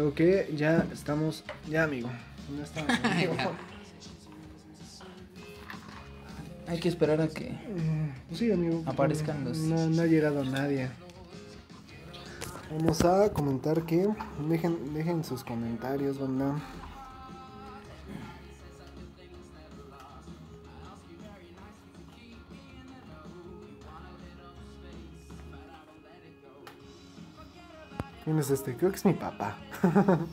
Creo que ya estamos, ya amigo. Ya estamos, amigo. Hay que esperar a que. Mm, pues sí, amigo. Aparezcan los- No, no ha llegado nadie. Vamos a comentar que dejen, dejen sus comentarios, banda. ¿Quién es este? Creo que es mi papá.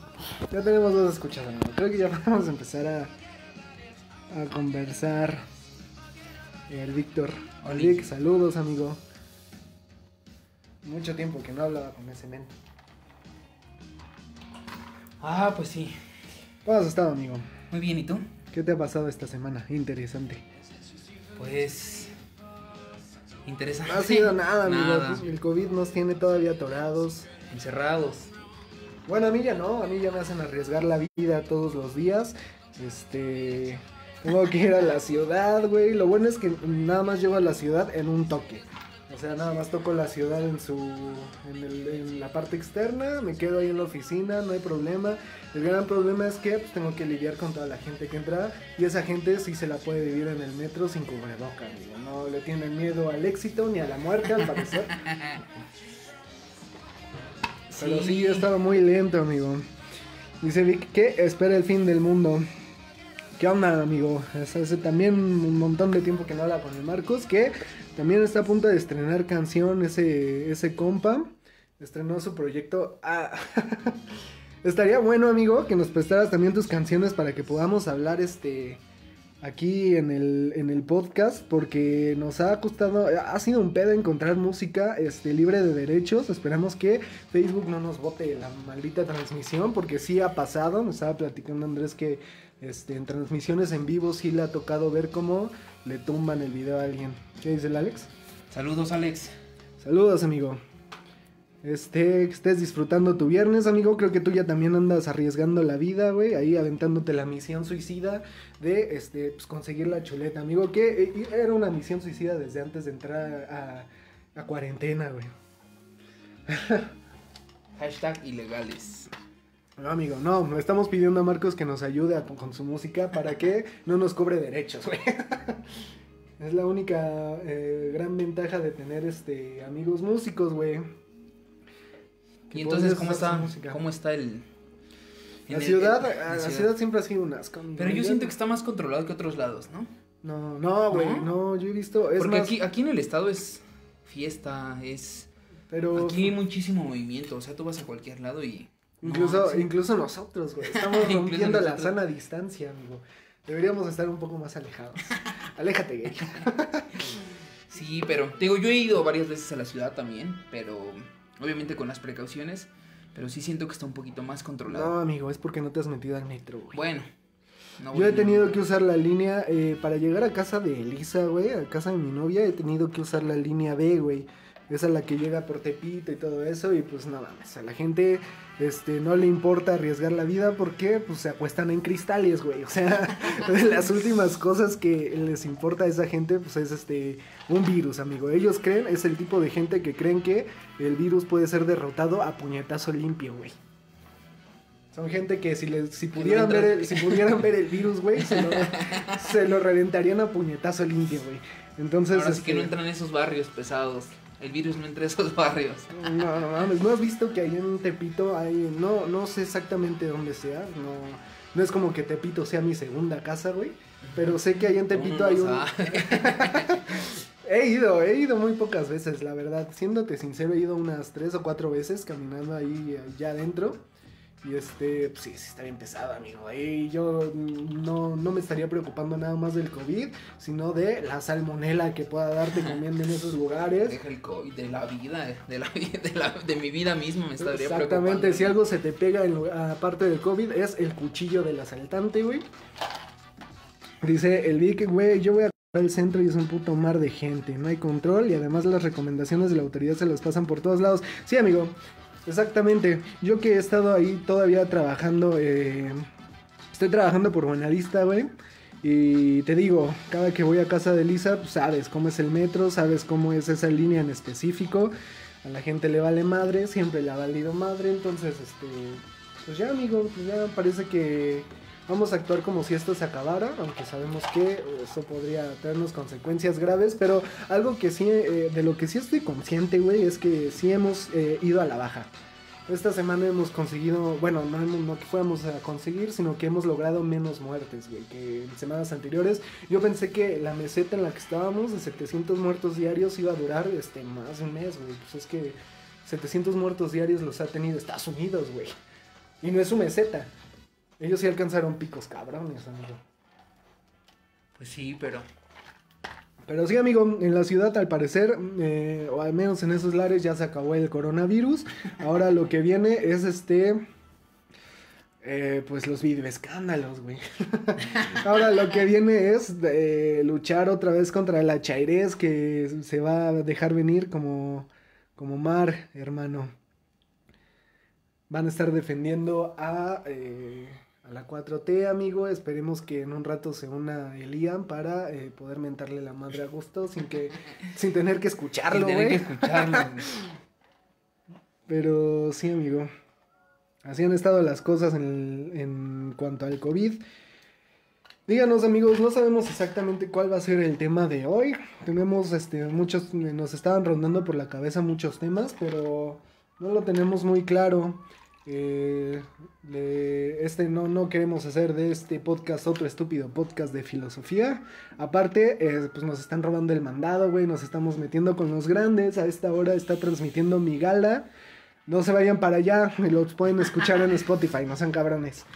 ya tenemos dos escuchas, amigo. Creo que ya podemos empezar a, a conversar. El Víctor. Oli. Vic, saludos, amigo. Mucho tiempo que no hablaba con ese men. Ah, pues sí. ¿Cómo has estado, amigo? Muy bien, ¿y tú? ¿Qué te ha pasado esta semana? Interesante. Pues. Interesante. No ha sido nada, amigo. Nada. Pues, El COVID nos tiene todavía atorados. Encerrados. Bueno, a mí ya no. A mí ya me hacen arriesgar la vida todos los días. Este. Tengo que ir a la ciudad, güey. Lo bueno es que nada más llego a la ciudad en un toque. O sea, nada más toco la ciudad en su. En, el- en la parte externa. Me quedo ahí en la oficina, no hay problema. El gran problema es que pues, tengo que lidiar con toda la gente que entra. Y esa gente sí se la puede vivir en el metro sin cubreboca, amigo. No le tienen miedo al éxito ni a la muerte, al parecer. Pero sí, he estado muy lento, amigo. Dice Vic que espera el fin del mundo. ¿Qué onda, amigo? Es hace también un montón de tiempo que no habla con el Marcos, que también está a punto de estrenar canción ese, ese compa. Estrenó su proyecto. Ah, estaría bueno, amigo, que nos prestaras también tus canciones para que podamos hablar este aquí en el, en el podcast porque nos ha costado, ha sido un pedo encontrar música este, libre de derechos. Esperamos que Facebook no nos bote la maldita transmisión porque sí ha pasado. Me estaba platicando Andrés que este, en transmisiones en vivo sí le ha tocado ver cómo le tumban el video a alguien. ¿Qué dice el Alex? Saludos, Alex. Saludos, amigo. Este, que estés disfrutando tu viernes, amigo. Creo que tú ya también andas arriesgando la vida, güey. Ahí aventándote la misión suicida de este, pues, conseguir la chuleta, amigo. Que eh, era una misión suicida desde antes de entrar a, a cuarentena, güey. Hashtag ilegales. No, amigo, no. Estamos pidiendo a Marcos que nos ayude a- con su música para que no nos cobre derechos, güey. Es la única eh, gran ventaja de tener este amigos músicos, güey. Y entonces, ¿cómo está. ¿cómo está el. La el- ciudad, la ciudad siempre ha sido un asco. Pero yo siento que está más controlado que otros lados, ¿no? No, no, güey, ¿No? ¿No? yo he visto... Es Porque más, aquí, aquí en el estado es fiesta, es. pero Aquí hay muchísimo movimiento. O sea, tú vas a cualquier lado y. no, incluso, sí. incluso nosotros, güey, estamos rompiendo la sana distancia, amigo. Deberíamos estar un poco más alejados. Aléjate, gay. Sí, pero te digo, yo he ido varias veces a la ciudad también, pero obviamente con las precauciones, pero sí siento que está un poquito más controlado. No, amigo, es porque no te has metido al metro, güey. Bueno, no Yo he tenido que usar la línea, eh, para llegar a casa de Elisa, güey, a casa de mi novia, he tenido que usar la línea B, güey. Esa es la que llega por Tepito y todo eso, y pues nada más, a la gente este, no le importa arriesgar la vida porque pues se acuestan en cristales, güey. O sea, de las últimas cosas que les importa a esa gente, pues es este, un virus, amigo. Ellos creen, es el tipo de gente que creen que el virus puede ser derrotado a puñetazo limpio, güey. Son gente que si, les, si, pudieran, ver el, si pudieran ver el virus, güey, se lo, se lo reventarían a puñetazo limpio, güey. Entonces, Ahora sí que no este, entran en esos barrios pesados. El virus no entra en esos barrios. no, no mames, ¿no has visto que ahí en Tepito hay, no, no sé exactamente dónde sea, no, no es como que Tepito sea mi segunda casa, güey, pero sé que ahí en Tepito hay un... He ido, he ido muy pocas veces, la verdad. Siéndote sincero, he ido unas tres o cuatro veces caminando ahí eh, ya adentro. Y este, pues sí, sí está bien pesado, amigo. Ahí yo no, no me estaría preocupando nada más del COVID, sino de la salmonela que pueda darte comiendo en esos lugares. Deja el COVID de la vida, de, la, vida- de, la- de mi vida misma me estaría Exactamente, preocupando. si algo se te pega en, aparte del COVID es el cuchillo del asaltante, güey. Dice el Vic, güey, yo voy a al centro y es un puto mar de gente, no hay control y además las recomendaciones de la autoridad se las pasan por todos lados. Sí, amigo, exactamente. Yo que he estado ahí todavía trabajando, eh, estoy trabajando por Buenavista, güey. Y te digo, cada que voy a casa de Lisa, pues sabes cómo es el metro, sabes cómo es esa línea en específico. A la gente le vale madre, siempre le ha valido madre, entonces, este, pues ya, amigo, pues ya parece que vamos a actuar como si esto se acabara, aunque sabemos que eso podría tenernos consecuencias graves, pero algo que sí, eh, de lo que sí estoy consciente, güey, es que sí hemos eh, ido a la baja. Esta semana hemos conseguido, bueno, no, no que fuéramos a conseguir, sino que hemos logrado menos muertes, güey, que en semanas anteriores. Yo pensé que la meseta en la que estábamos de 700 muertos diarios iba a durar este, más de un mes, güey. Pues es que 700 muertos diarios los ha tenido Estados Unidos, güey. Y no es su meseta. Ellos sí alcanzaron picos cabrones, amigo. Pues sí, pero. Pero sí, amigo, en la ciudad al parecer, eh, o al menos en esos lares ya se acabó el coronavirus. Ahora lo que viene es este... eh, pues los videoescándalos, güey. Ahora lo que viene es eh, luchar otra vez contra la chairez que se va a dejar venir como, como mar, hermano. Van a estar defendiendo a, eh, a la 4T, amigo. Esperemos que en un rato se una Elian para eh, poder mentarle la madre a gusto sin que sin tener que escucharlo, Sin tener que escucharlo. Pero sí, amigo. Así han estado las cosas en, en cuanto al COVID. Díganos amigos, no sabemos exactamente cuál va a ser el tema de hoy. Tenemos este muchos, nos estaban rondando por la cabeza muchos temas, pero no lo tenemos muy claro. Eh, este no, no queremos hacer de este podcast otro estúpido podcast de filosofía. Aparte, eh, pues nos están robando el mandado, güey. Nos estamos metiendo con los grandes. A esta hora está transmitiendo mi gala. No se vayan para allá, los pueden escuchar en Spotify, no sean cabrones.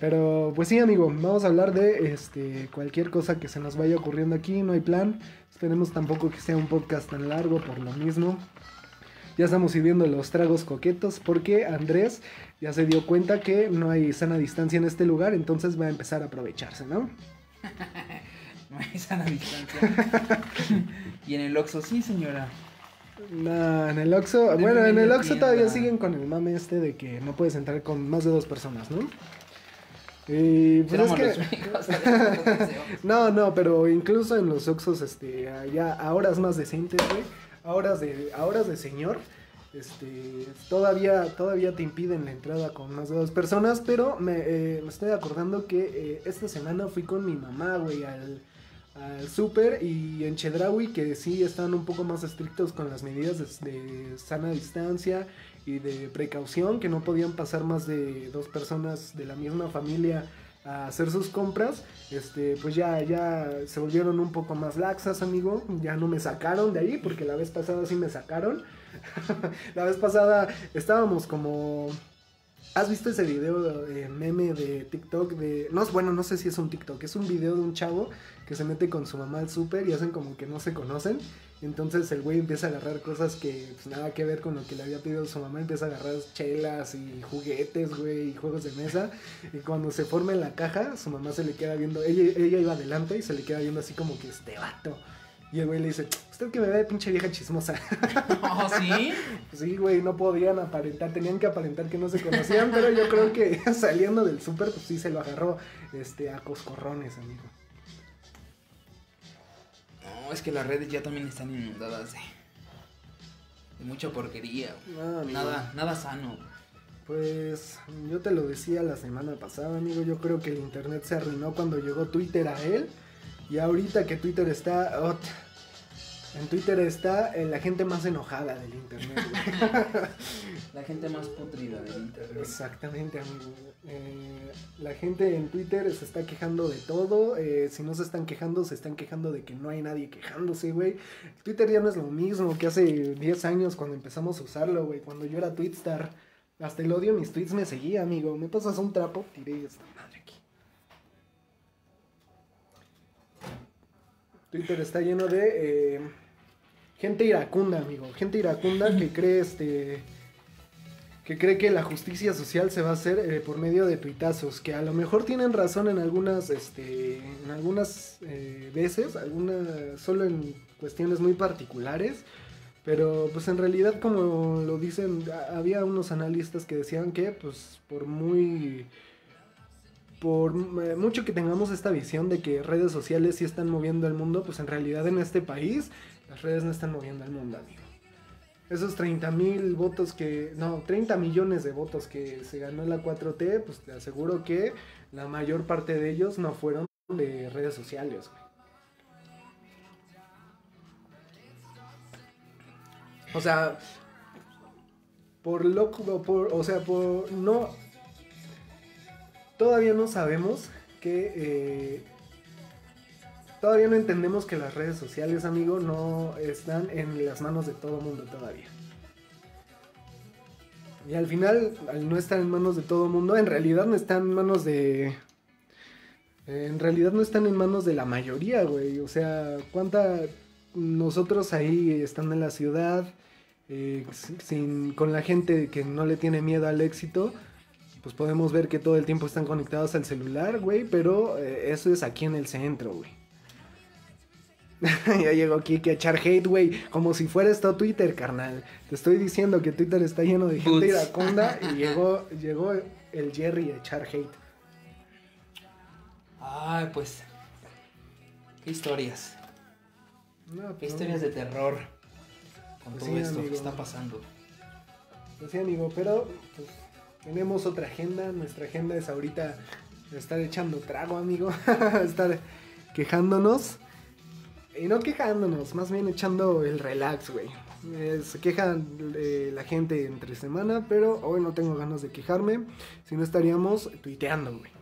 Pero pues sí, amigo, vamos a hablar de este cualquier cosa que se nos vaya ocurriendo aquí, no hay plan. Esperemos tampoco que sea un podcast tan largo por lo mismo. Ya estamos sirviendo los tragos coquetos porque Andrés ya se dio cuenta que no hay sana distancia en este lugar, entonces va a empezar a aprovecharse, ¿no? No hay sana distancia. y en el Oxxo, sí, señora. No, en el Oxxo, bueno, en el Oxxo todavía siguen con el mame este de que no puedes entrar con más de dos personas, ¿no? Y pues es que... No, no, pero incluso en los Oxxos, este, ya a horas más decentes, güey, a horas de, a horas de señor, este, todavía, todavía te impiden la entrada con más de dos personas, pero me, eh, estoy acordando que eh, esta semana fui con mi mamá, güey, al, al súper y en Chedraui que sí están un poco más estrictos con las medidas de sana distancia y de precaución, que no podían pasar más de dos personas de la misma familia a hacer sus compras, este, pues ya, ya se volvieron un poco más laxas, amigo. Ya no me sacaron de ahí, porque la vez pasada sí me sacaron. la vez pasada estábamos como. ¿Has visto ese video meme de TikTok de... No, bueno, no sé si es un TikTok, es un video de un chavo que se mete con su mamá al súper y hacen como que no se conocen. Entonces el güey empieza a agarrar cosas que pues, nada que ver con lo que le había pedido su mamá. Empieza a agarrar chelas y juguetes, güey, y juegos de mesa. Y cuando se forma en la caja, su mamá se le queda viendo. Ella, ella iba adelante y se le queda viendo así como que este vato. Y el güey le dice, usted que me ve pinche vieja chismosa. Oh, sí. Sí, güey, no podían aparentar, tenían que aparentar que no se conocían, pero yo creo que saliendo del súper, pues sí se lo agarró este, a coscorrones, amigo. No, es que las redes ya también están inundadas de, de mucha porquería. amigo. Nada, nada sano. Pues yo te lo decía la semana pasada, amigo, yo creo que el internet se arruinó cuando llegó Twitter a él. Y ahorita que Twitter está... en Twitter está eh, la gente más enojada del internet. güey. La gente más putrida del internet. Exactamente, amigo. Eh, la gente en Twitter se está quejando de todo. eh, si no se están quejando, se están quejando de que no hay nadie quejándose, güey. Twitter ya no es lo mismo que hace 10 años cuando empezamos a usarlo, güey. Cuando yo era Twitstar. Hasta el odio mis tweets me seguía, amigo. Me pasas un trapo, tiré esta madre aquí. Twitter está lleno de eh, gente iracunda, amigo. Gente iracunda que cree este que cree que la justicia social se va a hacer eh, por medio de tuitazos, que a lo mejor tienen razón en algunas, este, en algunas eh, veces, algunas, solo en cuestiones muy particulares, pero pues en realidad como lo dicen, había unos analistas que decían que pues por muy, por eh, mucho que tengamos esta visión de que redes sociales sí están moviendo el mundo, pues en realidad en este país las redes no están moviendo el mundo, amigo. esos 30 mil votos que, no, 30 millones de votos que se ganó la 4T, pues te aseguro que la mayor parte de ellos no fueron de redes sociales. O sea, por loco, por, o sea, por no, todavía no sabemos que, eh, todavía no entendemos que las redes sociales, amigo, no están en las manos de todo mundo todavía. Y al final, al no estar en manos de todo mundo, en realidad no están en manos de... En realidad no están en manos de la mayoría, güey. O sea, ¿cuánta... Nosotros ahí estando en la ciudad, eh, sin, con la gente que no le tiene miedo al éxito, pues podemos ver que todo el tiempo están conectados al celular, güey, pero eh, eso es aquí en el centro, güey. ya llegó aquí que echar hate, güey, como si fuera esto Twitter, carnal. Te estoy diciendo que Twitter está lleno de gente iraconda y llegó, llegó el Jerry a echar hate. Ay, pues. Qué historias. No, Qué pues, historias de terror. Con Pues todo sí, esto amigo. que está pasando. Pues sí, amigo, pero pues, tenemos otra agenda. Nuestra agenda es ahorita estar echando trago, amigo. estar quejándonos. Y no quejándonos, más bien echando el relax, güey. Se quejan eh, la gente entre semana, pero hoy no tengo ganas de quejarme. Si no estaríamos tuiteando, güey.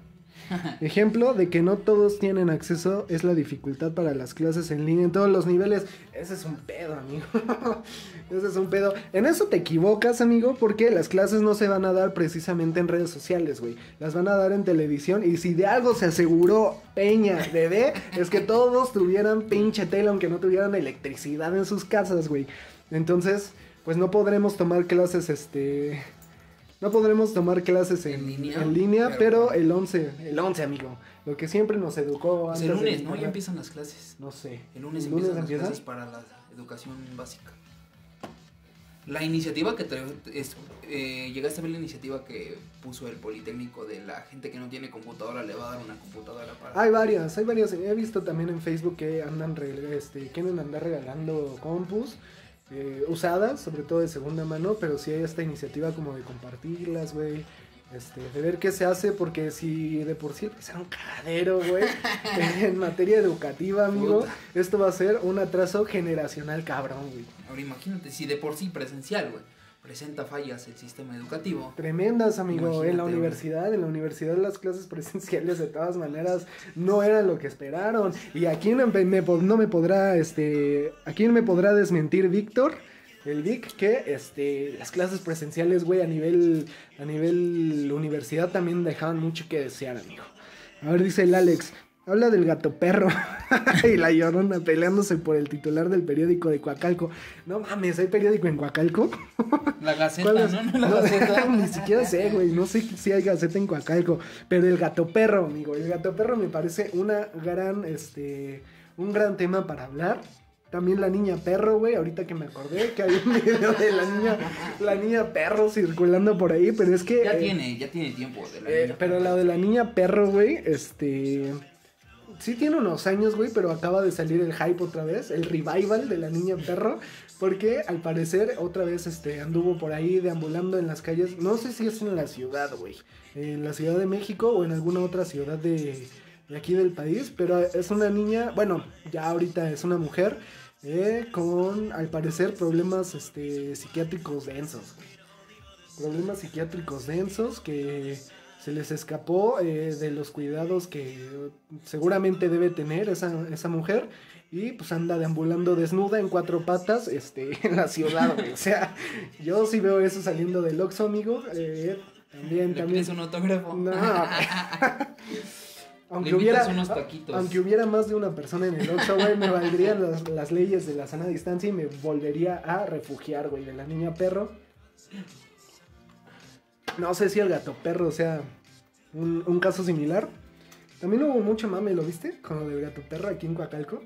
Ejemplo de que no todos tienen acceso es la dificultad para las clases en línea en todos los niveles. Ese es un pedo, amigo. Ese es un pedo. En eso te equivocas, amigo, porque las clases no se van a dar precisamente en redes sociales, güey. Las van a dar en televisión. Y si de algo se aseguró Peña, bebé, es que todos tuvieran pinche tele, aunque no tuvieran electricidad en sus casas, güey. Entonces, pues no podremos tomar clases, este... No podremos tomar clases en, En línea, en línea, pero, pero- el 11, el 11, amigo. Lo que siempre nos educó Pues antes el de lunes, ¿no? Ya empiezan las clases. No sé. El lunes, ¿El empiezan las clases para la educación básica. La iniciativa que trae, es, eh, llegaste a ver la iniciativa que puso el Politécnico de la gente que no tiene computadora le va a dar una computadora para... Hay varias, hay varias. He visto también en Facebook que andan, este, quieren andar regalando compus eh, usadas, sobre todo de segunda mano, pero sí hay esta iniciativa como de compartirlas, güey. Este, de ver qué se hace, porque si de por sí es un cagadero, güey, en materia educativa, amigo, Puta. esto va a ser un atraso generacional cabrón, güey. Ahora imagínate, si de por sí presencial, güey, presenta fallas el sistema educativo. Tremendas, amigo. en la universidad, en la universidad las clases presenciales de todas maneras no eran lo que esperaron. Y aquí no me, no me podrá, este, aquí me podrá desmentir Víctor, el Vic, que este, las clases presenciales, güey, a nivel, a nivel universidad también dejaban mucho que desear, amigo. A ver, dice el Alex. Habla del gato perro y la llorona peleándose por el titular del periódico de Coacalco. No mames, ¿hay periódico en Coacalco? La Gaceta. ¿no? No, la No, Gaceta. Ni siquiera sé, güey. No sé si hay gaceta en Coacalco. Pero el gato perro, amigo. El gato perro me parece una gran, este, un gran tema para hablar. También la niña perro, güey. Ahorita que me acordé que hay un video de la niña, la niña perro circulando por ahí. Pero es que. Ya eh, tiene, ya tiene tiempo de la eh, niña. pero la de la niña perro, güey, este. Sí tiene unos años, güey, pero acaba de salir el hype otra vez, el revival de la niña perro, porque al parecer otra vez este anduvo por ahí deambulando en las calles, no sé si es en la ciudad, güey, en la Ciudad de México o en alguna otra ciudad de, de aquí del país, pero es una niña, bueno, ya ahorita es una mujer eh, con al parecer problemas este psiquiátricos densos, problemas psiquiátricos densos que se les escapó eh, de los cuidados que seguramente debe tener esa, esa mujer y pues anda deambulando desnuda en cuatro patas este, en la ciudad, güey. O sea, yo sí veo eso saliendo del Oxxo, amigo. eh, también, ¿Le también. un autógrafo? No. Aunque Le hubiera, invitas unos taquitos. aunque hubiera más de una persona en el Oxxo, güey, me valdrían las, las leyes de la sana distancia y me volvería a refugiar, güey, de la niña perro. No sé si el gato perro sea un, un caso similar. También hubo mucho mame, ¿lo viste? Con lo del gato perro aquí en Coacalco.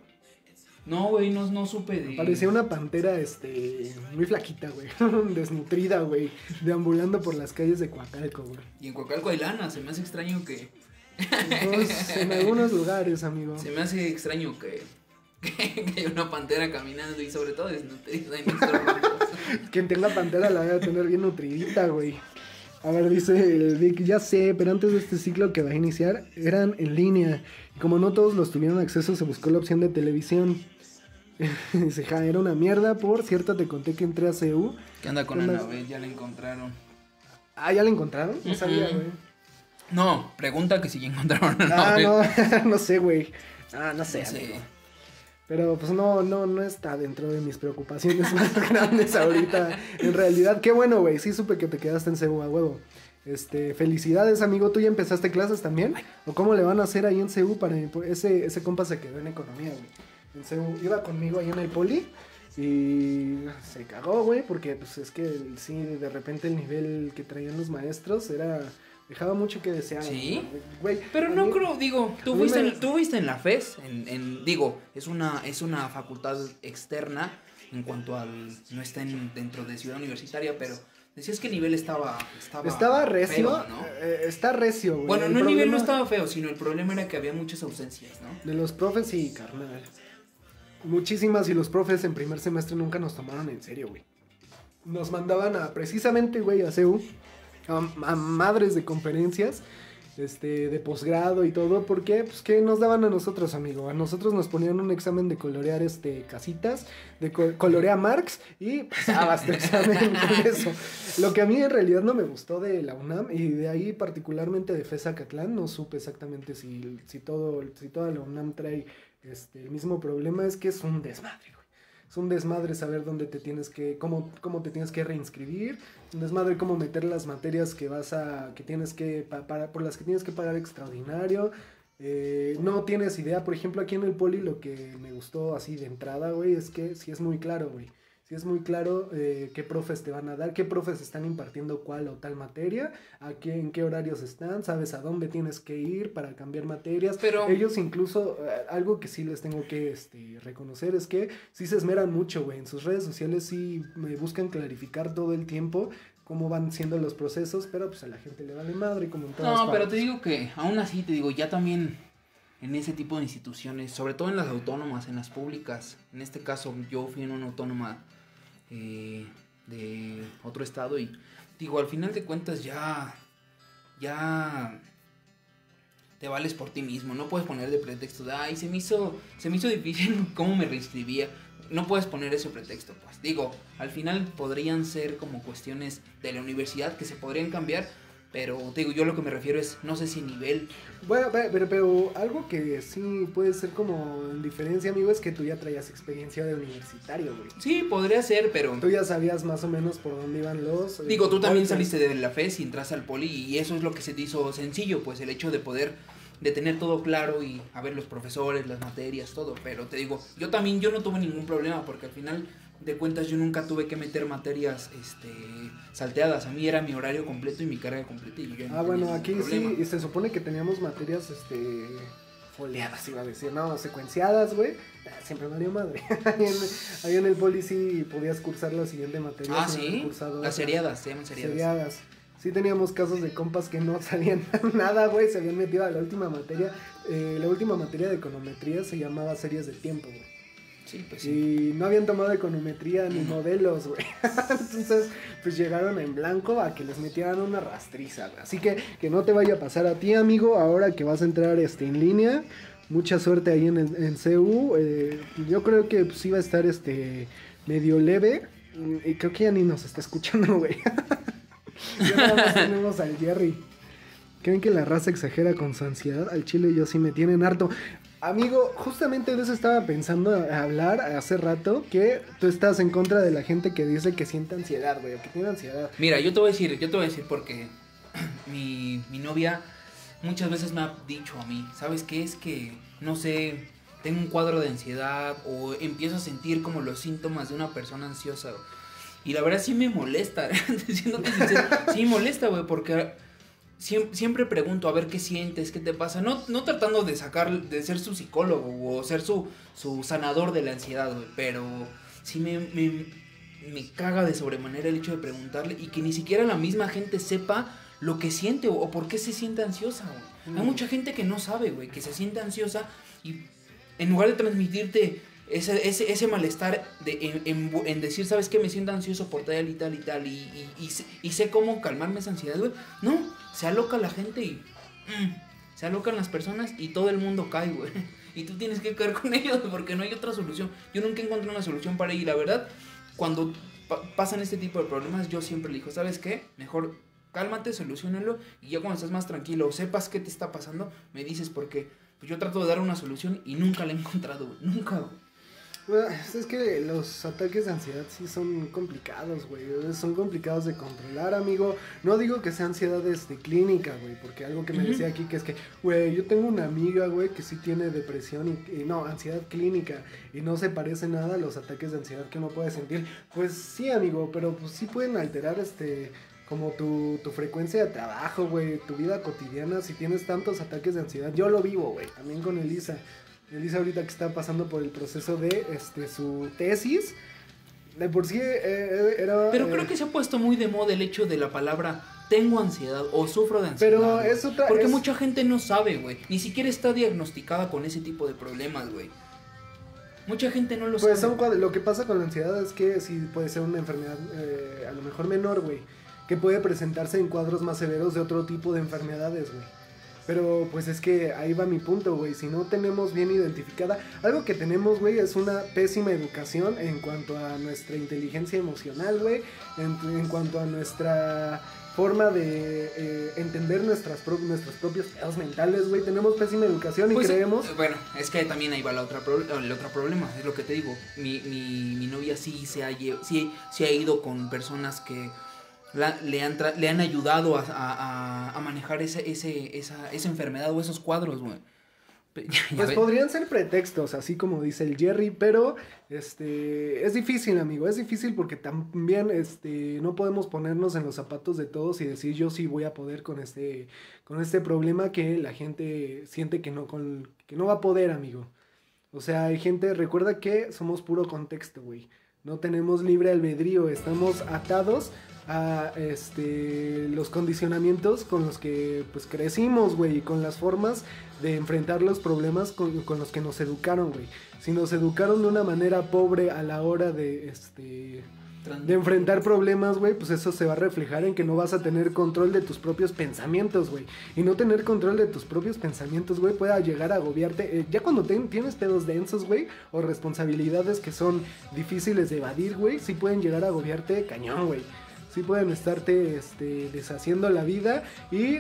No, güey, no, no supe de... Parecía una pantera, este, muy flaquita, güey. Desnutrida, güey. Deambulando por las calles de Coacalco, güey. Y en Coacalco hay lana, se me hace extraño que... Pues, en algunos lugares, amigo. Se me hace extraño que que, que hay una pantera caminando y sobre todo desnutrida en Quien tenga pantera la a tener bien nutridita, güey. A ver, dice el Vic, ya sé, pero antes de este ciclo que va a iniciar, eran en línea. Y como no todos los tuvieron acceso, se buscó la opción de televisión. dice, ja, era una mierda, por cierto, te conté que entré a CU. ¿Qué anda con Anabel? Ya la encontraron. Ah, ¿ya la encontraron? No sabía, güey. No, pregunta que si ya encontraron a Ah, no, no sé, güey. Ah, no sé, Pero pues no, no, no está dentro de mis preocupaciones más grandes ahorita. En realidad, qué bueno, güey. Sí supe que te quedaste en CEU a huevo. Este, felicidades, amigo. ¿Tú ya empezaste clases también? ¿O cómo le van a hacer ahí en CEU para ese, ese compa se quedó en economía, güey? En CEU iba conmigo ahí en el poli y se cagó, güey, porque pues es que sí, de repente el nivel que traían los maestros era dejaba mucho que desear. Sí. Güey, Pero no creo, digo, tú fuiste, en, tú en la FES, en, digo, es una, es una facultad externa en cuanto al, no está dentro de Ciudad Universitaria, pero decías que el nivel estaba, estaba, estaba recio, ¿no? Eh, está recio, güey. Bueno, no el nivel no estaba feo, sino el problema era que había muchas ausencias, ¿no? De los profes y carnal. Muchísimas y los profes en primer semestre nunca nos tomaron en serio, güey. Nos mandaban a precisamente, güey, a CEU a, madres de conferencias este, de posgrado y todo, porque pues ¿qué nos daban a nosotros, amigo? A nosotros nos ponían un examen de colorear este casitas, de colorear Marx y pasabas tu examen con eso. Lo que a mí en realidad no me gustó de la UNAM y de ahí particularmente de FESA Catlán, no supe exactamente si, si, todo, si toda la UNAM trae este, el mismo problema, es que es un desmadre, es un desmadre saber dónde te tienes que, cómo, cómo te tienes que reinscribir, un desmadre cómo meter las materias que vas a, que tienes que, para, por las que tienes que pagar extraordinario. Eh, no tienes idea, por ejemplo, aquí en el poli lo que me gustó así de entrada, güey, es que sí es muy claro, güey si es muy claro eh, qué profes te van a dar, qué profes están impartiendo cuál o tal materia, a qué, en qué horarios están, sabes a dónde tienes que ir para cambiar materias. Pero ellos incluso, eh, algo que sí les tengo que este, reconocer es que sí se esmeran mucho, güey, en sus redes sociales sí me buscan clarificar todo el tiempo cómo van siendo los procesos, pero pues a la gente le vale madre como en todas No, pero te digo que aún así te digo, ya también en ese tipo de instituciones, sobre todo en las autónomas, en las públicas, en este caso yo fui en una autónoma eh, de otro estado y digo, al final de cuentas ya, ya te vales por ti mismo, no puedes poner de pretexto ay, se me hizo, se me hizo difícil cómo me reinscribía, no puedes poner ese pretexto, pues. Digo, al final podrían ser como cuestiones de la universidad que se podrían cambiar, pero te digo, yo lo que me refiero es, no sé si nivel. Bueno, pero, pero algo que sí puede ser como en diferencia, amigo, es que tú ya traías experiencia de universitario, güey. Sí, podría ser, pero. Tú ya sabías más o menos por dónde iban los. Eh, digo, tú también saliste de la FES y entraste al poli, y eso es lo que se te hizo sencillo, pues el hecho de poder de tener todo claro y a ver los profesores, las materias, todo. Pero te digo, yo también yo no tuve ningún problema porque al final de cuentas yo nunca tuve que meter materias este, salteadas. A mí era mi horario completo y mi carga completa. Y ah, bueno, aquí sí, y se supone que teníamos materias este, foliadas, iba a decir, no, secuenciadas, güey. Ah, siempre me dio madre. ahí, en, el poli sí podías cursar la siguiente materia. Ah, sí. Las seriadas, se llaman seriadas. seriadas. Sí teníamos casos de compas que no sabían nada, güey, se habían metido a la última materia. Eh, la última materia de econometría se llamaba series de tiempo, güey. Pues y no habían tomado econometría ni modelos, güey. Entonces, pues llegaron en blanco a que les metieran una rastriza, Así que que no te vaya a pasar a ti, amigo, ahora que vas a entrar este, en línea. Mucha suerte ahí en, en CU. Eh, yo creo que sí va a estar este medio leve. Y creo que ya ni nos está escuchando, güey. ya nada más tenemos al Jerry. ¿Creen que la raza exagera con su ansiedad? Al chile yo sí me tienen harto. Amigo, justamente de eso estaba pensando hablar hace rato, que tú estás en contra de la gente que dice que siente ansiedad, güey, que tiene ansiedad. Mira, yo te voy a decir, yo te voy a decir porque mi, mi novia muchas veces me ha dicho a mí, ¿sabes qué? Es que, no sé, tengo un cuadro de ansiedad o empiezo a sentir como los síntomas de una persona ansiosa. Y la verdad sí me molesta, diciendo que sí me molesta, güey, porque siempre, pregunto a ver qué sientes, qué te pasa. No, no tratando de sacar, de ser su psicólogo o ser su, su sanador de la ansiedad, güey. Pero sí me, me, me, caga de sobremanera el hecho de preguntarle y que ni siquiera la misma gente sepa lo que siente o, por qué se siente ansiosa, güey. Hay mm. mucha gente que no sabe, güey, que se siente ansiosa y en lugar de transmitirte ese, ese, ese malestar de, en, en- en decir, ¿sabes qué? Me siento ansioso por tal y tal y tal, y, y, y sé- cómo calmarme esa ansiedad, güey. No, se aloca la gente y. mm, se alocan las personas y todo el mundo cae, güey. Y tú tienes que caer con ellos porque no hay otra solución. Yo nunca encontré una solución para ello. Y la verdad, cuando pa- pasan este tipo de problemas, yo siempre le digo, ¿sabes qué? Mejor cálmate, solucionalo. Y ya cuando estás más tranquilo sepas qué te está pasando, me dices porque pues yo trato de dar una solución y nunca la he encontrado. Nunca. Bueno, es que los ataques de ansiedad sí son complicados, güey. Son complicados de controlar, amigo. No digo que sea ansiedades de clínica, güey, porque algo que me decía aquí que es que, güey, yo tengo una amiga, güey, que sí tiene depresión y, y no, ansiedad clínica y no se parece nada a los ataques de ansiedad que uno puede sentir. Pues sí, amigo, pero pues sí pueden alterar este como tu, tu frecuencia de trabajo, güey, tu vida cotidiana, si tienes tantos ataques de ansiedad. Yo lo vivo, güey, también con Elisa. Elisa ahorita que está pasando por el proceso de este su tesis. De por sí eh, era... Pero eh, creo que se ha puesto muy de moda el hecho de la palabra tengo ansiedad o sufro de ansiedad. Pero güey. es otra- Porque es- mucha gente no sabe, güey. Ni siquiera está diagnosticada con ese tipo de problemas, güey. Mucha gente no lo Pues sabe. son lo que pasa con la ansiedad es que sí puede ser una enfermedad eh, a lo mejor menor, güey. Que puede presentarse en cuadros más severos de otro tipo de enfermedades, güey. Pero pues es que ahí va mi punto, güey. Si no tenemos bien identificada, algo que tenemos, güey, es una pésima educación en cuanto a nuestra inteligencia emocional, güey. En, en cuanto a nuestra forma de eh, entender nuestras pro- nuestros propios pedos mentales, güey. Tenemos pésima educación y Pues, creemos... Bueno, es que también ahí va la otra pro- el otro problema, es lo que te digo. Mi, mi, mi novia sí se ha, sí, sí ha ido con personas que la- le, han le han ayudado a, a- a- manejar ese, ese, esa, esa enfermedad o esos cuadros, güey. Pues podrían ser pretextos, así como dice el Jerry, pero este es difícil, amigo, es difícil porque también este no podemos ponernos en los zapatos de todos y decir yo sí voy a poder con este con este problema que la gente siente que no con que no va a poder, amigo. O sea, hay gente, recuerda que somos puro contexto, güey. No tenemos libre albedrío, estamos atados a este los condicionamientos con los que pues crecimos, güey, y con las formas de enfrentar los problemas con, con los que nos educaron, güey. Si nos educaron de una manera pobre a la hora de este de enfrentar problemas, güey, pues eso se va a reflejar en que no vas a tener control de tus propios pensamientos, güey. Y no tener control de tus propios pensamientos, güey, pueda llegar a agobiarte. Eh, ya cuando ten- tienes pedos densos, güey, o responsabilidades que son difíciles de evadir, güey, sí pueden llegar a agobiarte cañón, güey. Sí pueden estarte este, deshaciendo la vida y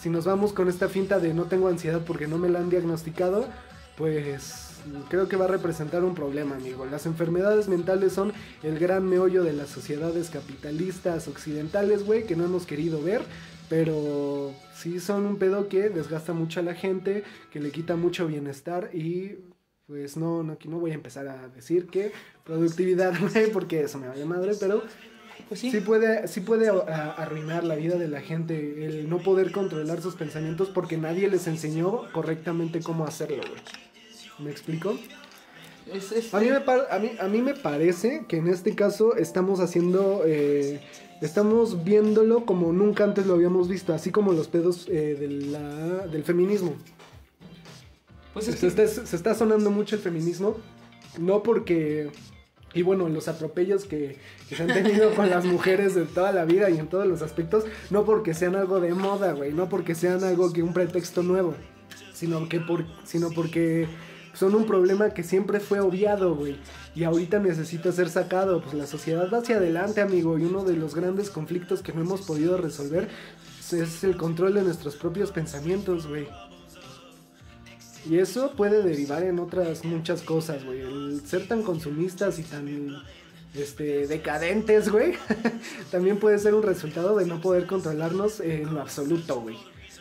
si nos vamos con esta finta de no tengo ansiedad porque no me la han diagnosticado, pues creo que va a representar un problema, amigo. Las enfermedades mentales son el gran meollo de las sociedades capitalistas occidentales, güey, que no hemos querido ver. Pero sí son un pedo que desgasta mucho a la gente, que le quita mucho bienestar y pues no, no, no voy a empezar a decir que productividad, güey, porque eso me vaya madre, pero Pues sí. sí puede, sí puede arruinar la vida de la gente el no poder controlar sus pensamientos porque nadie les enseñó correctamente cómo hacerlo, güey. ¿Me explico? Es- es- A mí me, par- a mí, a mí me parece que en este caso estamos haciendo, eh, estamos viéndolo como nunca antes lo habíamos visto, así como los pedos eh, de la- del feminismo. pues es se, que- está, se está sonando mucho el feminismo, no porque... Y bueno, los atropellos que, que se han tenido con las mujeres de toda la vida y en todos los aspectos, no porque sean algo de moda, güey, no porque sean algo que un pretexto nuevo, sino que por, sino porque son un problema que siempre fue obviado, güey, y ahorita necesita ser sacado, pues la sociedad va hacia adelante, amigo, y uno de los grandes conflictos que no hemos podido resolver es el control de nuestros propios pensamientos, güey. Y eso puede derivar en otras muchas cosas, güey. El ser tan consumistas y tan este, decadentes, güey, también puede ser un resultado de no poder controlarnos en lo absoluto, güey.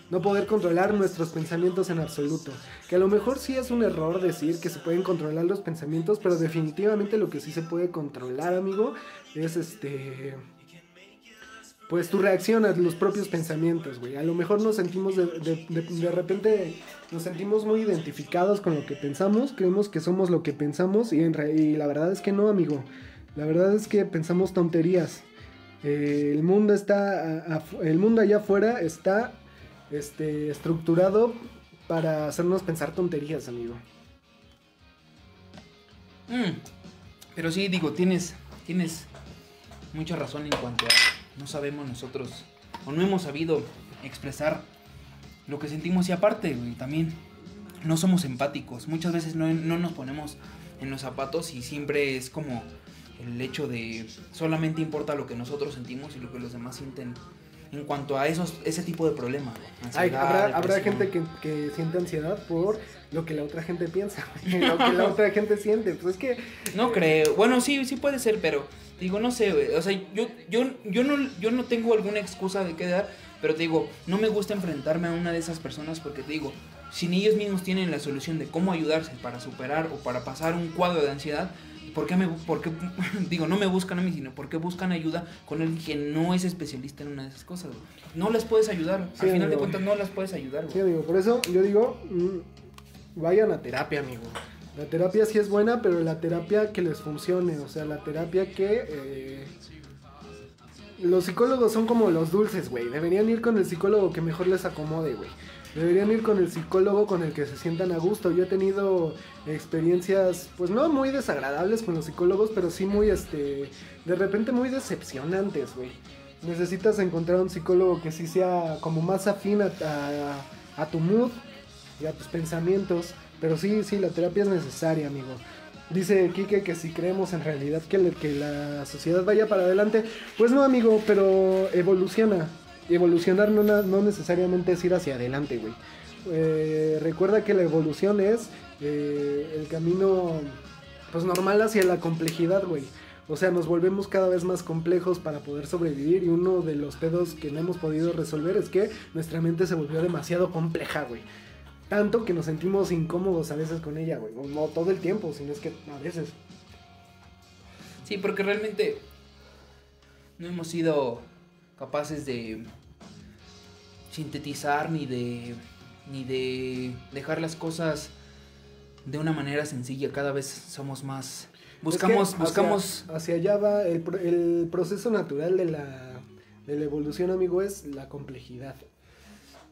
No poder controlar nuestros pensamientos en absoluto. Que a lo mejor sí es un error decir que se pueden controlar los pensamientos, pero definitivamente lo que sí se puede controlar, amigo, es este pues tu reacción a los propios pensamientos, güey. A lo mejor nos sentimos de, de, de, de repente, nos sentimos muy identificados con lo que pensamos, creemos que somos lo que pensamos y, y la verdad es que no, amigo. La verdad es que pensamos tonterías. Eh, el mundo está, el mundo allá afuera está este, estructurado para hacernos pensar tonterías, amigo. Mm, pero sí, digo, tienes, tienes mucha razón en cuanto a no sabemos nosotros o no hemos sabido expresar lo que sentimos y aparte, güey, también no somos empáticos. Muchas veces no, no nos ponemos en los zapatos y siempre es como el hecho de solamente importa lo que nosotros sentimos y lo que los demás sienten en cuanto a esos ese tipo de problemas. Ay, habrá, habrá gente que, que, siente ansiedad por lo que la otra gente piensa, lo que la otra gente siente. Pues es que... No creo. Bueno, sí, sí puede ser, pero digo, no sé, güey. O sea, yo, yo, yo, no, yo no tengo alguna excusa de qué dar, pero te digo, no me gusta enfrentarme a una de esas personas porque te digo, si ellos mismos tienen la solución de cómo ayudarse para superar o para pasar un cuadro de ansiedad, ¿por qué, me, por qué digo, no me buscan a mí, sino por qué buscan ayuda con alguien que no es especialista en una de esas cosas? Güey? No les puedes ayudar, al final de cuentas no las puedes ayudar. Güey. Sí, amigo, por eso yo digo, mmm, vayan a terapia, amigo. La terapia sí es buena, pero la terapia que les funcione, o sea, la terapia que... Eh, los psicólogos son como los dulces, güey. Deberían ir con el psicólogo que mejor les acomode, güey. Deberían ir con el psicólogo con el que se sientan a gusto. Yo he tenido experiencias, pues no muy desagradables con los psicólogos, pero sí muy, este, de repente muy decepcionantes, güey. Necesitas encontrar un psicólogo que sí sea como más afín a, a, tu mood y a tus pensamientos. Pero sí, sí, la terapia es necesaria, amigo. Dice Kike que si creemos en realidad que, la sociedad vaya para adelante, pues no, amigo, pero evoluciona evolucionar no, no necesariamente es ir hacia adelante, güey. Eh, recuerda que la evolución es eh, el camino pues normal hacia la complejidad, güey. O sea, nos volvemos cada vez más complejos para poder sobrevivir y uno de los pedos que no hemos podido resolver es que nuestra mente se volvió demasiado compleja, güey. Tanto que nos sentimos incómodos a veces con ella, güey. No todo el tiempo, sino es que a veces. Sí, porque realmente no hemos sido capaces de sintetizar ni de ni de dejar las cosas de una manera sencilla cada vez somos más buscamos hacia, buscamos hacia allá va el, el, proceso natural de la, de la evolución amigo es la complejidad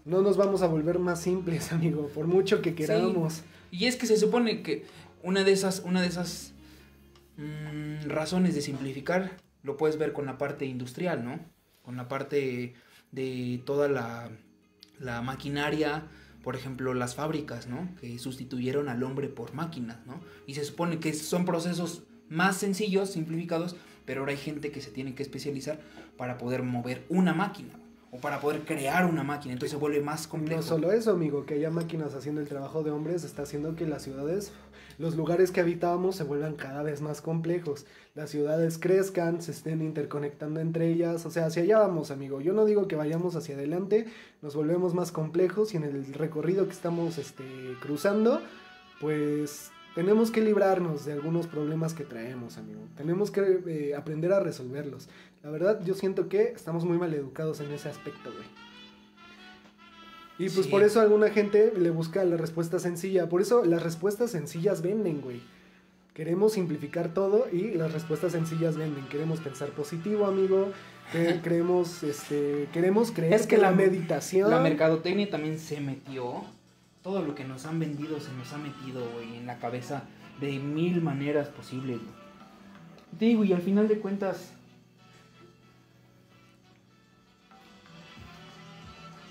no nos vamos a volver más simples amigo por mucho que queramos y es que se supone que una de esas una de esas mmm, razones de simplificar lo puedes ver con la parte industrial no con la parte de toda la, la maquinaria, por ejemplo, las fábricas, ¿no? Que sustituyeron al hombre por máquinas, ¿no? Y se supone que son procesos más sencillos, simplificados, pero ahora hay gente que se tiene que especializar para poder mover una máquina para poder crear una máquina, entonces se vuelve más complejo. No solo eso, amigo, que haya máquinas haciendo el trabajo de hombres está haciendo que las ciudades los lugares que habitábamos se vuelvan cada vez más complejos, las ciudades crezcan, se estén interconectando entre ellas, o sea, hacia allá vamos, amigo. Yo no digo que vayamos hacia adelante, nos volvemos más complejos y en el recorrido que estamos este, cruzando, pues tenemos que librarnos de algunos problemas que traemos, amigo. Tenemos que eh, aprender a resolverlos. La verdad, yo siento que estamos muy mal educados en ese aspecto, güey. Y pues por eso alguna gente le busca la respuesta sencilla. Por eso las respuestas sencillas venden, güey. Queremos simplificar todo y las respuestas sencillas venden. Queremos pensar positivo, amigo. creemos, este, queremos creer es que, la, meditación. La mercadotecnia también se metió. Todo lo que nos han vendido se nos ha metido, en la cabeza de mil maneras posibles. Digo, y al final de cuentas,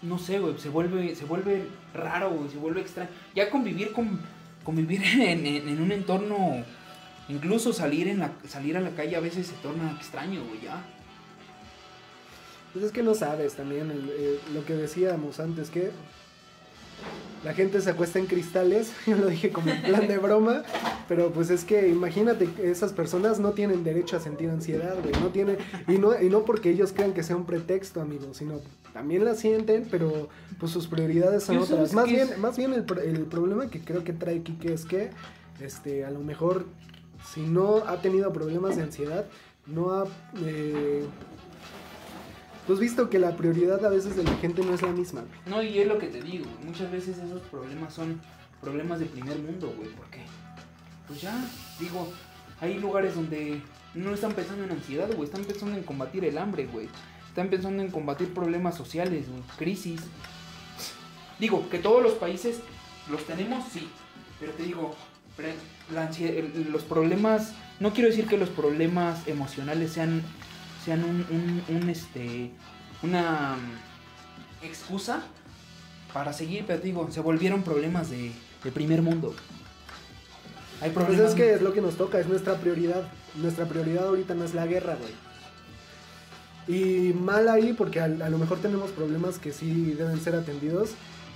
no sé, güey, se vuelve, se vuelve raro, güey, se vuelve extraño. Ya convivir con, convivir en, un entorno, incluso salir, en salir a la calle a veces se torna extraño, güey, ya. Pues es que no sabes también eh, lo que decíamos antes, que la gente se acuesta en cristales, yo lo dije como en plan de broma, pero pues es que imagínate, esas personas no tienen derecho a sentir ansiedad, güey, no tienen, y no, y no porque ellos crean que sea un pretexto, amigo, sino también la sienten, pero pues sus prioridades son otras. Más bien, más bien el, el, problema que creo que trae Kike es que, este, a lo mejor, si no ha tenido problemas de ansiedad, no ha... Eh, pues visto que la prioridad a veces de la gente no es la misma. No, y es lo que te digo, muchas veces esos problemas son problemas de primer mundo, güey, ¿por qué? Pues ya, digo, hay lugares donde no están pensando en ansiedad, güey, están pensando en combatir el hambre, güey. Están pensando en combatir problemas sociales, güey, crisis. Digo, que todos los países los tenemos, sí, pero te digo, la ansie- el- los problemas, no quiero decir que los problemas emocionales sean, sean un, un- un, este, una mm, excusa para seguir, pero te digo, se volvieron problemas de, de primer mundo. Hay Pues problemas. es que es lo que nos toca, es nuestra prioridad. Nuestra prioridad ahorita no es la guerra, güey. Y mal ahí porque a, a lo mejor tenemos problemas que sí deben ser atendidos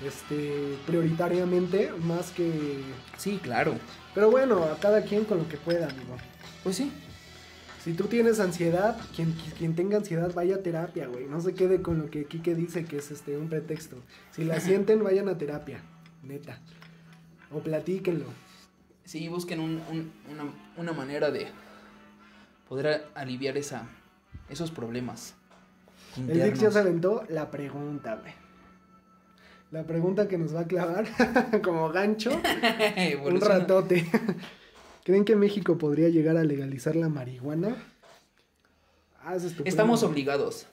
este, prioritariamente, más que... Sí, claro. Pero bueno, a cada quien con lo que pueda, amigo. Pues sí. Si tú tienes ansiedad, quien, quien tenga ansiedad vaya a terapia, güey. No se quede con lo que Kike dice que es este un pretexto. Si la sienten, vayan a terapia, neta. O platíquenlo. Sí, busquen un- un- una, una manera de poder aliviar esa, esos problemas. El Dix ya internos. se aventó la pregunta, güey. La pregunta que nos va a clavar como gancho un ratote. ¿Creen que México podría llegar a legalizar la marihuana? Ah, es Estamos obligados.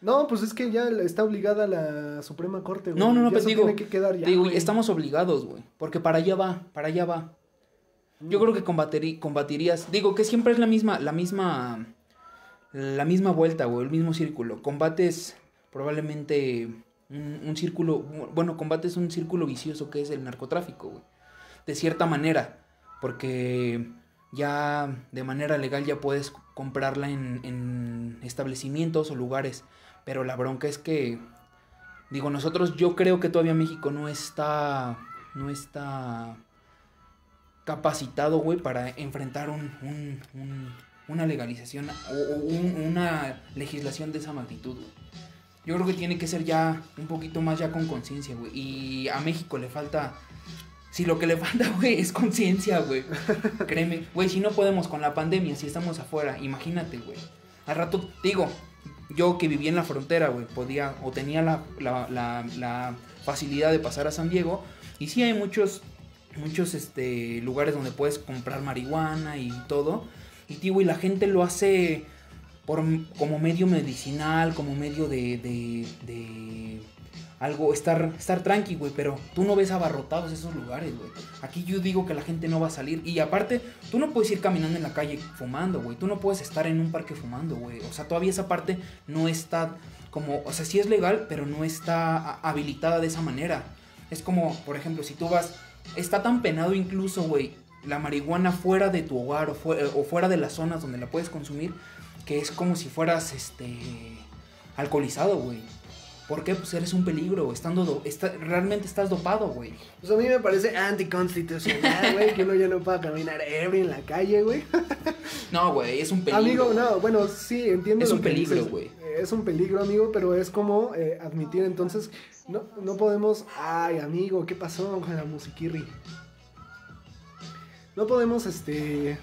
No, pues es que ya está obligada la Suprema Corte, güey. No, no, no, Ya eso digo, tiene que quedar ya, digo, güey. estamos obligados, güey. Porque para allá va, para allá va. Yo creo que combaterí- combatirías. Digo que siempre es la misma, la misma, la misma vuelta, güey, el mismo círculo. Combates probablemente un, un círculo, bueno, combates un círculo vicioso que es el narcotráfico, güey. De cierta manera, porque ya de manera legal ya puedes comprarla en, en establecimientos o lugares. Pero la bronca es que Digo, nosotros, yo creo que todavía México no está, no está capacitado, güey, para enfrentar un, un- un- una legalización o, o un- una legislación de esa magnitud. Yo creo que tiene que ser ya un poquito más ya con conciencia, güey. Y a México le falta, si lo que le falta, güey, es conciencia, güey. Créeme, güey, si no podemos con la pandemia, si estamos afuera, imagínate, güey. Al rato, digo, yo que vivía en la frontera, güey, podía o tenía la, la, la- la facilidad de pasar a San Diego. Y sí hay muchos, muchos este, lugares donde puedes comprar marihuana y todo. Y, tío, güey, la gente lo hace por, como medio medicinal, como medio de, de, de algo, estar, estar tranqui, güey. Pero tú no ves abarrotados esos lugares, güey. Aquí yo digo que la gente no va a salir. Y aparte, tú no puedes ir caminando en la calle fumando, güey. Tú no puedes estar en un parque fumando, güey. O sea, todavía esa parte no está como, o sea, sí es legal, pero no está habilitada de esa manera. Es como, por ejemplo, si tú vas, está tan penado incluso, güey, la marihuana fuera de tu hogar o, o fuera de las zonas donde la puedes consumir, que es como si fueras, este, alcoholizado, güey. ¿Por qué? Pues eres un peligro, estando do- está- realmente estás dopado, güey. Pues a mí me parece anticonstitucional, güey, que uno ya no pueda caminar ebrio en la calle, güey. No, güey, es un peligro. Amigo, no, bueno, sí, entiendo Es lo un que peligro, güey. Es un peligro, amigo, pero es como eh, admitir entonces, no, no podemos, ay, amigo, ¿qué pasó con la musiquirri? No podemos, este,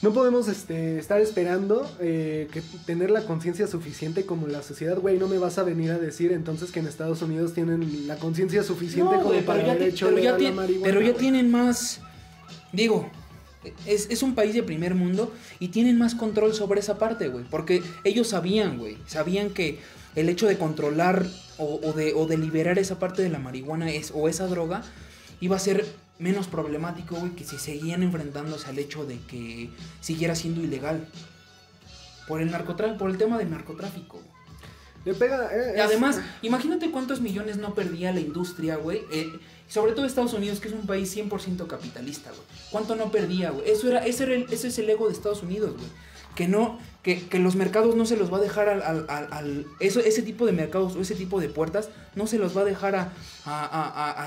no podemos, este, estar esperando eh, que tener la conciencia suficiente como la sociedad, güey, no me vas a venir a decir entonces que en Estados Unidos tienen la conciencia suficiente No, como para haber hecho pero ya la marihuana, pero ya tienen más. Digo, es, es un país de primer mundo y tienen más control sobre esa parte, güey. Porque ellos sabían, güey. Sabían que el hecho de controlar o, o de, o de liberar esa parte de la marihuana es, o esa droga iba a ser menos problemático, güey, que si seguían enfrentándose al hecho de que siguiera siendo ilegal. Por el narcotráfico, por el tema del narcotráfico. Le pega, eh, Y es- además, imagínate cuántos millones no perdía la industria, güey. Eh, sobre todo Estados Unidos, que es un país 100% capitalista, güey. ¿Cuánto no perdía, güey? Eso, era, ese, era el- ese es el ego de Estados Unidos, güey. Que no, que, que los mercados no se los va a dejar al, al, al- al- eso, ese tipo de mercados o ese tipo de puertas no se los va a dejar a, a- a- a-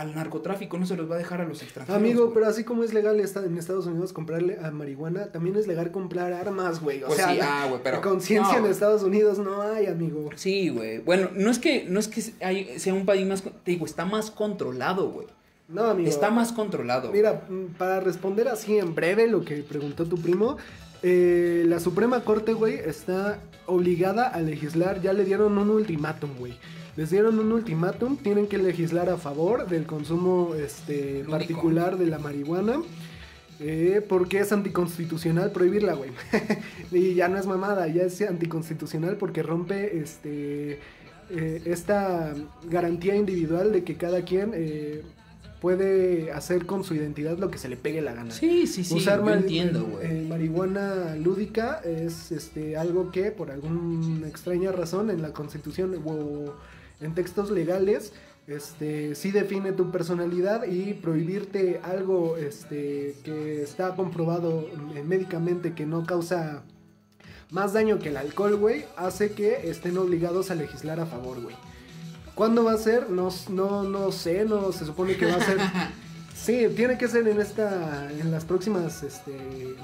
al, narcotráfico, no se los va a dejar a los extranjeros. Amigo, pero así como es legal en Estados Unidos comprarle a marihuana, también es legal comprar armas, güey. O Pues sea, sí, la- ah, pero- conciencia no, en. Estados Unidos no hay, amigo. Sí, güey. Bueno, no es que, no es que hay- sea un país más, te digo, está más controlado, güey. No, amigo. Está más controlado. Mira, mm, para responder así en breve lo que preguntó tu primo, eh, la Suprema Corte, güey, está obligada a legislar. Ya le dieron un ultimátum, güey. Les dieron un ultimátum, tienen que legislar a favor del consumo este, Lúdico. particular de la marihuana. eh, porque es anticonstitucional prohibirla, güey. y ya no es mamada, ya es anticonstitucional porque rompe este eh, esta garantía individual de que cada quien eh, puede hacer con su identidad lo que se le pegue la gana. Sí, sí, sí. Usar yo entiendo, eh, güey. eh, marihuana lúdica es este algo que por alguna extraña razón en la Constitución o en textos legales este sí define tu personalidad y prohibirte algo este que está comprobado eh, médicamente que no causa más daño que el alcohol, güey, hace que estén obligados a legislar a favor, güey. ¿Cuándo va a ser? No, no, no sé, no se supone que va a ser. Sí, tiene que ser en esta, en las próximas, este,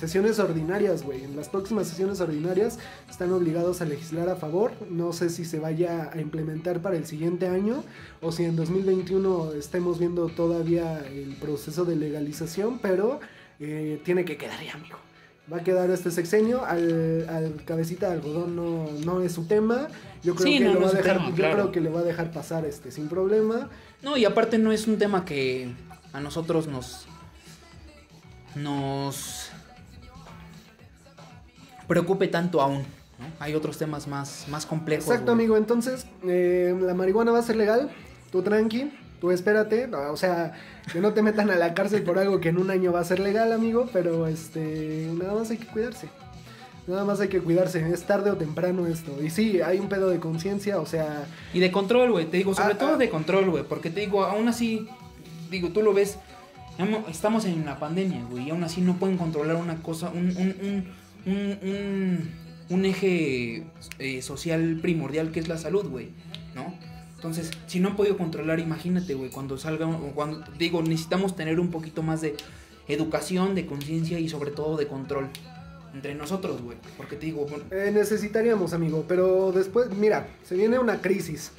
sesiones ordinarias, güey. En las próximas sesiones ordinarias están obligados a legislar a favor. No sé si se vaya a implementar para el siguiente año o si en 2021 estemos viendo todavía el proceso de legalización, pero eh, tiene que quedar ya, amigo. Va a quedar este sexenio, al, al cabecita de algodón no, no es su tema. Yo creo Sí, que no, lo no va a dejar, tema, yo claro. creo que le va a dejar pasar este sin problema. No, y aparte no es un tema que a nosotros nos. nos. preocupe tanto aún. ¿no? Hay otros temas más, más complejos. Exacto, amigo. Entonces, eh, la marihuana va a ser legal. Tú tranqui, tú espérate. no, O sea, que no te metan a la cárcel por algo que en un año va a ser legal, amigo. Pero este, nada más hay que cuidarse. Nada más hay que cuidarse. Es tarde o temprano esto. Y sí, hay un pedo de conciencia. O sea, Y de control, güey, te digo, sobre Ah, todo ah. de control, güey, porque te digo, aún así, digo, tú lo ves, amo- estamos en una pandemia, güey, y aún así no pueden controlar una cosa, un, un, un, un, un- un eje eh, social primordial que es la salud, güey, ¿no? Entonces, si no han podido controlar, imagínate, güey, cuando salga, cuando, digo, necesitamos tener un poquito más de educación, de conciencia y sobre todo de control entre nosotros, güey, porque te digo, bueno, eh, necesitaríamos, amigo. Pero después, mira, se viene una crisis.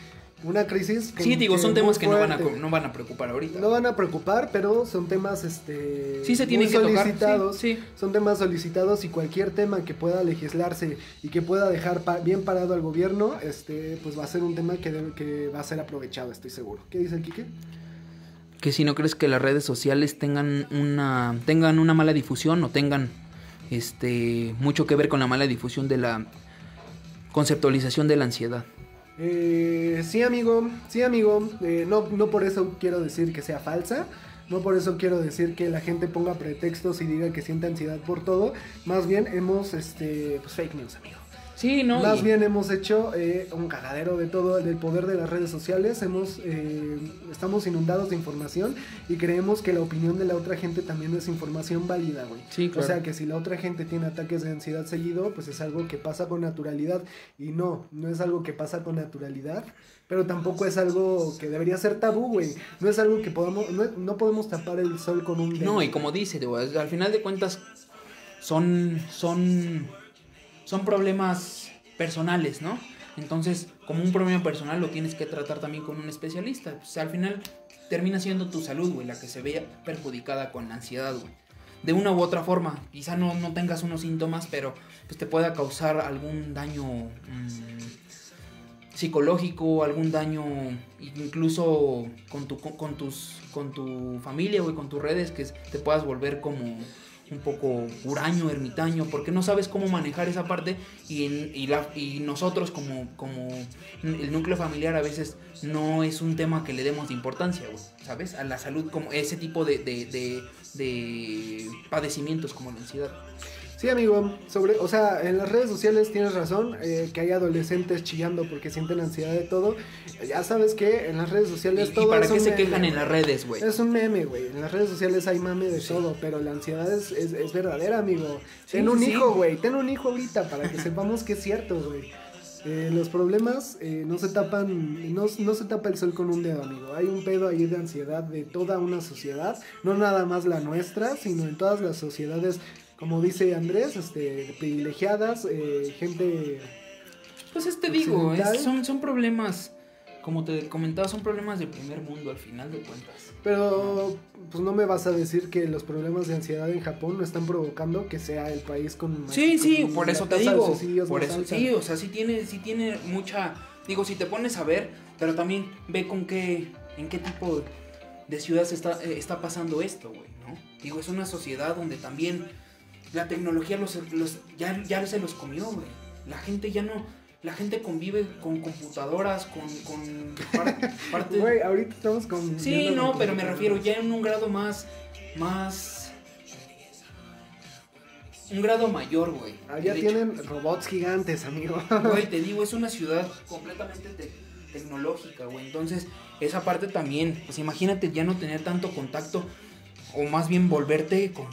Una crisis. que- sí, digo, son temas que no van, a, fuerte. no van a preocupar ahorita. No van a preocupar, pero son temas este Sí se tienen muy que tocar, solicitados. sí, sí. Son temas solicitados y cualquier tema que pueda legislarse y que pueda dejar pa- bien parado al gobierno, este pues va a ser un tema que, debe- que va a ser aprovechado, estoy seguro. ¿Qué dice el Quique? que si no crees que las redes sociales tengan una tengan una mala difusión o tengan este mucho que ver con la mala difusión de la conceptualización de la ansiedad. Eh, sí, amigo, sí, amigo. Eh, no, no por eso quiero decir que sea falsa. No por eso quiero decir que la gente ponga pretextos y diga que siente ansiedad por todo. Más bien hemos, este, pues fake news, amigo. Sí, no. Más y- bien hemos hecho eh, un cagadero de todo, del poder de las redes sociales. Hemos, eh, estamos inundados de información y creemos que la opinión de la otra gente también es información válida, güey. Sí, claro. O sea que si la otra gente tiene ataques de ansiedad seguido, pues es algo que pasa con naturalidad. Y no, no es algo que pasa con naturalidad. Pero tampoco es algo que debería ser tabú, güey. No es algo que podamos, no, no podemos tapar el sol con un dedo. No, y como dice, güey, al final de cuentas son son son problemas personales, ¿no? Entonces, como un problema personal lo tienes que tratar también con un especialista. O sea, al final termina siendo tu salud, güey, la que se vea perjudicada con la ansiedad, güey. De una u otra forma, quizá no, no tengas unos síntomas, pero pues te pueda causar algún daño mm, psicológico, algún daño incluso con tu, con, tus, con tu familia, güey, con tus redes, que te puedas volver como un poco huraño, ermitaño, porque no sabes cómo manejar esa parte y, y, la, y nosotros como, como el núcleo familiar a veces no es un tema que le demos de importancia, ¿sabes? A la salud, como ese tipo de, de, de padecimientos como la ansiedad. Sí, amigo, sobre, o sea, en las redes sociales tienes razón, eh, que hay adolescentes chillando porque sienten ansiedad de todo. Ya sabes que en las redes ¿Y, sociales y todo para es qué un se meme, quejan en las redes, güey? Es un meme, güey. En las redes sociales hay mame de Sí. todo, pero la ansiedad es, es, es verdadera, amigo. Sí, Ten un sí. hijo, güey. Ten un hijo ahorita para que sepamos que es cierto, güey. Eh, los problemas eh, no se tapan, no, no se tapa el sol con un dedo, amigo. Hay un pedo ahí de ansiedad de toda una sociedad, no nada más la nuestra, sino en todas las sociedades, como dice Andrés, este, privilegiadas, eh, gente Pues este digo, es- son, son problemas, como te comentaba, son problemas de primer mundo al final de cuentas. Pero pues no me vas a decir que los problemas de ansiedad en Japón no están provocando que sea el país con más- Sí, sí, por eso te digo. Por eso alta. sí, o sea, sí tiene, sí tiene mucha. Digo, si te pones a ver, pero también ve con qué, en qué tipo de ciudad está, eh, está pasando esto, güey, ¿no? Digo, es una sociedad donde también la tecnología los, los- ya, ya se los comió, güey. La gente ya no, la gente convive con computadoras, con, con par- parte... Güey, ahorita estamos con. Sí, no, pero me refiero ya en un grado más, más... Un grado mayor, güey. Allá hecho, tienen robots gigantes, amigo. Güey, te digo, es una ciudad completamente te- tecnológica, güey. Entonces, esa parte también, pues imagínate ya no tener tanto contacto, o más bien volverte como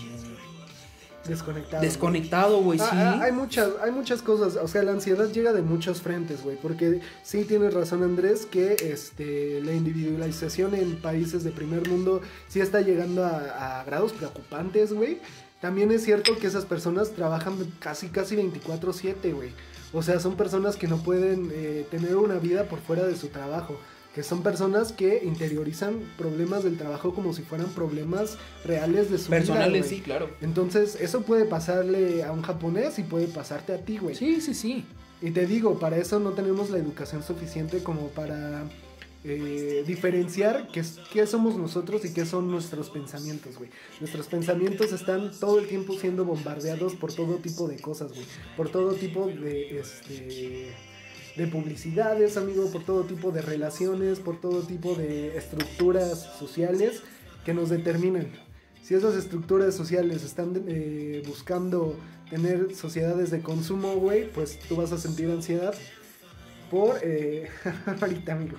Desconectado. desconectado, güey, Ah, sí. ah, hay muchas, hay muchas cosas, o sea, la ansiedad llega de muchos frentes, güey, porque sí tienes razón Andrés que este la individualización en países de primer mundo sí está llegando a, a grados preocupantes, güey. También es cierto que esas personas trabajan casi casi 24/7, güey. O sea, son personas que no pueden eh, tener una vida por fuera de su trabajo. Que son personas que interiorizan problemas del trabajo como si fueran problemas reales de su vida, Personales, sí, claro. Entonces, eso puede pasarle a un japonés y puede pasarte a ti, güey. Sí, sí, sí. Y te digo, para eso no tenemos la educación suficiente como para eh, diferenciar qué, qué somos nosotros y qué son nuestros pensamientos, güey. Nuestros pensamientos están todo el tiempo siendo bombardeados por todo tipo de cosas, güey. Por todo tipo de, este, de publicidades, amigo, por todo tipo de relaciones, por todo tipo de estructuras sociales que nos determinan. Si esas estructuras sociales están eh, buscando tener sociedades de consumo, güey, pues tú vas a sentir ansiedad por... eh, ahorita, amigo.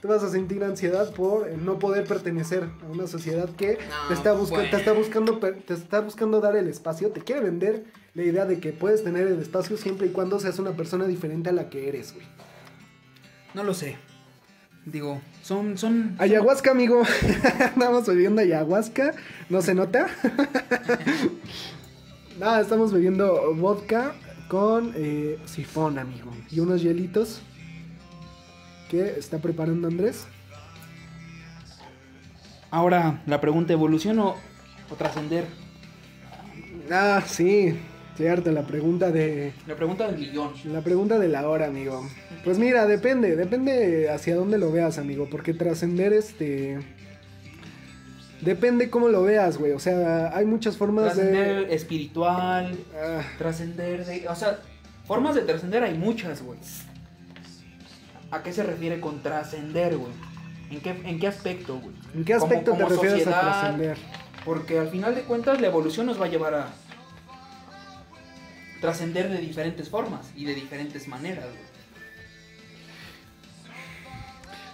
Tú vas a sentir ansiedad por eh, no poder pertenecer a una sociedad que No, te, está bueno. te está buscando te está buscando dar el espacio, te quiere vender la idea de que puedes tener el espacio siempre y cuando seas una persona diferente a la que eres, güey. No lo sé. Digo, son, son... Ayahuasca, amigo. Estamos bebiendo ayahuasca. ¿No se nota? Nada, estamos bebiendo vodka con eh, sifón, amigo. Y unos hielitos que está preparando Andrés. Ahora, la pregunta, ¿evolución o, o trascender? Ah, sí. Cierto, la pregunta de... La pregunta del millón. La pregunta de la hora, amigo. Pues mira, depende, depende hacia dónde lo veas, amigo, porque trascender este depende cómo lo veas, güey. O sea, hay muchas formas Trascender de espiritual, Ah, trascender de... O sea, formas de trascender hay muchas, güey. ¿A qué se refiere con trascender, güey? ¿En qué, ¿En qué aspecto, güey? ¿En qué Como- aspecto como te refieres sociedad, a trascender? Porque al final de cuentas la evolución nos va a llevar a trascender de diferentes formas y de diferentes maneras.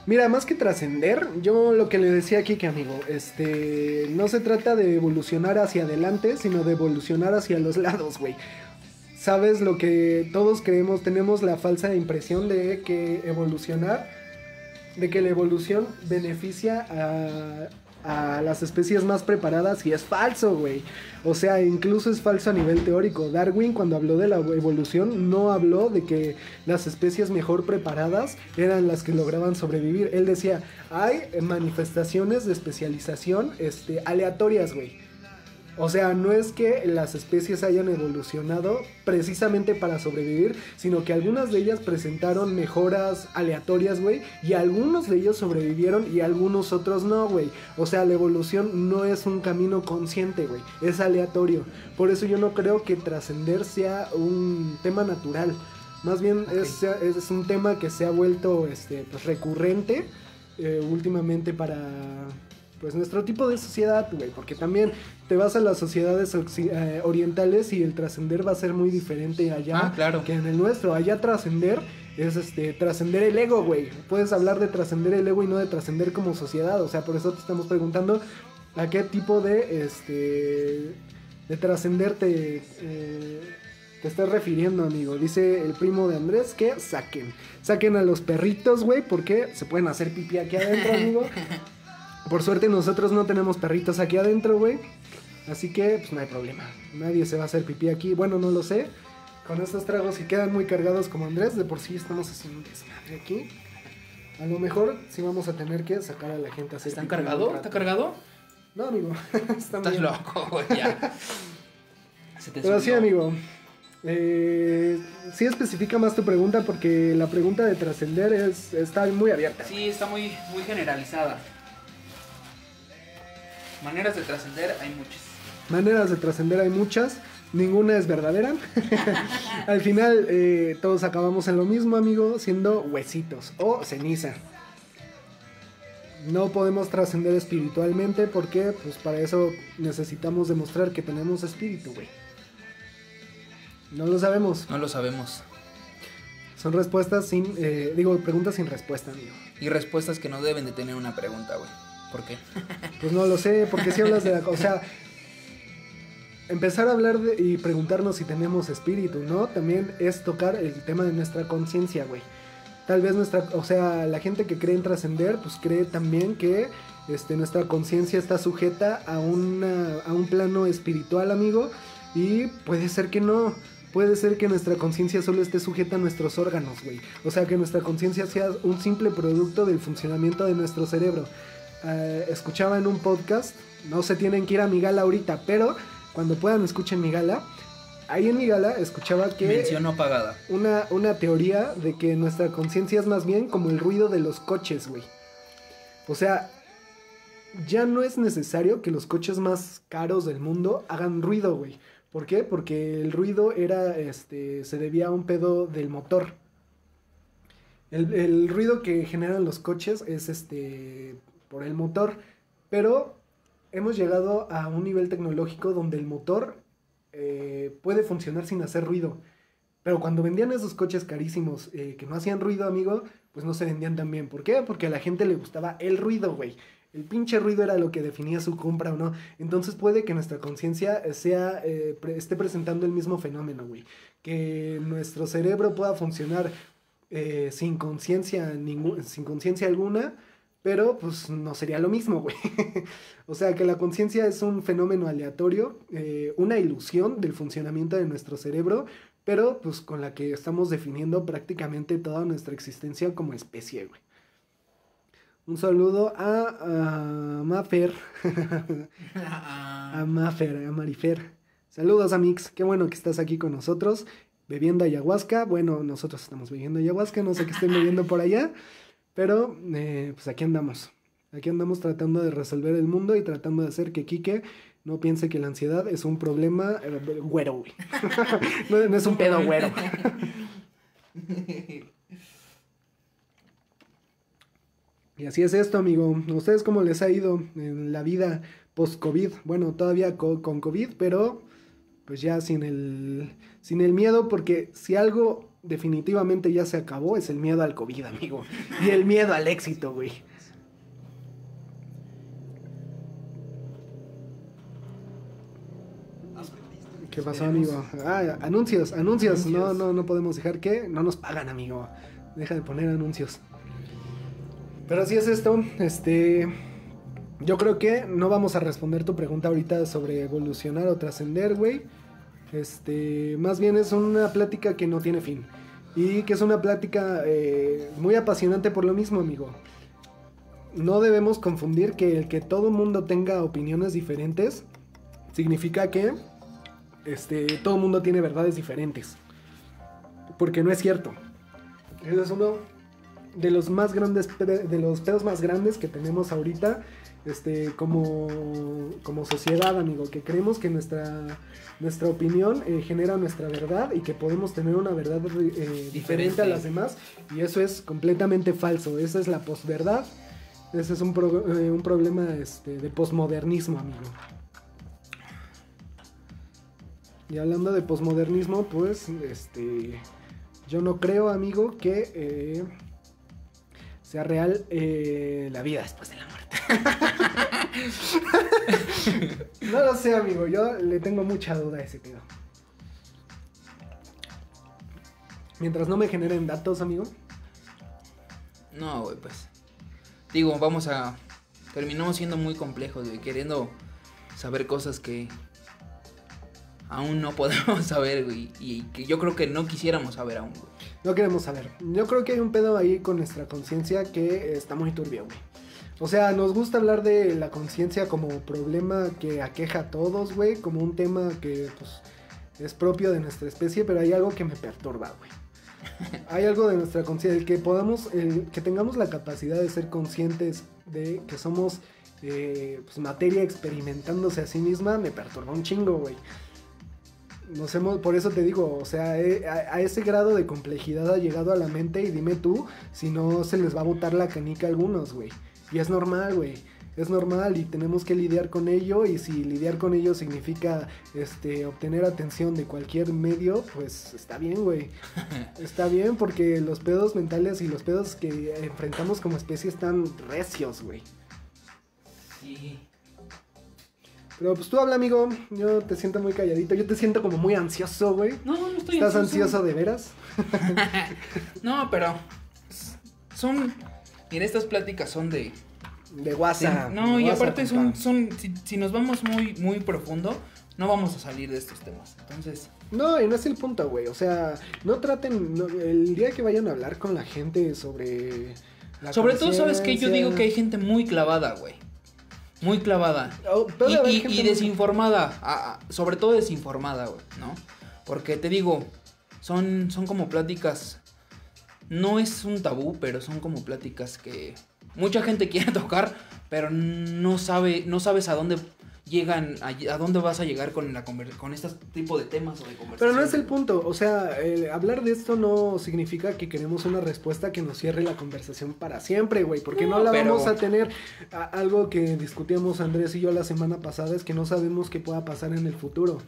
Mira, más que trascender, yo lo que le decía aquí que amigo, este, no se trata de evolucionar hacia adelante, sino de evolucionar hacia los lados, güey. Sabes lo que todos creemos, tenemos la falsa impresión de que evolucionar, de que la evolución beneficia a, a las especies más preparadas y es falso, güey. O sea, incluso es falso a nivel teórico. Darwin cuando habló de la evolución no habló de que las especies mejor preparadas eran las que lograban sobrevivir. Él decía, hay manifestaciones de especialización este, aleatorias, güey. O sea, no es que las especies hayan evolucionado precisamente para sobrevivir, sino que algunas de ellas presentaron mejoras aleatorias, güey, y algunos de ellos sobrevivieron y algunos otros no, güey. O sea, la evolución no es un camino consciente, güey, es aleatorio. Por eso yo no creo que trascender sea un tema natural. Más bien es, es un tema que se ha vuelto este, pues, recurrente eh, últimamente para pues nuestro tipo de sociedad, güey, porque también te vas a las sociedades eh, orientales y el trascender va a ser muy diferente allá Ah, claro. que en el nuestro. Allá trascender es este trascender el ego, güey. Puedes hablar de trascender el ego y no de trascender como sociedad, o sea, por eso te estamos preguntando a qué tipo de este de trascender te, eh, te estás refiriendo, amigo. Dice el primo de Andrés que saquen. Saquen a los perritos, güey, porque se pueden hacer pipí aquí adentro, amigo. Por suerte nosotros no tenemos perritos aquí adentro, güey. Así que, pues no hay problema. Nadie se va a hacer pipí aquí. Bueno, no lo sé. Con estos tragos que quedan muy cargados como Andrés, de por sí estamos haciendo un desmadre aquí. A lo mejor sí vamos a tener que sacar a la gente a hacer ¿Están pipí cargado? ¿Está cargado? No, amigo. Están Estás bien. loco, güey, ya. Se te Pero sí, amigo. Eh, sí especifica más tu pregunta porque la pregunta de trascender es, está muy abierta. Sí, está muy, muy generalizada. Maneras de trascender hay muchas. Maneras de trascender hay muchas. ninguna es verdadera. Al final eh, todos acabamos en lo mismo, amigo, siendo huesitos o ceniza. No podemos trascender espiritualmente porque pues para eso necesitamos demostrar que tenemos espíritu, güey. No lo sabemos. No lo sabemos. Son respuestas sin, eh, digo, preguntas sin respuesta, amigo. Y respuestas que no deben de tener una pregunta, güey. ¿Por qué? Pues no lo sé, porque si hablas de la... O sea, empezar a hablar y preguntarnos si tenemos espíritu, ¿no? También es tocar el tema de nuestra conciencia, güey. Tal vez nuestra, o sea, la gente que cree en trascender, pues cree también que este, nuestra conciencia está sujeta a, una, a un plano espiritual, amigo, y puede ser que no. Puede ser que nuestra conciencia solo esté sujeta a nuestros órganos, güey. O sea, que nuestra conciencia sea un simple producto del funcionamiento de nuestro cerebro. Eh, escuchaba en un podcast, no se tienen que ir a mi gala ahorita, pero cuando puedan escuchen mi gala. Ahí en mi gala escuchaba que... Mención no pagada. Una, una teoría de que nuestra conciencia es más bien como el ruido de los coches, güey. O sea, ya no es necesario que los coches más caros del mundo hagan ruido, güey. ¿Por qué? Porque el ruido era, este, se debía a un pedo del motor. El, el ruido que generan los coches es, este, por el motor. Pero hemos llegado a un nivel tecnológico donde el motor eh, puede funcionar sin hacer ruido. Pero cuando vendían esos coches carísimos eh, que no hacían ruido, amigo, pues no se vendían tan bien. ¿Por qué? Porque a la gente le gustaba el ruido, güey. El pinche ruido era lo que definía su compra o no. Entonces puede que nuestra conciencia sea, eh, esté presentando el mismo fenómeno, güey. Que nuestro cerebro pueda funcionar eh, sin conciencia sin conciencia alguna, pero pues no sería lo mismo, güey. o sea que la conciencia es un fenómeno aleatorio, eh, una ilusión del funcionamiento de nuestro cerebro, pero pues con la que estamos definiendo prácticamente toda nuestra existencia como especie, güey. Un saludo a, a Mafer, a Mafer, a Marifer. Saludos, Amix. Qué bueno que estás aquí con nosotros bebiendo ayahuasca. Bueno, nosotros estamos bebiendo ayahuasca, no sé qué estén bebiendo por allá, pero eh, pues aquí andamos. Aquí andamos tratando de resolver el mundo y tratando de hacer que Quique no piense que la ansiedad es un problema eh, güero, güey. no, es un pedo güero. Y así es esto, amigo. ¿A ustedes cómo les ha ido en la vida post-COVID? Bueno, todavía co- con COVID, pero pues ya sin el, sin el miedo, porque si algo definitivamente ya se acabó, es el miedo al COVID, amigo. Y el miedo al éxito, güey. ¿Qué pasó, amigo? Ah, anuncios, anuncios. No, no, no podemos dejar que no nos pagan, amigo. Deja de poner anuncios. Pero así es esto. Este. Yo creo que no vamos a responder tu pregunta ahorita sobre evolucionar o trascender, güey. Este. Más bien es una plática que no tiene fin. Y que es una plática eh, muy apasionante por lo mismo, amigo. No debemos confundir que el que todo mundo tenga opiniones diferentes significa que este, todo mundo tiene verdades diferentes. Porque no es cierto. Eso es uno de los más grandes, de los pedos más grandes que tenemos ahorita, este, como, como sociedad, amigo, que creemos que nuestra, nuestra opinión eh, genera nuestra verdad y que podemos tener una verdad eh, diferente. Diferente. a las demás, y eso es completamente falso, esa es la posverdad, ese es un, pro- eh, un problema este, de posmodernismo, amigo. Y hablando de posmodernismo, pues, este, yo no creo, amigo, que sea real la vida después de la muerte. no lo sé, amigo, yo le tengo mucha duda a ese pedo. Mientras no me generen datos, amigo. No, güey, pues. Digo, vamos a. Terminamos siendo muy complejos, güey, queriendo saber cosas que aún no podemos saber, güey. Y que yo creo que no quisiéramos saber aún, güey. No queremos saber. Yo creo que hay un pedo ahí con nuestra conciencia que está muy turbio, güey. O sea, nos gusta hablar de la conciencia como problema que aqueja a todos, güey, como un tema que pues es propio de nuestra especie, pero hay algo que me perturba, güey. Hay algo de nuestra conciencia, el que podamos, el que tengamos la capacidad de ser conscientes de que somos eh, pues, materia experimentándose a sí misma, me perturba un chingo, güey. Nos hemos, por eso te digo, o sea, eh, a, a ese grado de complejidad ha llegado a la mente y dime tú si no se les va a botar la canica a algunos, güey. Y es normal, güey. Es normal y tenemos que lidiar con ello y si lidiar con ello significa este obtener atención de cualquier medio, pues está bien, güey. Está bien porque los pedos mentales y los pedos que enfrentamos como especie están recios, güey. Sí. Pero pues tú habla, amigo. Yo te siento muy calladito. Yo te siento como muy ansioso, güey. No, no estoy ¿Estás ansioso de veras? no, pero son Mira, estas pláticas son de de WhatsApp. no, de y WhatsApp, aparte son, son si, si nos vamos muy, muy profundo, no vamos a salir de estos temas. Entonces, No, y no es el punto, güey. O sea, no traten. no- el día que vayan a hablar con la gente sobre. la sobre todo, ¿sabes que Yo digo que hay gente muy clavada, güey. Muy clavada. Oh, Y, desinformada, ah, sobre todo desinformada, güey, ¿no? Porque te digo, son, son como pláticas, no es un tabú, pero son como pláticas que mucha gente quiere tocar, pero no sabe, no sabes a dónde llegan, a, a dónde vas a llegar con la con este tipo de temas o de conversaciones. Pero no es el punto, o sea, el hablar de esto no significa que queremos una respuesta que nos cierre la conversación para siempre, güey, porque no, No, la pero- vamos a tener. A- algo que discutíamos Andrés y yo la semana pasada es que no sabemos qué pueda pasar en el futuro.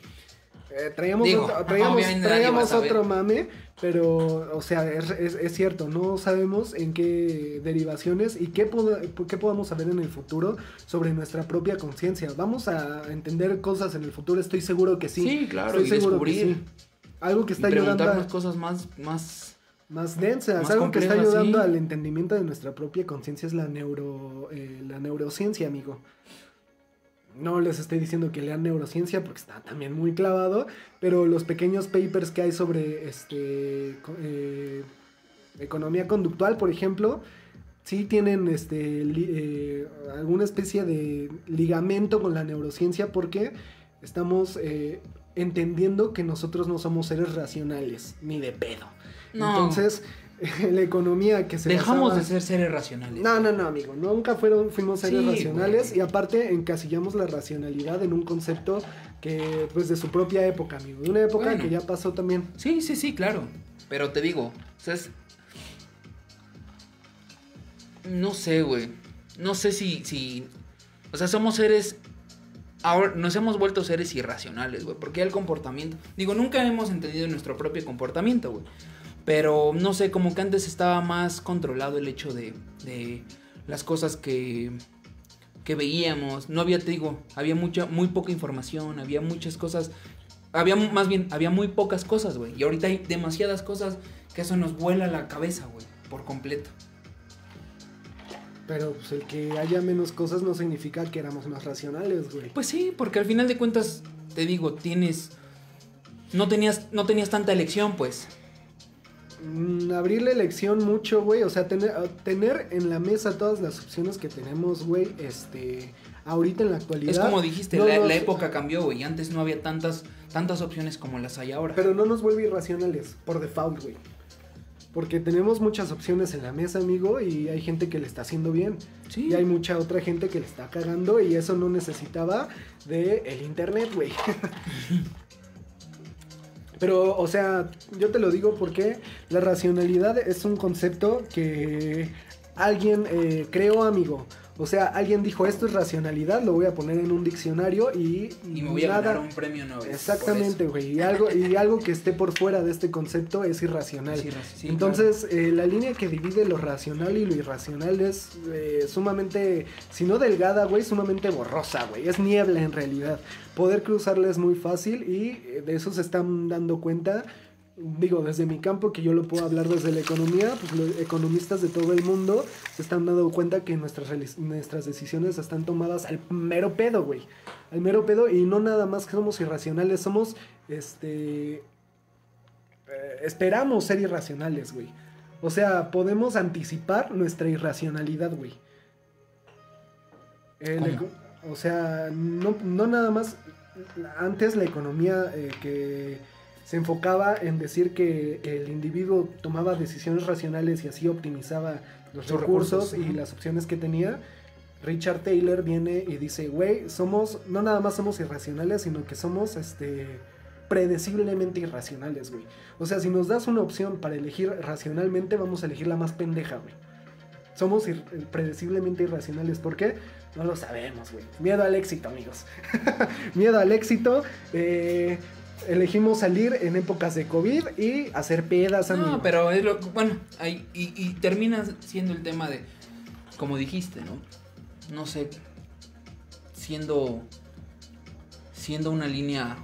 Eh, traíamos Digo, otro, traíamos, traíamos otro mame, pero, o sea, es, es- es cierto, no sabemos en qué derivaciones y qué, poda- qué podamos saber en el futuro sobre nuestra propia conciencia. Vamos a entender cosas en el futuro, estoy seguro que sí. Sí, claro, Estoy y seguro que sí. Algo que Y está ayudando a- cosas más, más, más densas, más algo que está ayudando sí. al entendimiento de nuestra propia conciencia es la neuro eh, la neurociencia, amigo. No les estoy diciendo que lean neurociencia porque está también muy clavado, pero los pequeños papers que hay sobre este eh, economía conductual, por ejemplo, sí tienen este li- eh, alguna especie de ligamento con la neurociencia porque estamos eh, entendiendo que nosotros no somos seres racionales ni de pedo. No. Entonces, la economía que se Dejamos basaba- de ser seres racionales. no, no, no, amigo. Nunca fueron, fuimos seres Sí, racionales güey. y aparte encasillamos la racionalidad en un concepto que, pues, de su propia época, amigo. De una época Bueno. que ya pasó también. Sí, sí, sí, claro. Pero te digo, o sea, es- No sé, güey. No sé si, si... O sea, somos seres... Ahora nos hemos vuelto seres irracionales, güey. Porque el comportamiento... Digo, nunca hemos entendido nuestro propio comportamiento, güey. Pero no sé, como que antes estaba más controlado el hecho de, de las cosas que, que veíamos. No había, te digo, había mucha, muy poca información, había muchas cosas. Había más bien, había muy pocas cosas, güey. Y ahorita hay demasiadas cosas que eso nos vuela la cabeza, güey. Por completo. Pero pues, el que haya menos cosas no significa que éramos más racionales, güey. Pues sí, porque al final de cuentas, te digo, tienes. No tenías, no tenías tanta elección, pues. Mm, abrir la elección mucho, güey. O sea, tener, a- tener en la mesa todas las opciones que tenemos, güey. Este, ahorita en la actualidad. Es como dijiste, no la, nos- la época cambió, güey. Antes no había tantas, tantas opciones como las hay ahora. Pero no nos vuelve irracionales, por default, güey. Porque tenemos muchas opciones en la mesa, amigo, y hay gente que le está haciendo bien. sí. Y hay mucha otra gente que le está cagando y eso no necesitaba de el internet, güey. Pero, o sea, yo te lo digo porque la racionalidad es un concepto que alguien eh, creó, amigo. O sea, alguien dijo, esto es racionalidad, lo voy a poner en un diccionario y... y me voy a ganar un premio Nobel. Exactamente, güey. Y algo, y algo que esté por fuera de este concepto es irracional. sí, Entonces, eh, la línea que divide lo racional y lo irracional es eh, sumamente, si no delgada, güey, sumamente borrosa, güey. Es niebla en realidad. Poder cruzarla es muy fácil y eh, de eso se están dando cuenta. Digo, desde mi campo, que yo lo puedo hablar desde la economía, pues los economistas de todo el mundo se están dando cuenta que nuestras, nuestras decisiones están tomadas al mero pedo, güey. Al mero pedo y no nada más que somos irracionales, somos, este, eh, esperamos ser irracionales, güey. O sea, podemos anticipar nuestra irracionalidad, güey. El eco- o sea, no, no nada más. Antes la economía eh, que se enfocaba en decir que el individuo tomaba decisiones racionales y así optimizaba los recursos, recursos, y las opciones que tenía. Richard Taylor viene y dice, güey, somos, no nada más somos irracionales, sino que somos, este, predeciblemente irracionales, güey. O sea, si nos das una opción para elegir racionalmente, vamos a elegir la más pendeja, güey. Somos ir- predeciblemente irracionales. ¿Por qué? No lo sabemos, güey. Miedo al éxito, amigos. Miedo al éxito. eh, elegimos salir en épocas de COVID y hacer pedas, amigos. No, pero es lo bueno, ahí, y, y termina siendo el tema de, como dijiste, ¿no? No sé, siendo, siendo una línea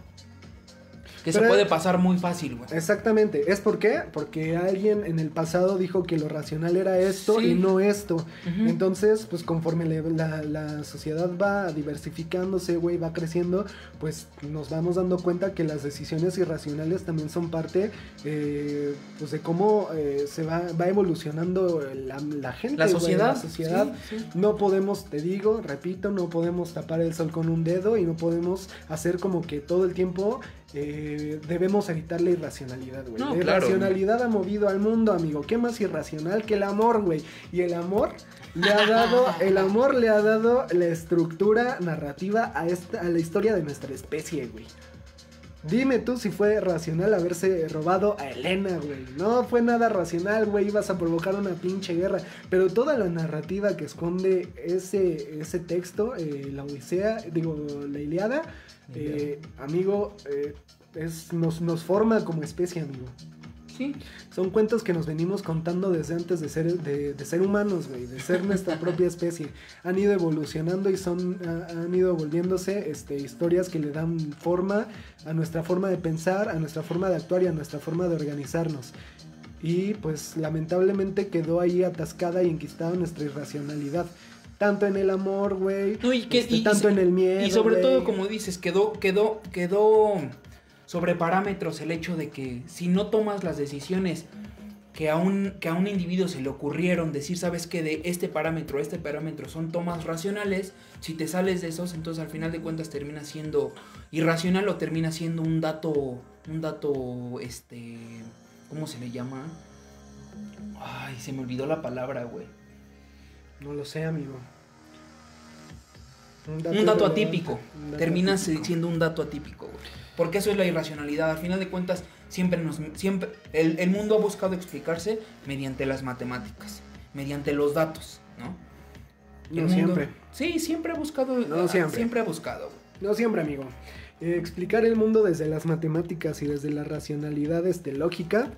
que se puede pasar muy fácil, güey. Exactamente. ¿Es por qué? Porque alguien en el pasado dijo que lo racional era esto Sí. y no esto. Entonces, pues conforme le- la, la sociedad va diversificándose, güey, va creciendo, pues nos vamos dando cuenta que las decisiones irracionales también son parte eh, pues de cómo eh, se va, va evolucionando la, la gente. la sociedad. la sociedad. sí, sí. No podemos, te digo, repito, no podemos tapar el sol con un dedo y no podemos hacer como que todo el tiempo eh, debemos evitar la irracionalidad, güey. No, la claro. irracionalidad ha movido al mundo, amigo. ¿Qué más irracional que el amor, güey? Y el amor le ha dado, el amor le ha dado la estructura narrativa a esta, a la historia de nuestra especie, güey. Dime tú si fue racional haberse robado a Elena, güey. No fue nada racional, güey. Ibas a provocar una pinche guerra. Pero toda la narrativa que esconde ese, ese texto, eh, la Odisea, digo, la Iliada, eh, amigo, eh, es, nos, nos forma como especie, amigo. Sí. Son cuentos que nos venimos contando desde antes de ser, de, de ser humanos, güey, de ser nuestra propia especie. Han ido evolucionando y son, ha- han ido volviéndose este, historias que le dan forma a nuestra forma de pensar, a nuestra forma de actuar y a nuestra forma de organizarnos. Y pues lamentablemente quedó ahí atascada y enquistada nuestra irracionalidad. Tanto en el amor, güey. No, y que- este, y- y tanto se- en el miedo. Y sobre güey. todo, como dices, quedó, quedó, quedó sobre parámetros el hecho de que si no tomas las decisiones que a un, que a un individuo se le ocurrieron, decir, sabes que de este parámetro a este parámetro son tomas racionales, si te sales de esos, entonces al final de cuentas termina siendo irracional o termina siendo un dato, un dato, este, ¿cómo se le llama? Ay, se me olvidó la palabra, güey. No lo sé, amigo. un dato atípico. un dato Termina atípico. siendo un dato atípico, güey. Porque eso es la irracionalidad. Al final de cuentas, siempre nos. Siempre, el, el mundo ha buscado explicarse mediante las matemáticas, mediante los datos, ¿no? El No mundo- siempre. Sí, siempre ha buscado. No ah, siempre. Siempre ha buscado. No siempre, amigo. Eh, explicar el mundo desde las matemáticas y desde la racionalidad este, lógica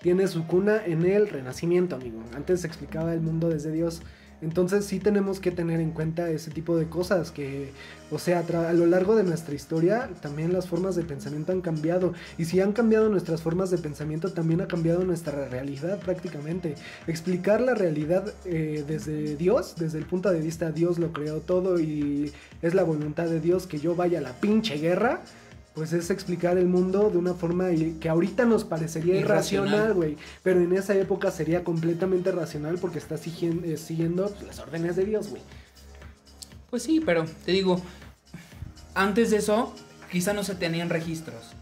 tiene su cuna en el renacimiento, amigo. Antes se explicaba el mundo desde Dios. Entonces sí tenemos que tener en cuenta ese tipo de cosas que, o sea, a lo largo de nuestra historia también las formas de pensamiento han cambiado. Y si han cambiado nuestras formas de pensamiento, también ha cambiado nuestra realidad prácticamente. Explicar la realidad eh, desde Dios, desde el punto de vista Dios lo creó todo y es la voluntad de Dios que yo vaya a la pinche guerra. Pues es explicar el mundo de una forma que ahorita nos parecería Irracional. güey. Pero en esa época sería completamente racional porque está siguiendo, eh, siguiendo las órdenes de Dios, güey. Pues sí, pero te digo, antes de eso, quizá no se tenían registros,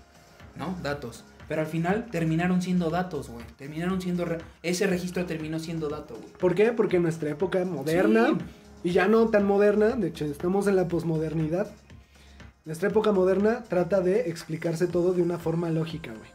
¿no? Datos. Pero al final terminaron siendo datos, güey. Terminaron siendo. re- Ese registro terminó siendo dato, güey. ¿Por qué? Porque en nuestra época moderna, Sí. y ya no tan moderna, de hecho estamos en la posmodernidad, nuestra época moderna trata de explicarse todo de una forma lógica, güey.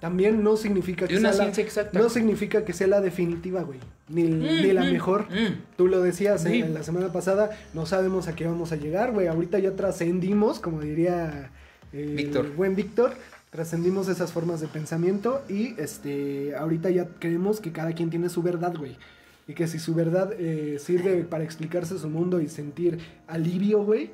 También no significa que una sea la- exacta. no significa que sea la definitiva, güey. Ni, ni la Mm, mm, mejor. mm. Tú lo decías Sí. eh, la semana pasada, no sabemos a qué vamos a llegar, güey. Ahorita ya trascendimos, como diría eh, Víctor. el buen Víctor, trascendimos esas formas de pensamiento y este ahorita ya creemos que cada quien tiene su verdad, güey. Y que si su verdad eh, sirve para explicarse su mundo y sentir alivio, güey,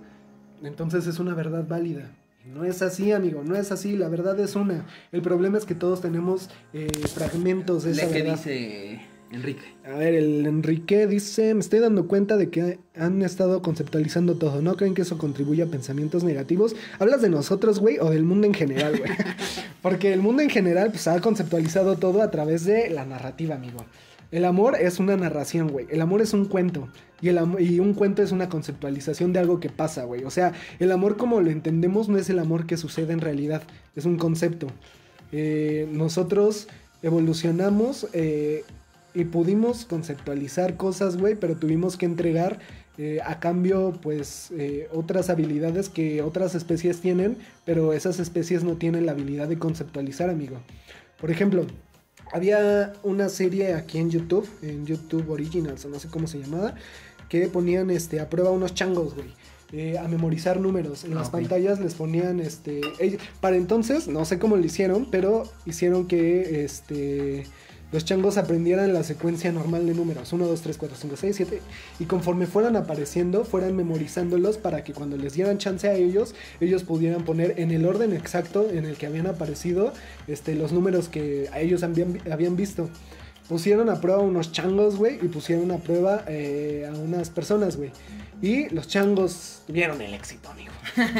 entonces es una verdad válida. No es así, amigo, no es así, la verdad es una. El problema es que todos tenemos eh, fragmentos de esa que verdad. dice Enrique. A ver, el Enrique dice, me estoy dando cuenta de que han estado conceptualizando todo, ¿no creen que eso contribuye a pensamientos negativos? ¿Hablas de nosotros, güey, o del mundo en general, güey? Porque el mundo en general, pues, ha conceptualizado todo a través de la narrativa, amigo. El amor es una narración, güey. El amor es un cuento. Y, el y un cuento es una conceptualización de algo que pasa, güey. O sea, el amor como lo entendemos no es el amor que sucede en realidad. Es un concepto. Eh, nosotros evolucionamos eh, y pudimos conceptualizar cosas, güey, pero tuvimos que entregar eh, a cambio, pues, otras habilidades que otras especies tienen, pero esas especies no tienen la habilidad de conceptualizar, amigo. Por ejemplo, había una serie aquí en YouTube, en YouTube Originals, o no sé cómo se llamaba, que ponían este, a prueba unos changos, güey. eh, a memorizar números. En Ah, las pantallas les ponían, este, para entonces, no sé cómo lo hicieron, pero hicieron que, este, los changos aprendieran la secuencia normal de números, 1, 2, 3, 4, 5, 6, 7, y conforme fueran apareciendo, fueran memorizándolos para que cuando les dieran chance a ellos, ellos pudieran poner en el orden exacto en el que habían aparecido este, los números que a ellos habían, habían visto. Pusieron a prueba unos changos, güey, y pusieron a prueba eh, a unas personas, güey. Y los changos tuvieron el éxito, amigo.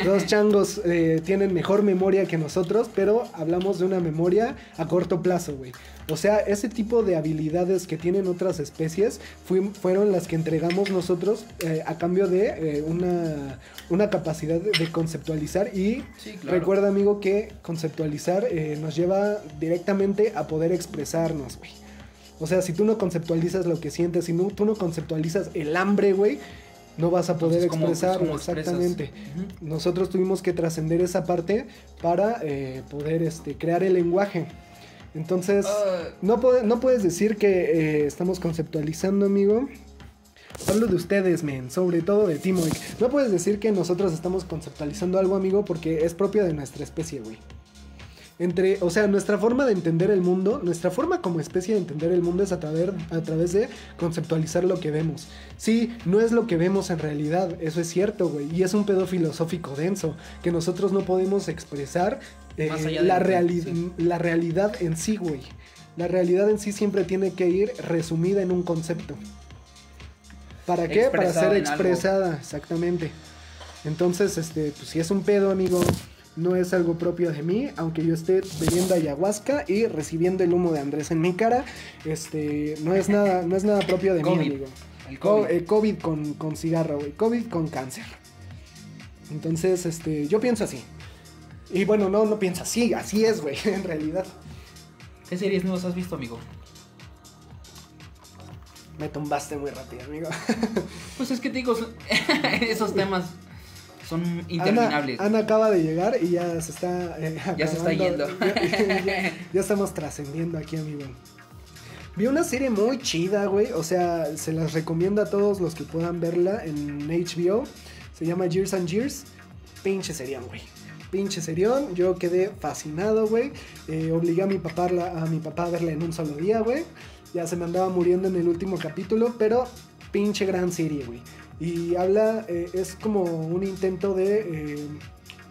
Los changos eh, tienen mejor memoria que nosotros, pero hablamos de una memoria a corto plazo, güey. O sea, ese tipo de habilidades que tienen otras especies fui- fueron las que entregamos nosotros eh, a cambio de eh, una, una capacidad de, conceptualizar y Sí, claro. recuerda, amigo, que conceptualizar nos lleva directamente a poder expresarnos, güey. O sea, si tú no conceptualizas lo que sientes, si no, tú no conceptualizas el hambre, güey, no vas a poder Entonces, ¿cómo- expresarlo. exactamente. Nosotros tuvimos que trascender esa parte para eh, poder este, crear el lenguaje. Entonces, Ah, no, puede- no puedes decir que eh, estamos conceptualizando, amigo. Hablo de ustedes, men, sobre todo de ti. No puedes decir que nosotros estamos conceptualizando algo, amigo, porque es propio de nuestra especie, güey. Entre, o sea, nuestra forma de entender el mundo, nuestra forma como especie de entender el mundo es a través, a través de conceptualizar lo que vemos. Sí, no es lo que vemos en realidad, eso es cierto, güey. Y es un pedo filosófico denso, que nosotros no podemos expresar eh, la, reali- sí. la realidad en sí, güey. La realidad en sí siempre tiene que ir resumida en un concepto. ¿Para qué? Para ser algo. expresada, exactamente. Entonces, este, pues si es un pedo, amigo, no es algo propio de mí, aunque yo esté bebiendo ayahuasca y recibiendo el humo de Andrés en mi cara, este, no es nada, no es nada propio de mí, amigo. el Co- eh, COVID con, con cigarro, güey. COVID con cáncer. Entonces, este, yo pienso así. Y bueno, no, no pienso así, así es, güey, en realidad. ¿Qué series nuevas has visto, amigo? Me tumbaste muy rápido, amigo. Pues es que te digo, esos temas son interminables. Ana acaba de llegar y ya se está. eh, Ya se está yendo. Ya, ya- ya estamos trascendiendo aquí, amigo. Vi una serie muy chida, güey. O sea, se las recomiendo a todos los que puedan verla en HBO. Se llama Years and Years. Pinche serión, güey. Pinche serión. Yo quedé fascinado, güey. Eh, obligué a mi, papá, a mi papá a verla en un solo día, güey. Ya se me andaba muriendo en el último capítulo, pero pinche gran serie, güey. Y habla, eh, es como un intento de eh,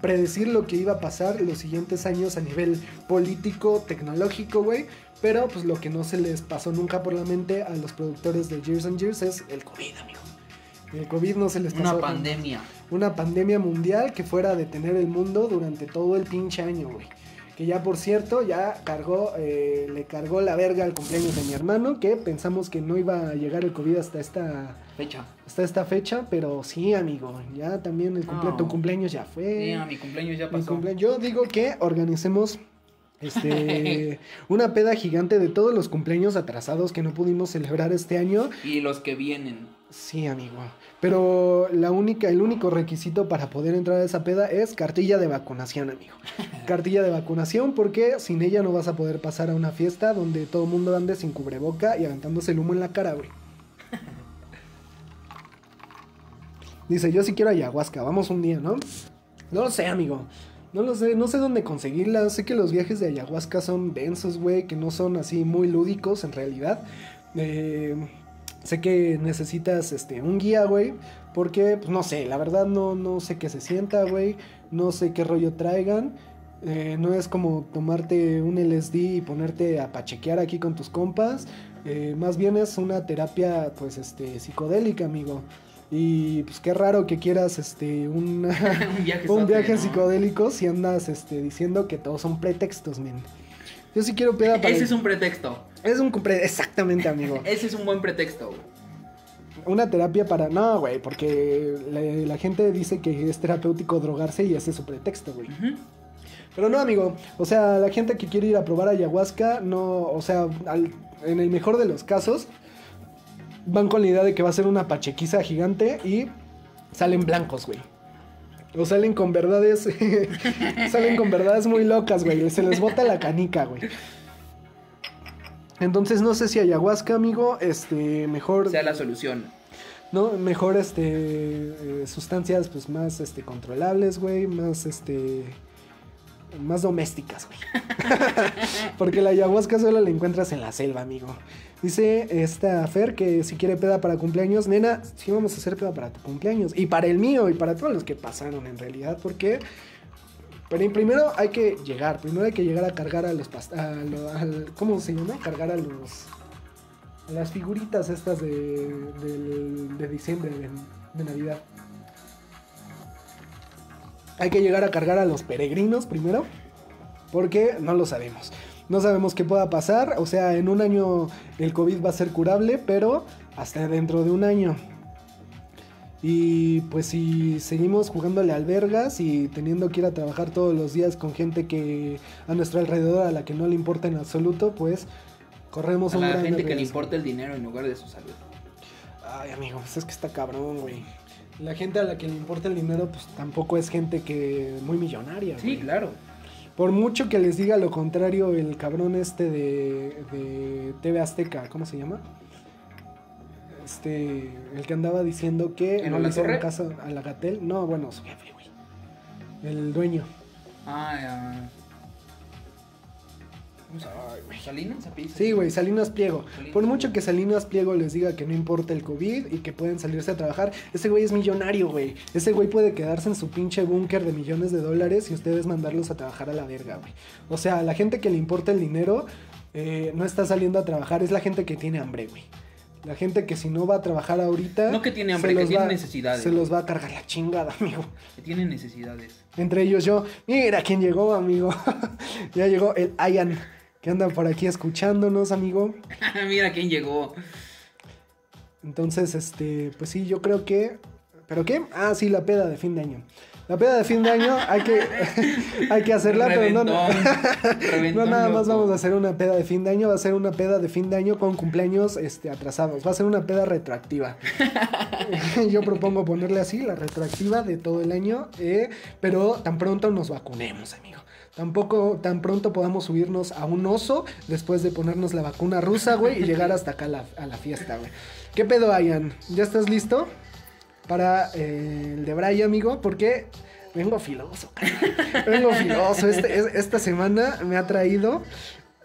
predecir lo que iba a pasar los siguientes años a nivel político, tecnológico, güey. Pero pues lo que no se les pasó nunca por la mente a los productores de Years and Years es el COVID, amigo. El COVID no se les pasó. Una pandemia. Una pandemia mundial que fuera a detener el mundo durante todo el pinche año, güey. Que ya por cierto, ya cargó, eh, le cargó la verga al cumpleaños de mi hermano, que pensamos que no iba a llegar el COVID hasta esta, Fecha. hasta esta fecha, pero sí, amigo, ya también el cumple- No. tu cumpleaños ya fue. Sí, a mi cumpleaños ya pasó. Yo digo que organicemos este una peda gigante de todos los cumpleaños atrasados que no pudimos celebrar este año. Y los que vienen. Sí, amigo. Pero la única, el único requisito para poder entrar a esa peda es cartilla de vacunación, amigo. Cartilla de vacunación porque sin ella no vas a poder pasar a una fiesta donde todo el mundo ande sin cubreboca y aventándose el humo en la cara, güey. Dice, yo sí quiero ayahuasca, vamos un día, ¿no? No lo sé, amigo. No lo sé, no sé dónde conseguirla. Sé que los viajes de ayahuasca son densos, güey, que no son así muy lúdicos en realidad. Eh, sé que necesitas este, un guía, güey, porque, pues no sé, la verdad no, no sé qué se sienta, güey. No sé qué rollo traigan. Eh, no es como tomarte un LSD y ponerte a pachequear aquí con tus compas. Eh, más bien es una terapia, pues, este, psicodélica, amigo. Y pues qué raro que quieras este un, un viaje, un viaje ¿no? psicodélico si andas este diciendo que todos son pretextos, men. Yo sí quiero peda para Ese es un pretexto. Es un pre- exactamente, amigo. Ese es un buen pretexto. Una terapia para no, güey, porque la, la gente dice que es terapéutico drogarse y ese es su pretexto, güey. Pero no, amigo. O sea, la gente que quiere ir a probar ayahuasca, no. O sea, al- en el mejor de los casos, van con la idea de que va a ser una pachequiza gigante y salen blancos, güey. O salen con verdades. salen con verdades muy locas, güey. Se les bota la canica, güey. Entonces no sé si ayahuasca, amigo, este, mejor. Sea la solución. No, mejor este eh, sustancias pues más este controlables, güey, más este más domésticas, güey. Porque la ayahuasca solo la encuentras en la selva, amigo. Dice esta Fer que si quiere peda para cumpleaños, nena, sí vamos a hacer peda para tu cumpleaños y para el mío y para todos los que pasaron en realidad, porque pero primero hay que llegar, primero hay que llegar a cargar a los a ¿cómo se llama? Cargar a los a las figuritas estas de, del- de diciembre, de, de Navidad. Hay que llegar a cargar a los peregrinos primero, porque no lo sabemos. No sabemos qué pueda pasar, o sea, en un año el COVID va a ser curable, pero hasta dentro de un año. Y pues si seguimos jugándole albergas y teniendo que ir a trabajar todos los días con gente que a nuestro alrededor a la que no le importa en absoluto, pues corremos A un la gran gente que le importa el dinero en lugar de su salud. Ay, amigo, pues es que está cabrón, güey. La gente a la que le importa el dinero, pues tampoco es gente que muy millonaria. Sí, güey. claro. Por mucho que les diga lo contrario el cabrón este de, de TV Azteca, ¿cómo se llama? Este, el que andaba diciendo que ¿En no le hicieron torre? caso a la Gatel. No, bueno, su jefe, güey. El dueño. Ah. ¿Salinas? ¿Se apellida Sí, güey, Salinas Pliego. Salinas Por mucho que Salinas Pliego les diga que no importa el COVID y que pueden salirse a trabajar, ese güey es millonario, güey. Ese güey puede quedarse en su pinche búnker de millones de dólares y ustedes mandarlos a trabajar a la verga, güey. O sea, la gente que le importa el dinero eh, no está saliendo a trabajar, es la gente que tiene hambre, güey. La gente que si no va a trabajar ahorita... No que tiene hambre, que tiene va- necesidades. Se los va a cargar la chingada, amigo. Que tiene necesidades. Entre ellos yo, mira quién llegó, amigo. ya llegó el Ayan, que anda por aquí escuchándonos, amigo. Mira quién llegó. Entonces, este, pues sí, yo creo que. ¿Pero qué? Ah, sí, la peda de fin de año. La peda de fin de año hay que, hay que hacerla, pero no, no, nada más loco. vamos a hacer una peda de fin de año, va a ser una peda de fin de año con cumpleaños este, atrasados, va a ser una peda retroactiva. yo propongo ponerle así, la retroactiva de todo el año, eh, pero tan pronto nos vacunemos, amigo. Tampoco tan pronto podamos subirnos a un oso después de ponernos la vacuna rusa, güey, y llegar hasta acá a la, a la fiesta, güey. ¿Qué pedo, Ayan? ¿Ya estás listo? Para eh, el de Bray, amigo, porque vengo filoso. Vengo filoso. Este- es- esta semana me ha traído.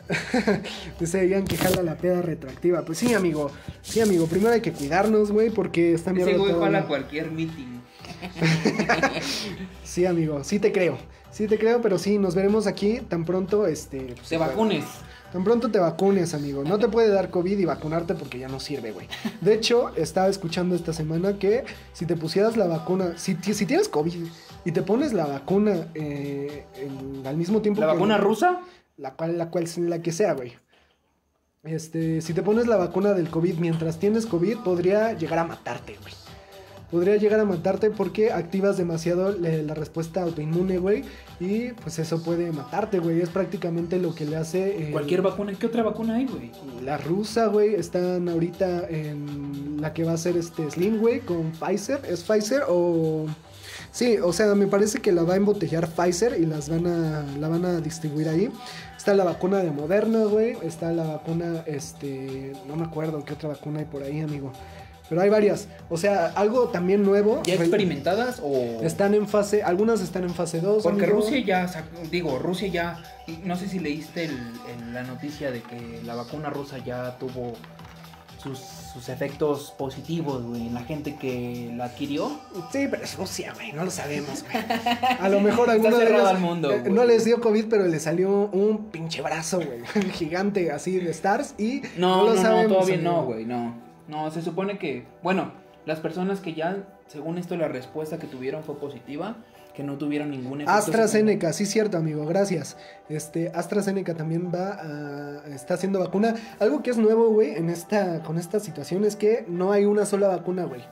Dice Ian que jala la peda retroactiva. Pues sí, amigo. Sí, amigo. Primero hay que cuidarnos, güey, porque esta mierda. Ese güey jala cualquier meeting. Sí, amigo. Sí te creo. Sí te creo, pero sí, nos veremos aquí tan pronto, este. pues, Te vacunes. Tan pronto te vacunes, amigo. No te puede dar COVID y vacunarte porque ya no sirve, güey. De hecho, estaba escuchando esta semana que si te pusieras la vacuna, si, si tienes COVID y te pones la vacuna eh, en- al mismo tiempo ¿La que- vacuna rusa? La cual, la cual, la que sea, güey. Este, si te pones la vacuna del COVID mientras tienes COVID, podría llegar a matarte, güey. Podría llegar a matarte porque activas demasiado le- la respuesta autoinmune, güey. Y pues eso puede matarte, güey. Es prácticamente lo que le hace. el- Cualquier vacuna. ¿Qué otra vacuna hay, güey? La rusa, güey. Están ahorita en la que va a ser este Slim, güey, con Pfizer. ¿Es Pfizer o.? Sí, o sea, me parece que la va a embotellar Pfizer y las van a, la van a distribuir ahí. Está la vacuna de Moderna, güey. Está la vacuna, este, no me acuerdo qué otra vacuna hay por ahí, amigo. Pero hay varias. O sea, algo también nuevo. ¿Ya experimentadas o...? Están en fase, algunas están en fase 2. Porque Rusia ya, sacó- digo, Rusia ya, no sé si leíste el- el- la noticia de que la vacuna rusa ya tuvo sus, sus efectos positivos, güey, en la gente que la adquirió. Sí, pero es Rusia, güey, no lo sabemos, güey. A lo mejor alguno de ellos al mundo, eh, no les dio COVID, pero le salió un pinche brazo, güey, gigante así de stars y No, lo no, no, sabemos, todavía amigo. no, güey, no. No, se supone que, bueno, las personas que ya, según esto, la respuesta que tuvieron fue positiva, que no tuvieron ningún efecto. AstraZeneca, sí cierto, amigo, gracias. Este AstraZeneca también va a está haciendo vacuna. Algo que es nuevo, güey, en esta con esta situación es que no hay una sola vacuna, güey.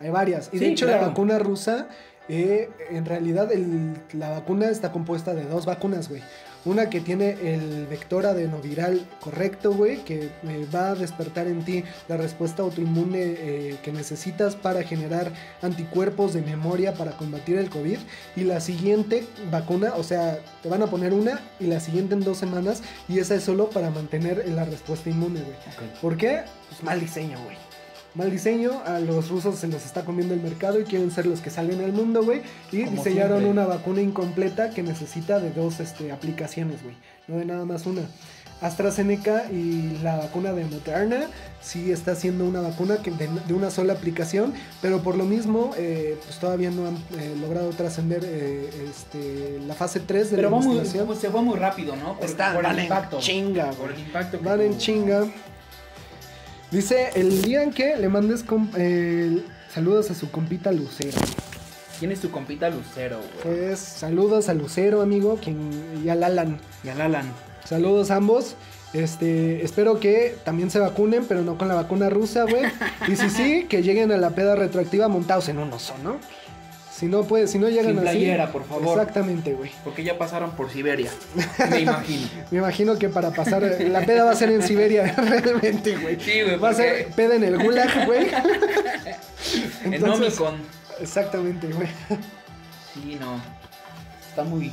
Hay varias. Y de hecho claro. la vacuna rusa eh, en realidad el- la vacuna está compuesta de dos vacunas, güey. Una que tiene el vector adenoviral correcto, güey, que eh, va a despertar en ti la respuesta autoinmune eh, que necesitas para generar anticuerpos de memoria para combatir el COVID. Y la siguiente vacuna, o sea, te van a poner una y la siguiente en dos semanas. Y esa es solo para mantener la respuesta inmune, güey. ¿Por qué? Pues mal diseño, güey. Mal diseño, a los rusos se los está comiendo el mercado y quieren ser los que salen al mundo, güey. Y Como diseñaron siempre. una vacuna incompleta que necesita de dos este, aplicaciones, güey. No de nada más una. AstraZeneca y la vacuna de Moderna sí está haciendo una vacuna que de, de una sola aplicación, pero por lo mismo eh, pues todavía no han eh, logrado trascender eh, este, la fase 3 de Pero la va muy, investigación. pues, se fue muy rápido, ¿no? Por, Está, por van el en impacto. chinga, Por el impacto. Van en chinga. Dice, el día en que le mandes eh, saludos a su compita Lucero. ¿Quién es tu compita Lucero, güey? Pues saludos a Lucero, amigo, quien, y al Alan. Y al Alan. Saludos a ambos. Este, espero que también se vacunen, pero no con la vacuna rusa, güey. Y si sí, que lleguen a la peda retroactiva montados en un oso, ¿no? Si no puede, si no llegan Sin así. playera, por favor. Exactamente, güey. Porque ya pasaron por Siberia. Me imagino. Me imagino que para pasar la peda va a ser en Siberia, realmente, güey. Sí, güey. Va a ser peda en el gulag, güey. En Omicron. Exactamente, güey. Sí, no. Está muy.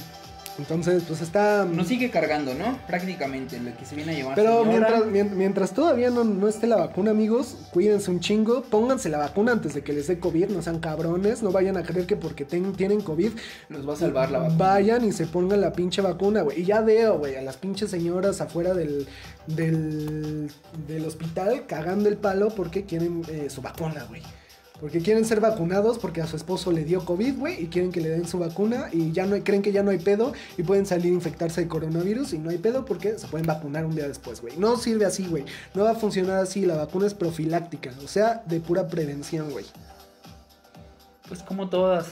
Entonces, pues está. Nos sigue cargando, ¿no? Prácticamente lo que se viene a llevar. Pero mientras, mien- mientras todavía no, no esté la vacuna, amigos, cuídense un chingo, pónganse la vacuna antes de que les dé COVID, no sean cabrones, no vayan a creer que porque ten- tienen COVID Los va a salvar la vacuna. vayan y se pongan la pinche vacuna, güey. Y ya veo, güey, a las pinches señoras afuera del, del, del hospital cagando el palo porque quieren eh, su vacuna, güey. Porque quieren ser vacunados porque a su esposo le dio COVID, güey, y quieren que le den su vacuna y ya no creen que ya no hay pedo y pueden salir a infectarse de coronavirus y no hay pedo porque se pueden vacunar un día después, güey. No sirve así, güey. No va a funcionar así. La vacuna es profiláctica, o sea, de pura prevención, güey. Pues como todas.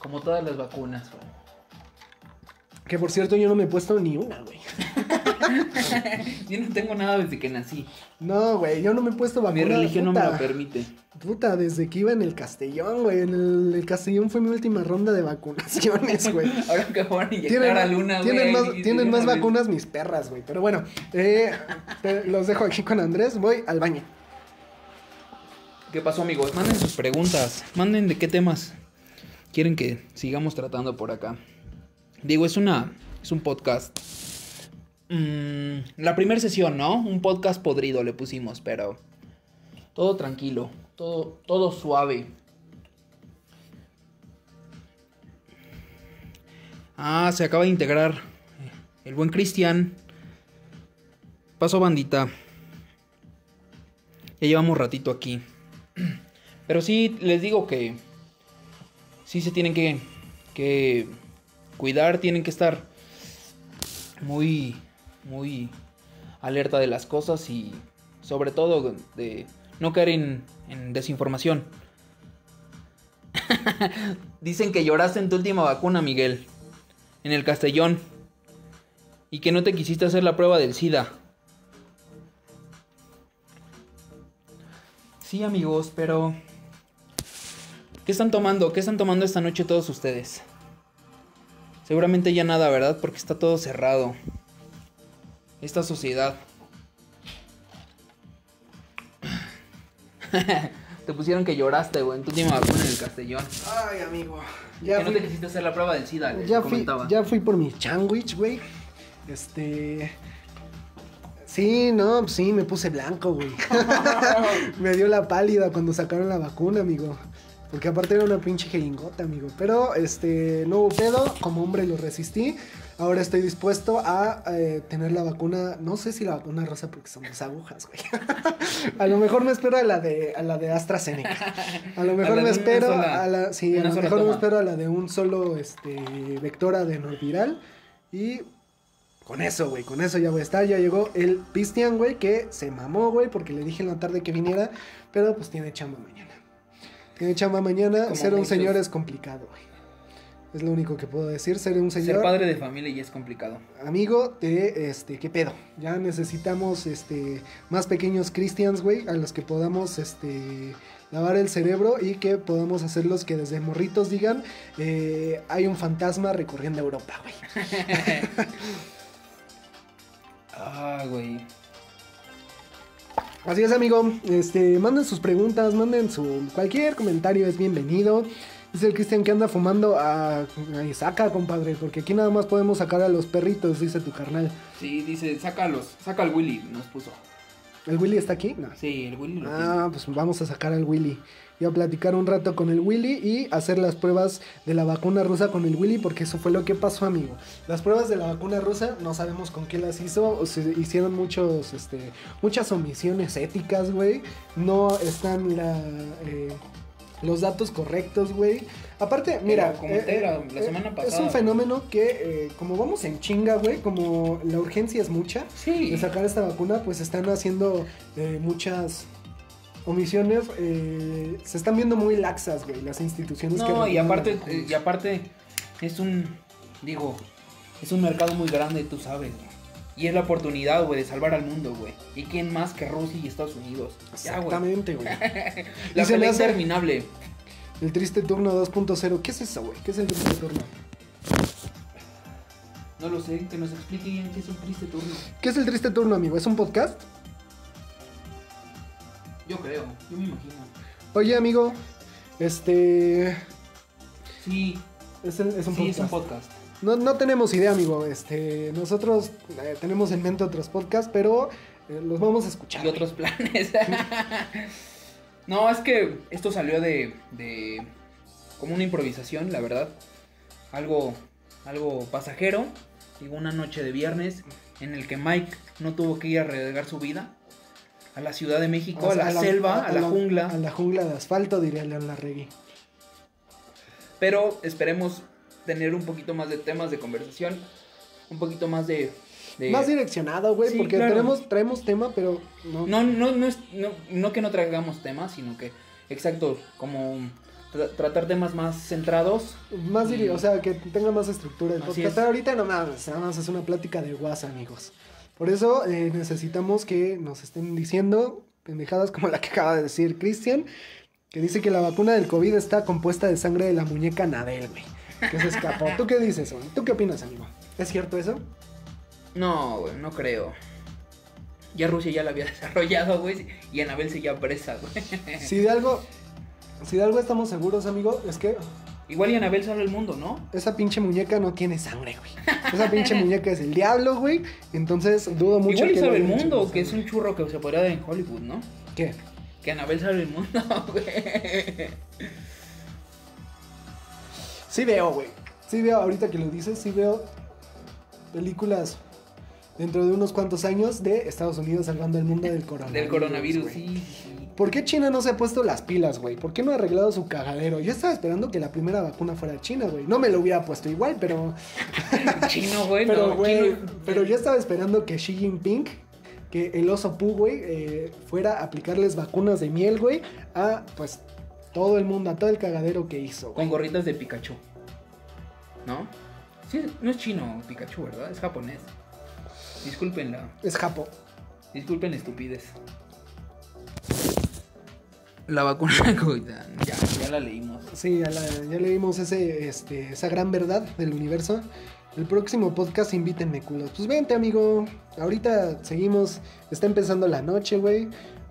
Como todas las vacunas, güey. Que por cierto, yo no me he puesto ni una, güey. Yo no tengo nada desde que nací. No, güey, yo no me he puesto vacuna. Mi religión no me lo permite. Puta, desde que iba en el Castellón, güey. En el, el Castellón fue mi última ronda de vacunaciones, güey. Ahora que van a inyectar a Luna, güey. tienen más, y- tienen y- más y- vacunas mis perras, güey. Pero bueno, eh, te- los dejo aquí con Andrés. Voy al baño. ¿Qué pasó, amigos? Manden sus preguntas. Manden de qué temas quieren que sigamos tratando por acá. Digo, es una. Es un podcast. Mm, la primera sesión, ¿no? Un podcast podrido le pusimos, pero. Todo tranquilo. Todo, todo suave. Ah, se acaba de integrar el buen Cristian. Pasó bandita. Ya llevamos ratito aquí. Pero sí, les digo que sí se tienen que, que cuidar, tienen que estar muy, muy alerta de las cosas y sobre todo de no caer en, en desinformación. Dicen que lloraste en tu última vacuna, Miguel, en el Castellón, y que no te quisiste hacer la prueba del SIDA. Sí, amigos, pero... ¿Qué están tomando? ¿Qué están tomando esta noche todos ustedes? Seguramente ya nada, ¿verdad? Porque está todo cerrado. Esta sociedad. te pusieron que lloraste, güey, en tu última vacuna en el Castellón. Ay, amigo. que Ya no te quisiste hacer la prueba del SIDA, les ya fui, ya fui por mi sándwich, güey. Este. Sí, no, pues sí, me puse blanco, güey. me dio la pálida cuando sacaron la vacuna, amigo. Porque aparte era una pinche jeringota, amigo. Pero, este, no hubo pedo. Como hombre lo resistí. Ahora estoy dispuesto a eh, tener la vacuna. No sé si la vacuna rosa porque son dos agujas, güey. a lo mejor me espero a la de, a la de AstraZeneca. A lo mejor me espero sola- a la. Sí, a lo mejor me espero a la de un solo este, vector adenoviral. Y con eso, güey, con eso ya voy a estar. Ya llegó el Pistian, güey, que se mamó, güey, porque le dije en la tarde que viniera, pero pues tiene chamba mañana. Tiene chamba mañana. Ser un señor es complicado, güey. Es lo único que puedo decir. Ser un Ser señor padre de familia ya es complicado. amigo de este, ¿qué pedo? Ya necesitamos este más pequeños Christians, güey, a los que podamos este lavar el cerebro y que podamos hacerlos que desde morritos digan, eh, hay un fantasma recorriendo Europa, güey. Ah, güey. Así es, amigo. Este, manden sus preguntas, manden su cualquier comentario es bienvenido. Dice el Cristian que anda fumando a, a saca, compadre, porque aquí nada más podemos sacar a los perritos, dice tu carnal. Sí, dice, sácalos, saca al Willy, nos puso. ¿El Willy está aquí? No. Sí, el Willy lo Ah, pues vamos a sacar al Willy. Y a platicar un rato con el Willy y hacer las pruebas de la vacuna rusa con el Willy, porque eso fue lo que pasó, amigo. Las pruebas de la vacuna rusa, no sabemos con qué las hizo, o se hicieron muchos, este, muchas omisiones éticas, güey. No están la, eh, los datos correctos, güey. Aparte, mira, Como comenté la- la semana es pasada. un fenómeno que, eh, como vamos en chinga, güey, como la urgencia es mucha, Sí. de sacar esta vacuna, pues están haciendo eh, muchas omisiones. eh, se están viendo muy laxas, güey, las instituciones que No, y regulan aparte, eh, y aparte, es un, digo, es un mercado muy grande, tú sabes, güey. Y es la oportunidad, güey, de salvar al mundo, güey. ¿Y quién más que Rusia y Estados Unidos? Exactamente, güey. La Y pelea hace- interminable. El triste turno 2.0. ¿Qué es eso, güey? ¿Qué es el triste turno? No lo sé, que nos explique bien qué es un triste turno. ¿Qué es el triste turno, amigo? ¿Es un podcast? Yo creo, yo me imagino. Oye, amigo, este. Sí, Es, un sí, podcast. es un podcast. No, no tenemos idea, amigo. Este, nosotros eh, tenemos en mente otros podcasts, pero eh, los vamos a escuchar. Y otros planes. no, es que esto salió de, de como una improvisación, la verdad. Algo, algo pasajero. Digo, una noche de viernes en el que Mike no tuvo que ir a arriesgar su vida a la Ciudad de México, O a la selva, a, la, jungla. A la jungla de asfalto, diría León Larregui. Pero esperemos tener un poquito más de temas de conversación, un poquito más de... de- Más direccionado, güey, Sí, porque claro. tenemos, traemos tema, pero no. No, no, no, es, no, no que no traigamos temas, sino que, exacto, como tra- tratar temas más centrados. Más diri- o sea, que tenga más estructura el podcast. ahorita no mames, nada más es una plática de guasa, amigos. Por eso eh, necesitamos que nos estén diciendo pendejadas como la que acaba de decir Cristian, que dice que la vacuna del COVID está compuesta de sangre de la muñeca Nadel, güey. Que se escapó. ¿Tú qué dices, güey? ¿Tú qué opinas, amigo? ¿Es cierto eso? No, güey, no creo. Ya Rusia ya la había desarrollado, güey, y Anabel seguía presa, güey. Si de algo, si de algo estamos seguros, amigo, es que Igual y Anabel salva el mundo, ¿no? esa pinche muñeca no tiene sangre, güey. Esa pinche muñeca es el diablo, güey. Entonces dudo mucho Igual y que salva el mundo, que es un churro que se podría dar en Hollywood, ¿no? ¿Qué? Que Anabel salve el mundo, güey. Sí veo, güey. Sí veo, ahorita que lo dices, sí veo películas dentro de unos cuantos años de Estados Unidos salvando el mundo del coronavirus. Del coronavirus, sí. ¿Por qué China no se ha puesto las pilas, güey? ¿Por qué no ha arreglado su cagadero? Yo estaba esperando que la primera vacuna fuera China, güey. No me lo hubiera puesto igual, pero... Chino, güey. Pero, no, güey, pero yo estaba esperando que Xi Jinping, que el oso Pu, güey, eh, fuera a aplicarles vacunas de miel, güey, a, pues, todo el mundo, a todo el cagadero que hizo, güey. Con gorritas de Pikachu. ¿No? Sí, no es chino Pikachu, ¿verdad? Es japonés. Disculpen la. Es Japo. Disculpen la estupidez. La vacuna de COVID. Ya, ya la leímos. Sí, ya, la- ya leímos ese, este, esa gran verdad del universo. El próximo podcast invítenme, culos. Pues vente, amigo. Ahorita seguimos. Está empezando la noche, güey.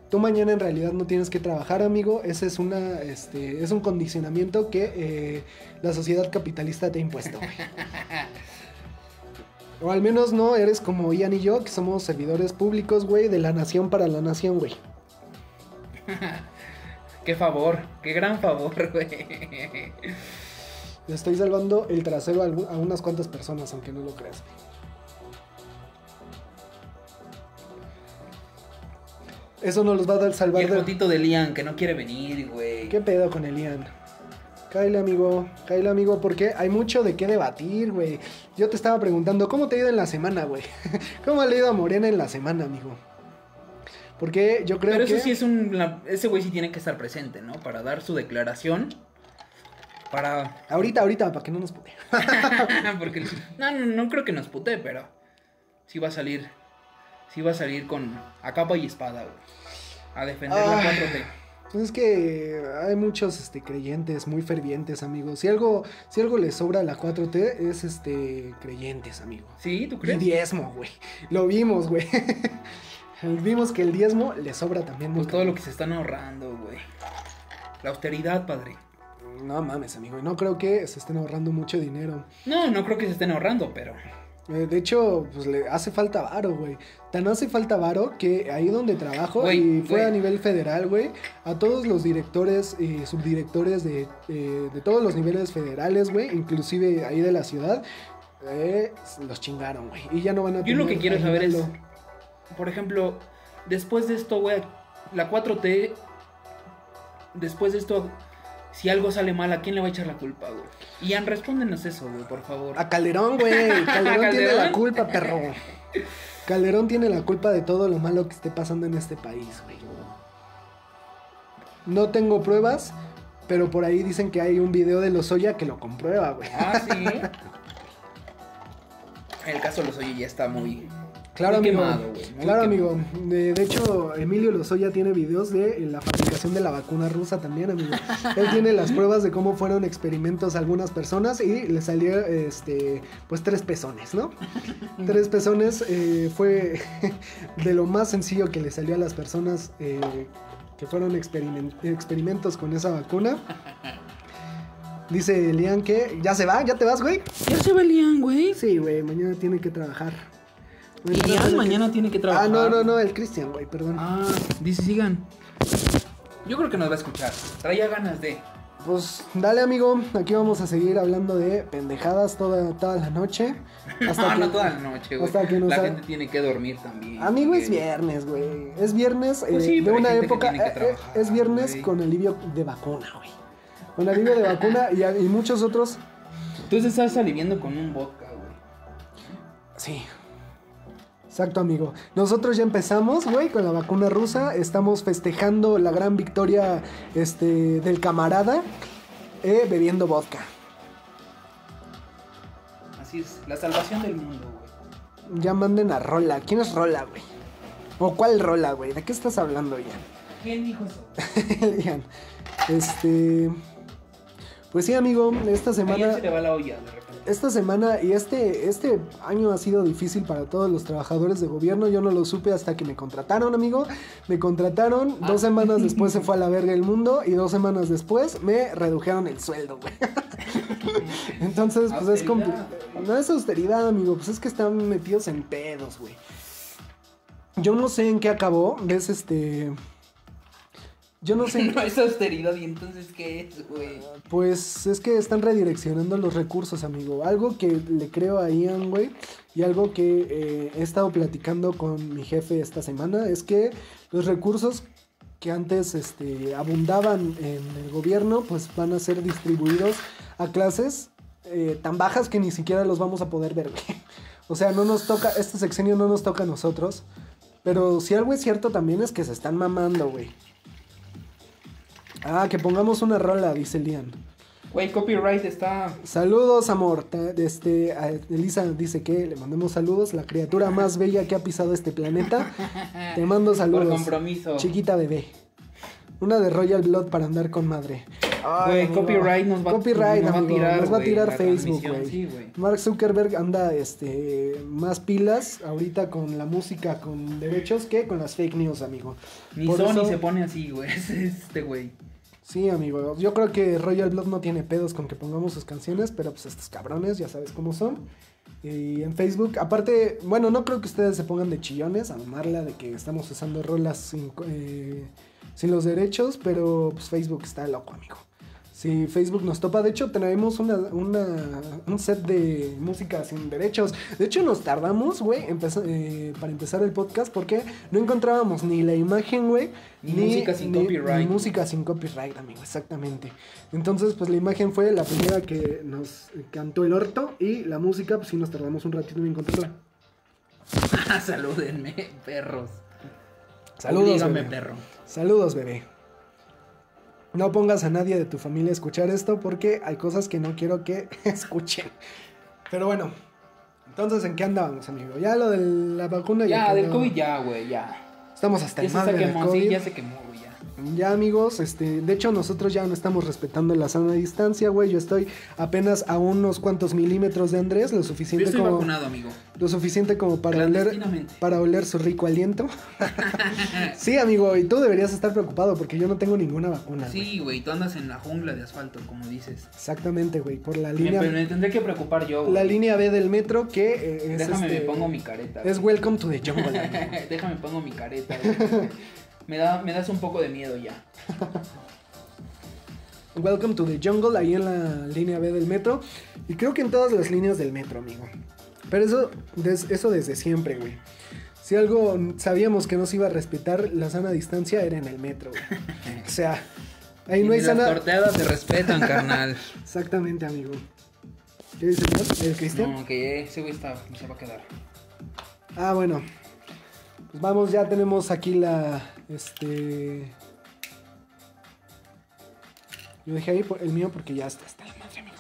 Tú mañana en realidad no tienes que trabajar, amigo. Ese es una, este, es un condicionamiento que eh, la sociedad capitalista te ha impuesto, güey. O al menos no eres como Ian y yo, que somos servidores públicos, güey, de la nación para la nación, güey. Qué favor, qué gran favor, güey. Le estoy salvando el trasero a, unas cuantas personas, aunque no lo creas. Eso no los va a dar Y salvar el de... fotito de Lian que no quiere venir, güey. ¿Qué pedo con el Ian? Kyle, amigo, Kyle, amigo, porque hay mucho de qué debatir, güey. Yo te estaba preguntando, ¿cómo te ha ido en la semana, güey? ¿Cómo le ha ido a Morena en la semana, amigo? Porque yo creo Pero que... eso sí es un. la- ese güey sí tiene que estar presente, ¿no? Para dar su declaración. Para. Ahorita, ahorita, para que no nos pute. Porque. No, no, no creo que nos putee, pero. Sí va a salir. Sí va a salir con. A capa y espada, güey. A defender la Ay. 4T. Pues es que hay muchos este, creyentes muy fervientes, amigos. Si algo, si algo les sobra a la 4T es este creyentes, amigo. ¿Sí? ¿Tú Y crees? diezmo, güey. Lo vimos, güey. vimos que el diezmo le sobra también muy Pues todo lo que se están ahorrando, güey. La austeridad, padre. No mames, amigo. y No creo que se estén ahorrando mucho dinero. No, no creo que se estén ahorrando, pero. Eh, de hecho, pues le hace falta varo, güey. Tan hace falta varo que ahí donde trabajo, y fue a nivel federal, güey, a todos los directores y subdirectores de, eh, de todos los niveles federales, güey, inclusive ahí de la ciudad, eh, los chingaron, güey. Y ya no van a Yo lo que quiero saber es. Por ejemplo, después de esto, güey. La 4T. Después de esto. Si algo sale mal, ¿a quién le va a echar la culpa, güey? Ian, respóndenos eso, güey, por favor. A Calderón, güey. Calderón, tiene la culpa, perro. Calderón tiene la culpa de todo lo malo que esté pasando en este país, güey. No tengo pruebas, pero por ahí dicen que hay un video de Lozoya que lo comprueba, güey. Ah, sí. El caso los oye ya está muy. Claro, muy amigo. quemado, güey, muy claro, quemado. amigo. De, de hecho, Emilio Lozoya tiene videos de la fabricación de la vacuna rusa también, amigo. Él tiene las pruebas de cómo fueron experimentos a algunas personas y le salió, este, pues tres pezones, ¿no? tres pezones eh, fue de lo más sencillo que le salió a las personas eh, que fueron experimen- experimentos con esa vacuna. Dice Elian que ya se va, ya te vas, güey. Ya se va el Ian, güey. Sí, güey, mañana tiene que trabajar. Ian tiene que- mañana tiene que trabajar. Ah, no, no, no, el Cristian, güey, perdón. Ah, dice, sigan. Yo creo que nos va a escuchar. Traía ganas de. Pues dale, amigo, aquí vamos a seguir hablando de pendejadas toda, toda la noche. Hasta no, que- no toda la noche, güey. hasta que nos La ha- gente tiene que dormir también. Amigo, es viernes, güey. Es viernes Pues eh, sí, de una época. eh, eh, trabajar, es viernes con alivio de vacuna, güey. Con alivio de vacuna y, y muchos otros. Tú te estás aliviando con un vodka, güey. Sí. Exacto, amigo. Nosotros ya empezamos, güey, con la vacuna rusa. Estamos festejando la gran victoria este, del camarada eh, bebiendo vodka. Así es, la salvación del mundo, güey. Ya manden a Rola. ¿Quién es Rola, güey? ¿O cuál Rola, güey? ¿De qué estás hablando, Ian? ¿Quién dijo eso? Este. Pues sí, amigo, esta semana. se le va la olla. Esta semana y este, este año ha sido difícil para todos los trabajadores de gobierno. Yo no lo supe hasta que me contrataron, amigo. Me contrataron, Ah. dos semanas después se fue a la verga el mundo y dos semanas después me redujeron el sueldo, güey. Entonces, pues es complicado. No es austeridad, amigo, pues es que están metidos en pedos, güey. Yo no sé en qué acabó, ves este... Yo no sé No es austeridad, ¿y entonces qué es, güey? Pues es que están redireccionando los recursos, amigo. Algo que le creo a Ian, güey, y algo que eh, he estado platicando con mi jefe esta semana es que los recursos que antes este, abundaban en el gobierno, pues van a ser distribuidos a clases eh, tan bajas que ni siquiera los vamos a poder ver, güey. O sea, no nos toca, este sexenio no nos toca a nosotros. Pero si algo es cierto también es que se están mamando, güey. Ah, que pongamos una rola, dice Lian. Güey, copyright está. Saludos, amor. Este, a Elisa dice que le mandemos saludos. La criatura más bella que ha pisado este planeta. Te mando Por saludos. compromiso. Chiquita bebé. Una de Royal Blood para andar con madre. Ay, Güey, amigo. copyright nos va, Copyright, nos va a amigo, tirar. Nos va a tirar la Facebook, güey. Sí. Mark Zuckerberg anda este, más pilas ahorita con la música con derechos que con las fake news, amigo. Ni Por Sony eso- se pone así, güey. Es este, güey. Sí, amigo. Yo creo que Royal Blood no tiene pedos con que pongamos sus canciones, pero pues estos cabrones ya sabes cómo son. Y en Facebook, aparte, bueno, no creo que ustedes se pongan de chillones a mamarla de que estamos usando rolas sin, eh, sin los derechos, pero pues Facebook está loco, amigo. Si Facebook nos topa, de hecho tenemos una, una- un set de música sin derechos. De hecho nos tardamos, güey, eh, para empezar el podcast porque no encontrábamos ni la imagen, güey. Ni música sin copyright. Ni música sin copyright, amigo, exactamente. Entonces, pues la imagen fue la primera que nos cantó el orto y la música, pues sí nos tardamos un ratito en encontrarla. Salúdenme, perros. Saludos, Dígame, bebé. perro. Saludos, bebé. No pongas a nadie de tu familia a escuchar esto porque hay cosas que no quiero que escuchen. Pero bueno, entonces, ¿en qué andábamos, amigo? Ya lo de la vacuna Ya, del quedó. COVID ya, güey, ya. Estamos hasta Ya el madre se del quemó, COVID. sí, ya se quemó, ya. Amigos, este, de hecho nosotros ya no estamos respetando la sana distancia, güey. Yo estoy apenas a unos cuantos milímetros de Andrés, lo Yo suficiente estoy como vacunado, amigo. lo suficiente como para oler para oler su rico aliento. sí, amigo, y tú deberías estar preocupado porque yo no tengo ninguna vacuna. Sí, güey, tú andas en la jungla de asfalto, como dices. Exactamente, güey, por la Me, línea me tendré que preocupar yo. güey. la línea B del metro que eh, es Déjame este, me pongo mi careta. es. Welcome to the Jungle. Déjame pongo mi careta, güey. Me, da, me das un poco de miedo ya. Welcome to the Jungle, ahí en la línea B del metro. Y creo que en todas las líneas del metro, amigo. Pero eso, des- eso desde siempre, güey. Si algo sabíamos que no se iba a respetar la sana distancia era en el metro, güey. O sea, ahí Y no hay las sana... torteadas se respetan, carnal. Exactamente, amigo. ¿Qué dice el ¿El Cristian? No, que ese güey está, se va a quedar. Ah, bueno. Pues vamos, ya tenemos aquí la. Este. Yo dejé ahí el mío porque ya está hasta la madre, amigo.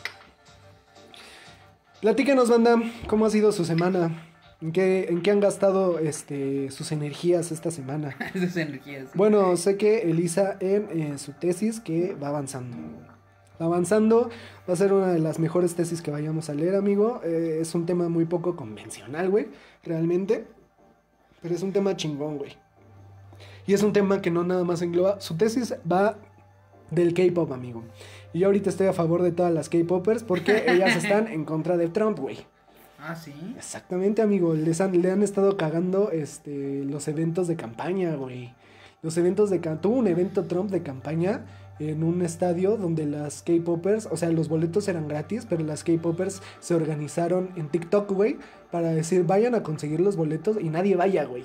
Platíquenos, banda, ¿cómo ha sido su semana? ¿En qué, en qué han gastado este, sus energías esta semana? Esas energías. Bueno, sé que Elisa en eh, su tesis que va avanzando. Va avanzando, va a ser una de las mejores tesis que vayamos a leer, amigo. Eh, es un tema muy poco convencional, güey, realmente. Pero es un tema chingón, güey. Y es un tema que no nada más engloba. Su tesis va del K-pop, amigo. Y yo ahorita estoy a favor de todas las K-popers porque ellas están en contra de Trump, güey. Ah, sí. Exactamente, amigo. Les han, le han estado cagando este, los eventos de campaña, güey. Los eventos de... Tuvo un evento Trump de campaña en un estadio donde las K-Popers, o sea, los boletos eran gratis, pero las K-Popers se organizaron en TikTok, güey, para decir, vayan a conseguir los boletos y nadie vaya, güey.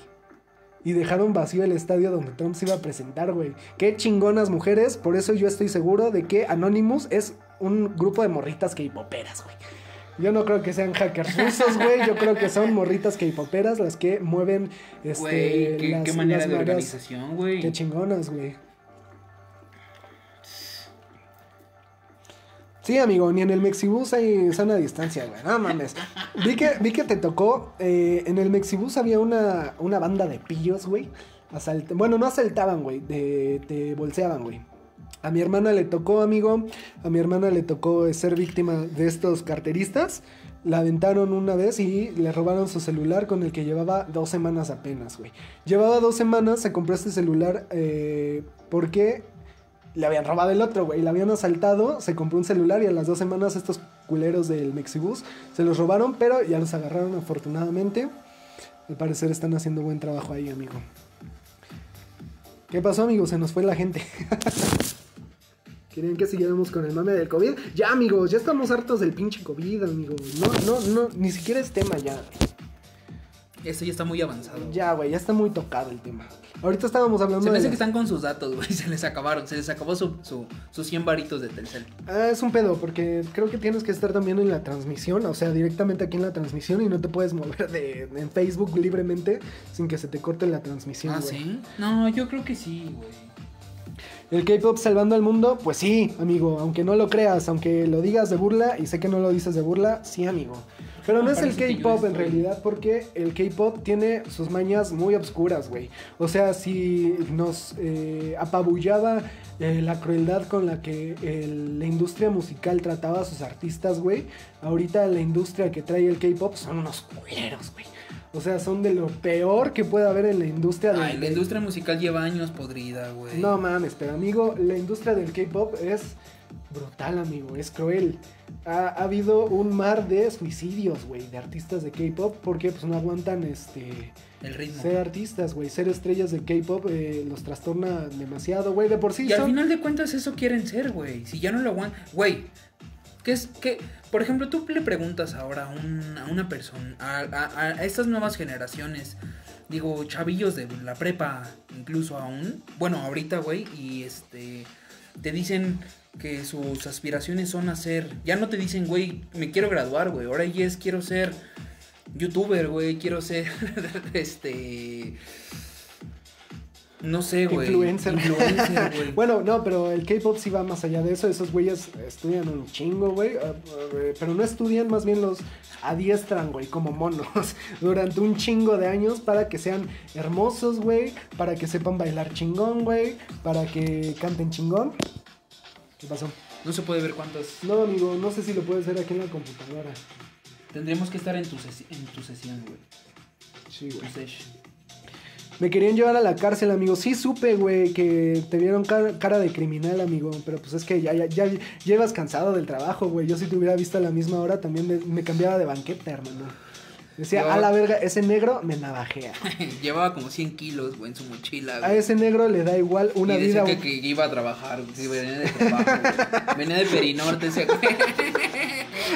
Y dejaron vacío el estadio donde Trump se iba a presentar, güey. Qué chingonas mujeres, por eso yo estoy seguro de que Anonymous es un grupo de morritas K-Poperas, güey. Yo no creo que sean hackers rusos, güey. Yo creo que son morritas K-Poperas las que mueven este, Güey, ¿qué, las, qué manera las de organización, güey. Qué chingonas, güey. Sí, amigo, ni en el Mexibus hay sana distancia, güey. No mames. Vi que, vi que te tocó. eh, en el Mexibus había una, una banda de pillos, güey. Bueno, no asaltaban, güey. Te bolseaban, güey. A mi hermana le tocó, amigo. A mi hermana le tocó eh, ser víctima de estos carteristas. La aventaron una vez y le robaron su celular con el que llevaba dos semanas apenas, güey. Llevaba dos semanas, se compró este celular eh, porque le habían robado el otro, güey. Le habían asaltado, se compró un celular y a las dos semanas estos culeros del Mexibus se los robaron, pero ya los agarraron afortunadamente. Al parecer están haciendo buen trabajo ahí, amigo. ¿Qué pasó, amigo? Se nos fue la gente. ¿Querían que siguiéramos con el mame del COVID? Ya, amigos, ya estamos hartos del pinche COVID, amigos. No, no, no, ni siquiera es tema ya. Esto ya está muy avanzado. Ya, güey, ya está muy tocado el tema. Ahorita estábamos hablando Se me de que están con sus datos, güey. Se les acabaron. Se les acabó su, su, sus 100 varitos de Telcel. Ah, es un pedo, porque creo que tienes que estar también en la transmisión, o sea, directamente aquí en la transmisión y no te puedes mover de, en Facebook libremente sin que se te corte la transmisión. ah, güey. sí. No, yo creo que sí, güey. El K-pop salvando al mundo, pues sí, amigo, aunque no lo creas, aunque lo digas de burla, y sé que no lo dices de burla, sí, amigo. Pero no es el K-pop en realidad, porque el K-pop tiene sus mañas muy obscuras, güey. O sea, si nos eh, apabullaba eh, la crueldad con la que el- la industria musical trataba a sus artistas, güey, ahorita la industria que trae el K-pop son unos culeros, güey. O sea, son de lo peor que puede haber en la industria de, Ay, la industria musical lleva años podrida, güey. no mames, pero amigo, la industria del K-pop es brutal, amigo, es cruel. Ha, ha habido un mar de suicidios, güey, de artistas de K-pop porque pues no aguantan este El ritmo. ser artistas, güey, ser estrellas de K-pop eh, los trastorna demasiado, güey, de por sí Y al final de cuentas eso quieren ser, güey. Si ya no lo aguantan. Güey, ¿qué es que Por ejemplo, tú le preguntas ahora a, un- a una persona, a, a- a estas nuevas generaciones, digo, chavillos de la prepa, incluso aún, bueno, ahorita, güey, y este, te dicen que sus aspiraciones son hacer, ya no te dicen, güey, me quiero graduar, güey, ahora ya es, quiero ser youtuber, güey, quiero ser, este, No sé, güey. Influencer. Influencer, güey. Bueno, no, pero el K-pop sí va más allá de eso. Esos güeyes estudian un chingo, güey. ah, ah, Pero no estudian, más bien los adiestran, güey, como monos. Durante un chingo de años para que sean hermosos, güey. Para que sepan bailar chingón, güey. Para que canten chingón. ¿Qué pasó? No se puede ver cuántas. No, amigo, no sé si lo puedes ver aquí en la computadora. Tendremos que estar en tu, en tu sesión, güey. Sí, güey. Me querían llevar a la cárcel, amigo. Sí supe, güey, que te vieron cara, cara de criminal, amigo. Pero pues es que ya, ya, ya llevas cansado del trabajo, güey. Yo si te hubiera visto a la misma hora también me, me cambiaba de banqueta, hermano. Decía, Yo- a la verga, ese negro me navajea. Llevaba como 100 kilos, güey, en su mochila, A ese negro le da igual una y decía vida. que, que iba a trabajar, güey, venía de trabajo. Venía de Perinorte ese güey.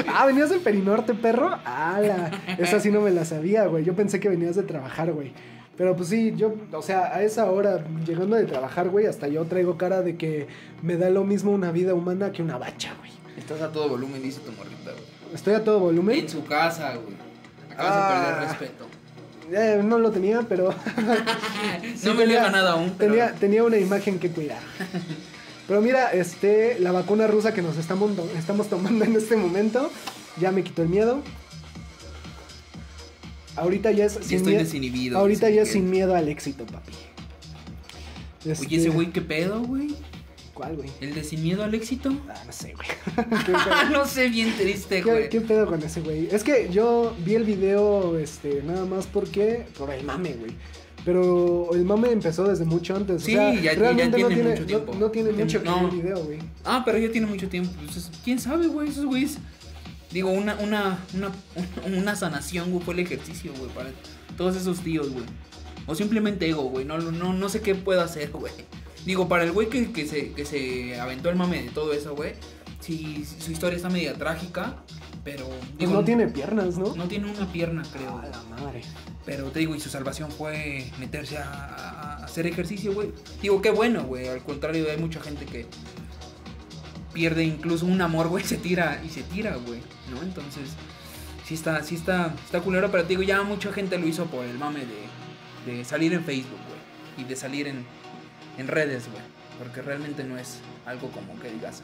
Ah, ¿venías del Perinorte, perro? ¡Hala! Esa sí no me la sabía, güey. Yo pensé que venías de trabajar, güey. Pero pues sí, yo, o sea, a esa hora, llegando de trabajar, güey, hasta yo traigo cara de que me da lo mismo una vida humana que una bacha, güey. Estás a todo volumen, dice tu morrita, güey. Estoy a todo volumen. En su casa, güey. Acabas Ah. de perder respeto. Eh, no lo tenía, pero no me tenía- diga nada aún. pero- tenía, tenía una imagen que cuidar. Pero mira, este, la vacuna rusa que nos estamos, estamos tomando en este momento ya me quitó el miedo. Ahorita ya es sin estoy mie- desinhibido. Ahorita ya es sin miedo al éxito, papi. Oye, Este, ese güey, ¿qué pedo, güey? ¿Cuál, güey? ¿El de sin miedo al éxito? Ah, no sé, güey. No sé, bien triste, ¿Qué, güey. qué pedo con ese güey? Es que yo vi el video, este, nada más porque, por el mame, güey. Pero el mame empezó desde mucho antes. Sí, o sea, ya- ya realmente tiene no tiene, mucho tiempo. No, tiene Tiene- mucho que no. ver el video, güey. Ah, pero ya tiene mucho tiempo. Pues, es- ¿Quién sabe, güey? Esos güeyes. Digo, una, una, una, una sanación, güey, fue el ejercicio, güey, para todos esos tíos, güey. O simplemente ego, güey. No, no, no sé qué puedo hacer, güey. Digo, para el güey que, que, se, que se aventó el mame de todo eso, güey. Sí, su historia está media trágica, pero. Pues digo, no tiene piernas, ¿no? No tiene una pierna, creo. A la madre. Pero te digo, y su salvación fue meterse a hacer ejercicio, güey. Digo, qué bueno, güey. Al contrario, hay mucha gente que pierde incluso un amor, güey, se tira y se tira, güey. ¿No? Entonces, sí está, sí está, está culero, pero te digo, ya mucha gente lo hizo por el mame de, de salir en Facebook, güey. Y de salir en, en redes, güey. Porque realmente no es algo como que digas,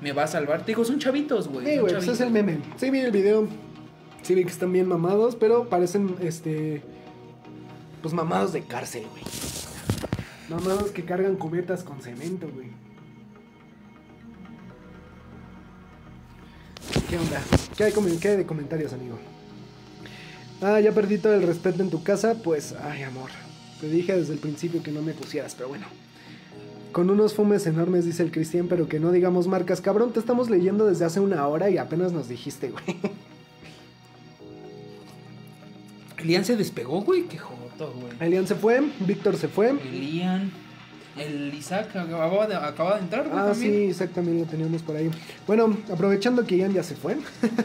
me va a salvar. Te digo, son chavitos, güey. Sí, güey, pues es el meme. Sí, vi el video. Sí, vi que están bien mamados, pero parecen, este. Pues mamados de cárcel, güey. Mamados que cargan cubetas con cemento, güey. ¿Qué onda? ¿Qué hay, qué hay de comentarios, amigo? Ah, ya perdí todo el respeto en tu casa, pues, ay, amor. Te dije desde el principio que no me pusieras, pero bueno. Con unos fumes enormes, dice el Cristian, pero que no digamos marcas. Cabrón, te estamos leyendo desde hace una hora y apenas nos dijiste, güey. Elian se despegó, güey. Qué joto, güey. Elian se fue, Víctor se fue. Elian. El Isaac acababa de, acaba de entrar, güey. Ah, también. sí, Isaac también lo teníamos por ahí. Bueno, aprovechando que Ian ya se fue,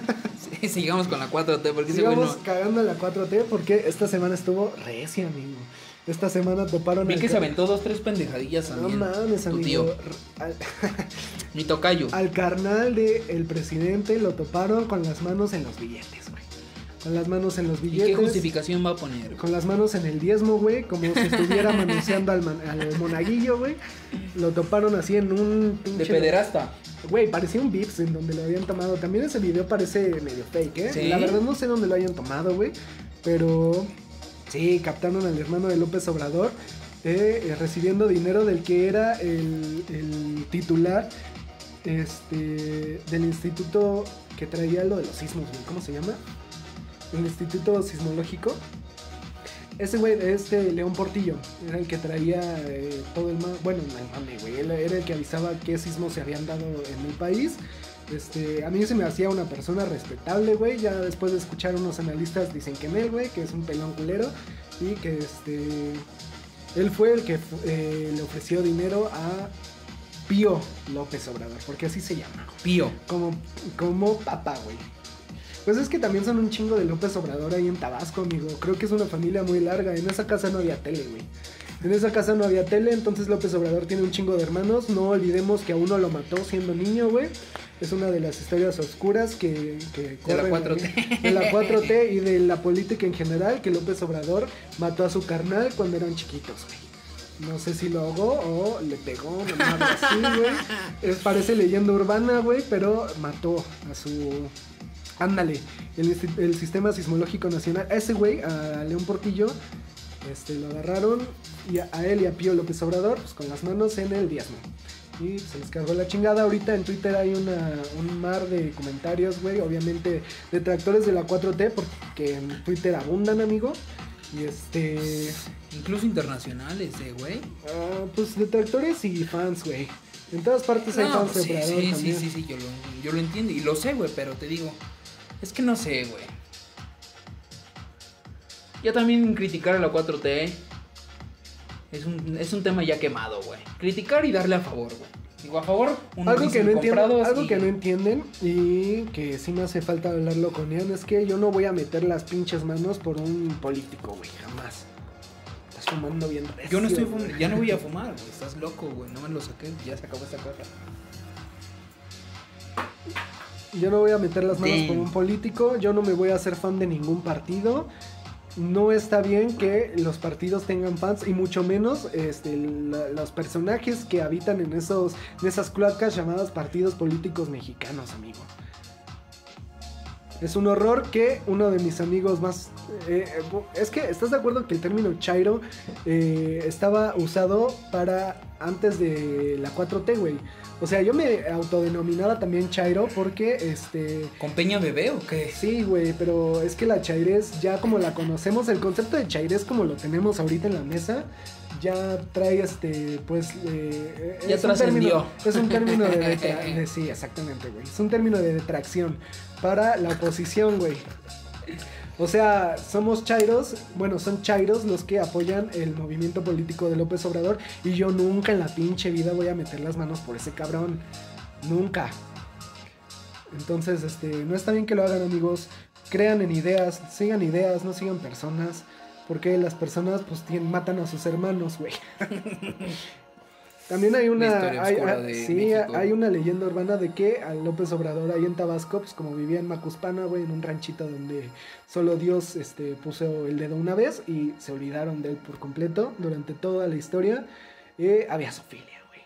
Sí, sigamos con la 4T porque ese güey sigamos no. cagando la 4T porque esta semana estuvo recia, amigo. Esta semana toparon Vi que se aventó dos, tres pendejadillas No también. mames, tu amigo. tío. Al, Mi tocayo. al carnal del el presidente lo toparon con las manos en los billetes, güey. Con las manos en los ¿Y billetes. qué justificación va a poner? Con las manos en el diezmo, güey, como si estuviera manoseando al, man- al monaguillo, güey. Lo toparon así en un De pederasta. Güey, parecía un Vips en donde lo habían tomado. También ese video parece medio fake, ¿eh? ¿Sí? La verdad no sé dónde lo hayan tomado, güey. Pero sí, captaron al hermano de López Obrador eh, recibiendo dinero del que era el, titular este, del instituto que traía lo de los sismos. ¿Cómo se llama? El Instituto Sismológico. Ese güey, este León Portillo, era el que traía eh, todo el ma- Bueno, no el mame, güey. Era el que avisaba qué sismos se habían dado en el país. Este, a mí se me hacía una persona respetable, güey. Ya después de escuchar unos analistas dicen que en él, güey, que es un pelón culero. Y que este. Él fue el que eh, le ofreció dinero a Pío López Obrador, porque así se llama. Pío. Como, como papá, güey. Pues es que también son un chingo de López Obrador ahí en Tabasco, amigo. Creo que es una familia muy larga. En esa casa no había tele, güey. En esa casa no había tele, entonces López Obrador tiene un chingo de hermanos. No olvidemos que a uno lo mató siendo niño, güey. Es una de las historias oscuras que, que De la corren 4T. ahí. De la 4T y de la política en general, que López Obrador mató a su carnal cuando eran chiquitos, güey. No sé si lo ahogó o le pegó, madre así, güey. Es, parece leyenda urbana, güey, pero mató a su... Ándale, el, el Sistema Sismológico Nacional, a ese güey, a León Portillo, este, lo agarraron y a, a él y a Pío López Obrador, pues con las manos en el diezmo. Y se les cargó la chingada. Ahorita en Twitter hay una, un mar de comentarios, güey. Obviamente detractores de la 4T, porque en Twitter abundan, amigo. Y este. Incluso internacionales, eh, güey. ah, pues detractores y fans, güey. En todas partes hay No, fans pues de sí, Obrador sí, sí, también. sí, sí, yo lo, yo lo entiendo y lo sé, güey, pero te digo, es que no sé, güey. Ya también criticar a la 4T es un, es un tema ya quemado, güey. Criticar y darle a favor, güey. Digo, a favor, unos Algo que, no entienden, comprados algo y- que no entienden y que sí me hace falta hablarlo con Ian es que yo no voy a meter las pinches manos por un político, güey, jamás. Estás fumando bien recio, Yo no estoy fumando, ya no voy a fumar, güey. Estás loco, güey. No me lo saqué, ya se acabó esta cosa. Yo no voy a meter las manos Damn. por un político, yo no me voy a hacer fan de ningún partido. No está bien que los partidos tengan fans y mucho menos este, los personajes que habitan en, esos, en esas cloacas llamadas partidos políticos mexicanos, amigo. Es un horror que uno de mis amigos más... eh, eh, es que, ¿estás de acuerdo que el término chairo eh, estaba usado para antes de la 4T, güey? O sea, yo me autodenominaba también chairo porque, este... ¿Con Peña Bebé o qué? Sí, güey, pero es que la chairez, ya como la conocemos, el concepto de chairez como lo tenemos ahorita en la mesa, ya trae este, pues... eh, Ya es un término- Es un término de, de- Sí, exactamente, güey. Es un término de detracción para la oposición, güey. O sea, somos chairos, bueno, son chairos los que apoyan el movimiento político de López Obrador y yo nunca en la pinche vida voy a meter las manos por ese cabrón. Nunca. Entonces, este, no está bien que lo hagan, amigos. Crean en ideas, sigan ideas, no sigan personas. Porque las personas, pues, matan a sus hermanos, güey. También hay una, hay, hay- de sí, México. hay una leyenda urbana de que a López Obrador ahí en Tabasco, pues como vivía en Macuspana, güey, en un ranchito donde solo Dios este, puso el dedo una vez y se olvidaron de él por completo durante toda la historia. eh, había Sofilia, güey.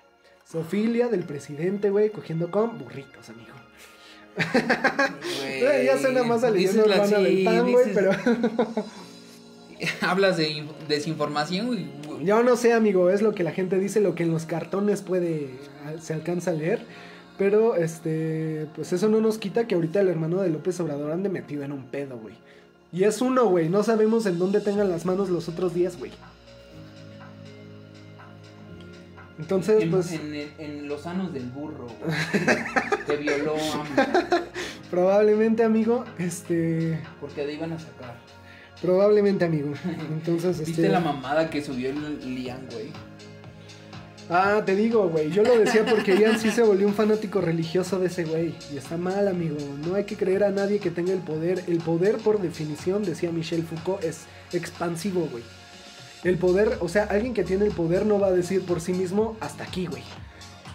Sofilia del presidente, güey, cogiendo con burritos, amigo. Eh, ya suena más a leyenda urbana del pan, güey, pero Hablas de in- desinformación, güey. yo no sé, amigo, es lo que la gente dice, lo que en los cartones puede, se alcanza a leer. Pero, este, pues eso no nos quita que ahorita el hermano de López Obrador ande metido en un pedo, güey. Y es uno, güey, no sabemos en dónde tengan las manos los otros días, güey. Entonces, En, pues, en, el- en los sanos del burro, güey. Te violó, amo, probablemente, amigo, este, porque de ahí iban a sacar. Probablemente, amigo. Entonces, ¿Viste este... la mamada que subió el Lian, güey? Ah, te digo, güey. Yo lo decía porque Ian sí se volvió un fanático religioso de ese güey. Y está mal, amigo. No hay que creer a nadie que tenga el poder. El poder, por definición, decía Michel Foucault, es expansivo, güey. El poder, o sea, alguien que tiene el poder no va a decir por sí mismo hasta aquí, güey.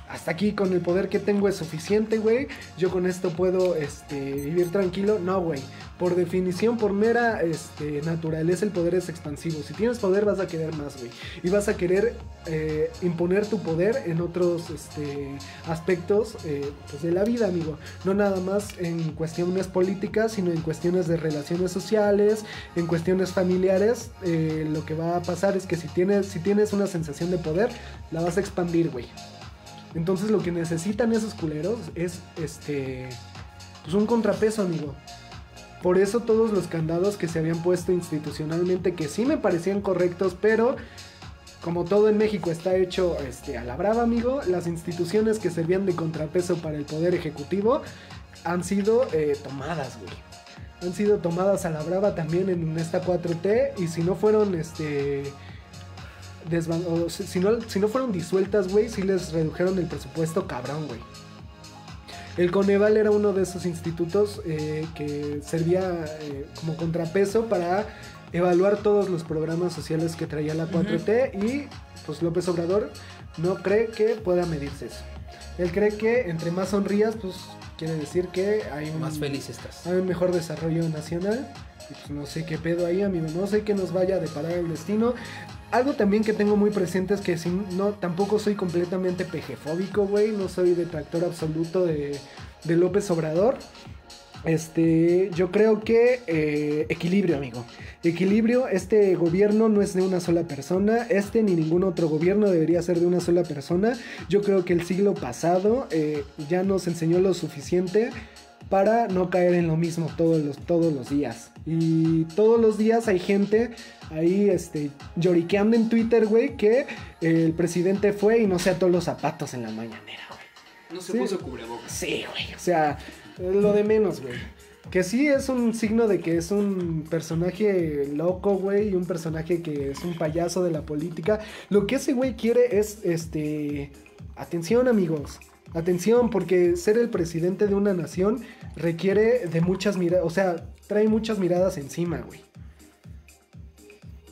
Hasta aquí con el poder que tengo es suficiente, güey. Yo con esto puedo este, vivir tranquilo. No, güey. Por definición, por mera este, naturaleza, el poder es expansivo. Si tienes poder, vas a querer más, güey. Y vas a querer eh, imponer tu poder en otros este, aspectos eh, pues, de la vida, amigo. No nada más en cuestiones políticas, sino en cuestiones de relaciones sociales, en cuestiones familiares. Eh, lo que va a pasar es que si tienes, si tienes una sensación de poder, la vas a expandir, güey. Entonces lo que necesitan esos culeros es este pues un contrapeso, amigo. Por eso todos los candados que se habían puesto institucionalmente que sí me parecían correctos, pero como todo en México está hecho este, a la brava, amigo, las instituciones que servían de contrapeso para el poder ejecutivo han sido eh, tomadas, güey. Han sido tomadas a la brava también en esta 4T y si no fueron este desvan- si no, si no fueron disueltas, güey, sí les redujeron el presupuesto cabrón, güey. El Coneval era uno de esos institutos eh, que servía eh, como contrapeso para evaluar todos los programas sociales que traía la 4T y pues López Obrador no cree que pueda medirse eso. Él cree que entre más sonrías, pues quiere decir que hay un, Más feliz estás. hay un mejor desarrollo nacional. Y pues no sé qué pedo ahí, amigo. No sé qué nos vaya a deparar el destino. Algo también que tengo muy presente es que si no, tampoco soy completamente pejefóbico, güey. No soy detractor absoluto de, de López Obrador. Este, yo creo que eh, equilibrio, amigo. Equilibrio, este gobierno no es de una sola persona, este ni ningún otro gobierno debería ser de una sola persona. Yo creo que el siglo pasado eh, ya nos enseñó lo suficiente para no caer en lo mismo todos los, todos los días. Y todos los días hay gente ahí este, lloriqueando en Twitter, güey, que el presidente fue y no se ató los zapatos en la mañanera, güey. No se Sí. puso cubrebocas. Sí, güey. O sea, lo de menos, güey. Que sí es un signo de que es un personaje loco, güey, y un personaje que es un payaso de la política. Lo que ese güey quiere es, este, atención, amigos. Atención, porque ser el presidente de una nación requiere de muchas miradas, o sea, trae muchas miradas encima, güey.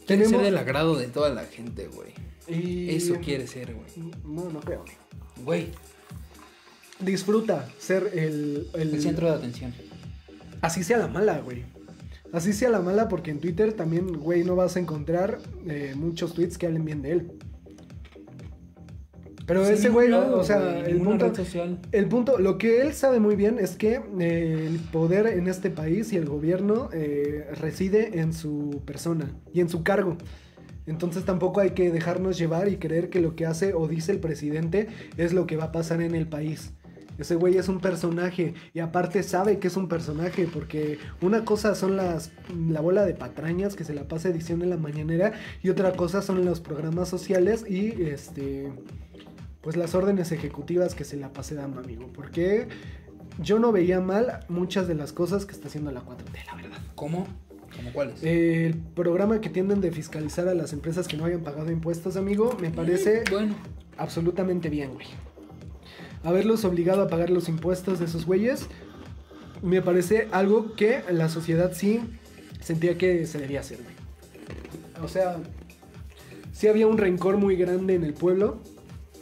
Quiere ser Tenemos- del agrado de toda la gente, güey. Y- Eso quiere ser, güey. No, no creo. Güey, Disfruta ser el, el, el centro de atención. Así sea la mala, güey. Así sea la mala porque en Twitter también, güey, no vas a encontrar eh, muchos tweets que hablen bien de él. Pero Sí, ese güey, o sea, güey, el punto, red social. el punto, lo que él sabe muy bien es que eh, el poder en este país y el gobierno eh, reside en su persona y en su cargo. Entonces tampoco hay que dejarnos llevar y creer que lo que hace o dice el presidente es lo que va a pasar en el país. Ese güey es un personaje y aparte sabe que es un personaje porque una cosa son las la bola de patrañas que se la pasa edición en la mañanera y otra cosa son los programas sociales y este pues las órdenes ejecutivas que se la pase dando, amigo. Porque yo no veía mal muchas de las cosas que está haciendo la 4T, la verdad. ¿Cómo? ¿Cómo cuáles? Eh, el programa que tienden de fiscalizar a las empresas que no hayan pagado impuestos, amigo, me parece Bueno, absolutamente bien, güey. Haberlos obligado a pagar los impuestos de esos güeyes, me parece algo que la sociedad sí sentía que se debía hacer, güey. O sea, sí había un rencor muy grande en el pueblo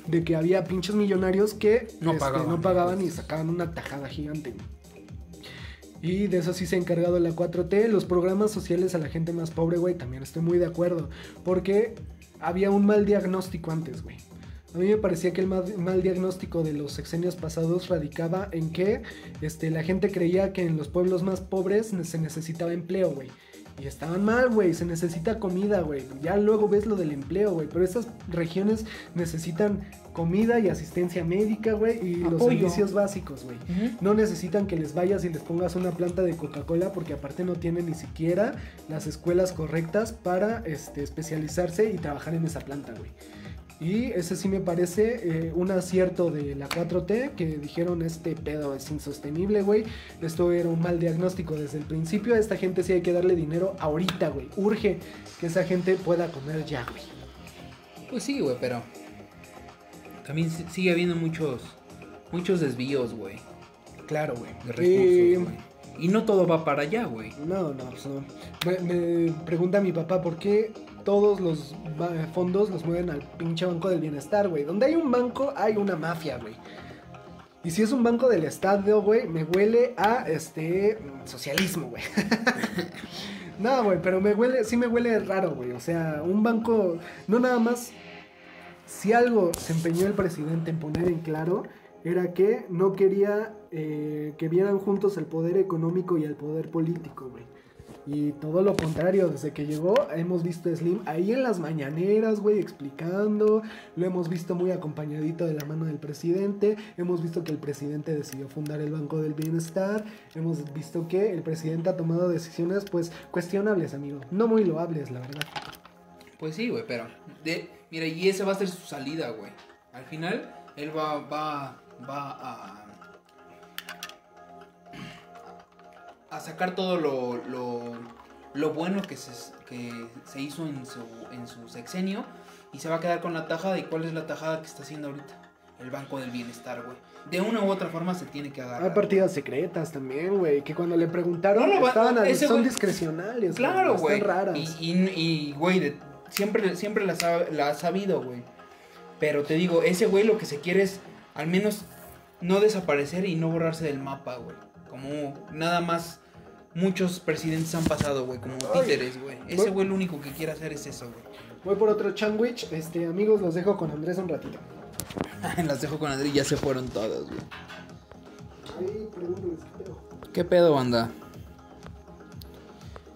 de que había pinches millonarios que No este, pagaban. no pagaban y sacaban una tajada gigante. Y de eso sí se ha encargado la 4T. Los programas sociales a la gente más pobre, güey, también estoy muy de acuerdo. Porque había un mal diagnóstico antes, güey. A mí me parecía que el mal, mal diagnóstico de los sexenios pasados radicaba en que este, la gente creía que en los pueblos más pobres se necesitaba empleo, güey. Y estaban mal, güey. Se necesita comida, güey. Ya luego ves lo del empleo, güey. Pero esas regiones necesitan comida y asistencia médica, güey. Y los servicios básicos, güey. No necesitan que les vayas y les pongas una planta de Coca-Cola porque aparte no tienen ni siquiera las escuelas correctas para este, especializarse y trabajar en esa planta, güey. Y ese sí me parece eh, un acierto de la 4T que dijeron este pedo es insostenible, güey. Esto era un mal diagnóstico desde el principio. A esta gente sí hay que darle dinero ahorita, güey. Urge que esa gente pueda comer ya, güey. Pues sí, güey, pero también si- sigue habiendo muchos muchos desvíos, güey, Claro, güey. de Eh, recursos, güey. Y no todo va para allá, güey. No, no, pues no. Me, me pregunta mi papá por qué todos los fondos los mueven al pinche Banco del Bienestar, güey. Donde hay un banco, hay una mafia, güey. Y si es un banco del Estado, güey, me huele a, este, socialismo, güey. no, güey, pero me huele, sí me huele raro, güey. O sea, un banco, no nada más, si algo se empeñó el presidente en poner en claro, era que no quería eh, que vieran juntos el poder económico y el poder político, güey. Y todo lo contrario, desde que llegó hemos visto a Slim ahí en las mañaneras, güey, explicando. Lo hemos visto muy acompañadito de la mano del presidente. Hemos visto que el presidente decidió fundar el Banco del Bienestar. Hemos visto que el presidente ha tomado decisiones, pues, cuestionables, amigo. No muy loables, la verdad. Pues sí, güey, pero de, mira, y esa va a ser su salida, güey. Al final él va va va a a sacar todo lo, lo, lo bueno que se, que se hizo en su, en su sexenio y se va a quedar con la tajada. ¿Y cuál es la tajada que está haciendo ahorita? El Banco del Bienestar, güey. De una u otra forma se tiene que agarrar. Hay partidas secretas también, güey, que cuando le preguntaron No, no, estaban a- son güey- discrecionales. Claro, güey. Están raras. Y, y, y, güey, de- siempre, siempre las ha, la ha sabido, güey. Pero te digo, ese güey lo que se quiere es al menos no desaparecer y no borrarse del mapa, güey. Como nada más muchos presidentes han pasado, güey, como títeres, güey. Ese güey. lo único que quiere hacer es eso, güey. Voy por otro sandwich. Este, amigos, los dejo con Andrés un ratito. Las dejo con Andrés y ya se fueron todos, güey. ¿Qué pedo, banda?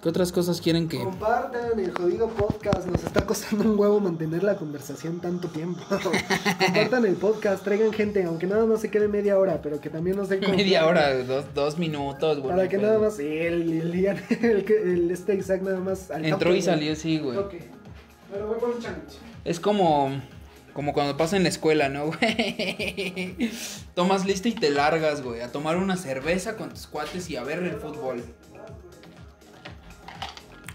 ¿Qué otras cosas quieren que.? Compartan el jodido podcast. Nos está costando un huevo mantener la conversación tanto tiempo. Compartan el podcast. Traigan gente, aunque nada más se quede media hora, pero que también nos den. Media hora, dos, dos minutos, güey. Para que nada más. Sí, el, el, el, el este Isaac nada más. al Entró y salió, sí, güey. Ok. Pero voy por un sándwich. Es como. Como cuando pasa en la escuela, ¿no, güey? Tomas lista y te largas, güey. A tomar una cerveza con tus cuates y a ver el fútbol.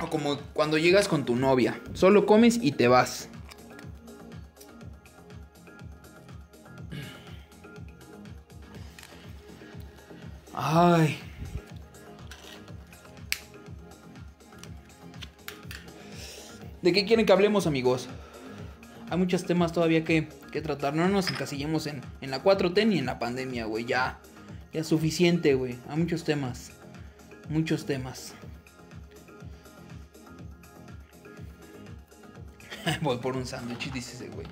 O como cuando llegas con tu novia. Solo comes y te vas. Ay. ¿De qué quieren que hablemos, amigos? Hay muchos temas todavía que, que tratar. No nos encasillemos en, en la 4T ni en la pandemia, güey. Ya. Ya es suficiente, güey. Hay muchos temas. Muchos temas. Voy por un sándwich, dice ese güey.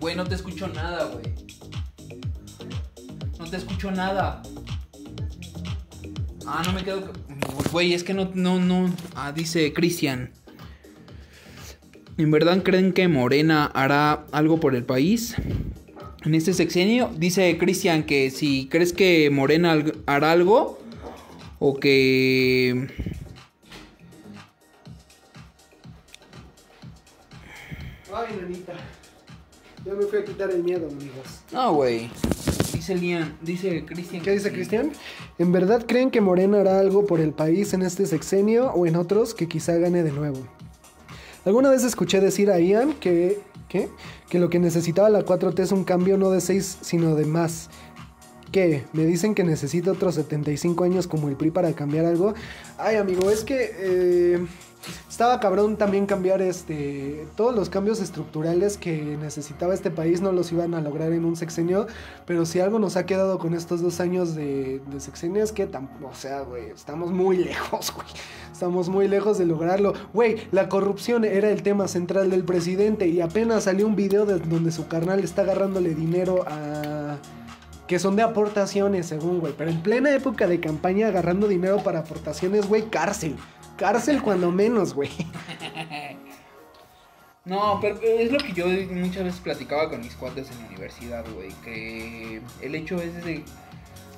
Güey, no te escucho nada, güey. No te escucho nada. Ah, no me quedo. Güey, es que no, no, no. Ah, dice Cristian. ¿En verdad creen que Morena hará algo por el país? En este sexenio, dice Cristian que si crees que Morena hará algo o que... Ay, nanita. Ya me fui a quitar el miedo, amigos. No, güey. Dice Lian, dice Cristian. ¿Qué dice Cristian? ¿En verdad creen que Morena hará algo por el país en este sexenio o en otros que quizá gane de nuevo? Alguna vez escuché decir a Ian que, que lo que necesitaba la 4T es un cambio no de 6 sino de más. ¿Qué? ¿Me dicen que necesito otros 75 años como el PRI para cambiar algo? Ay, amigo, es que eh, estaba cabrón también cambiar este todos los cambios estructurales que necesitaba este país no los iban a lograr en un sexenio, pero si algo nos ha quedado con estos dos años de, de sexenio es que, o sea, güey, estamos muy lejos, güey. Estamos muy lejos de lograrlo. Güey, la corrupción era el tema central del presidente y apenas salió un video de donde su carnal está agarrándole dinero a... Que son de aportaciones, según, güey. Pero en plena época de campaña agarrando dinero para aportaciones, güey, cárcel. Cárcel cuando menos, güey. No, pero es lo que yo muchas veces platicaba con mis cuates en la universidad, güey. Que el hecho es de.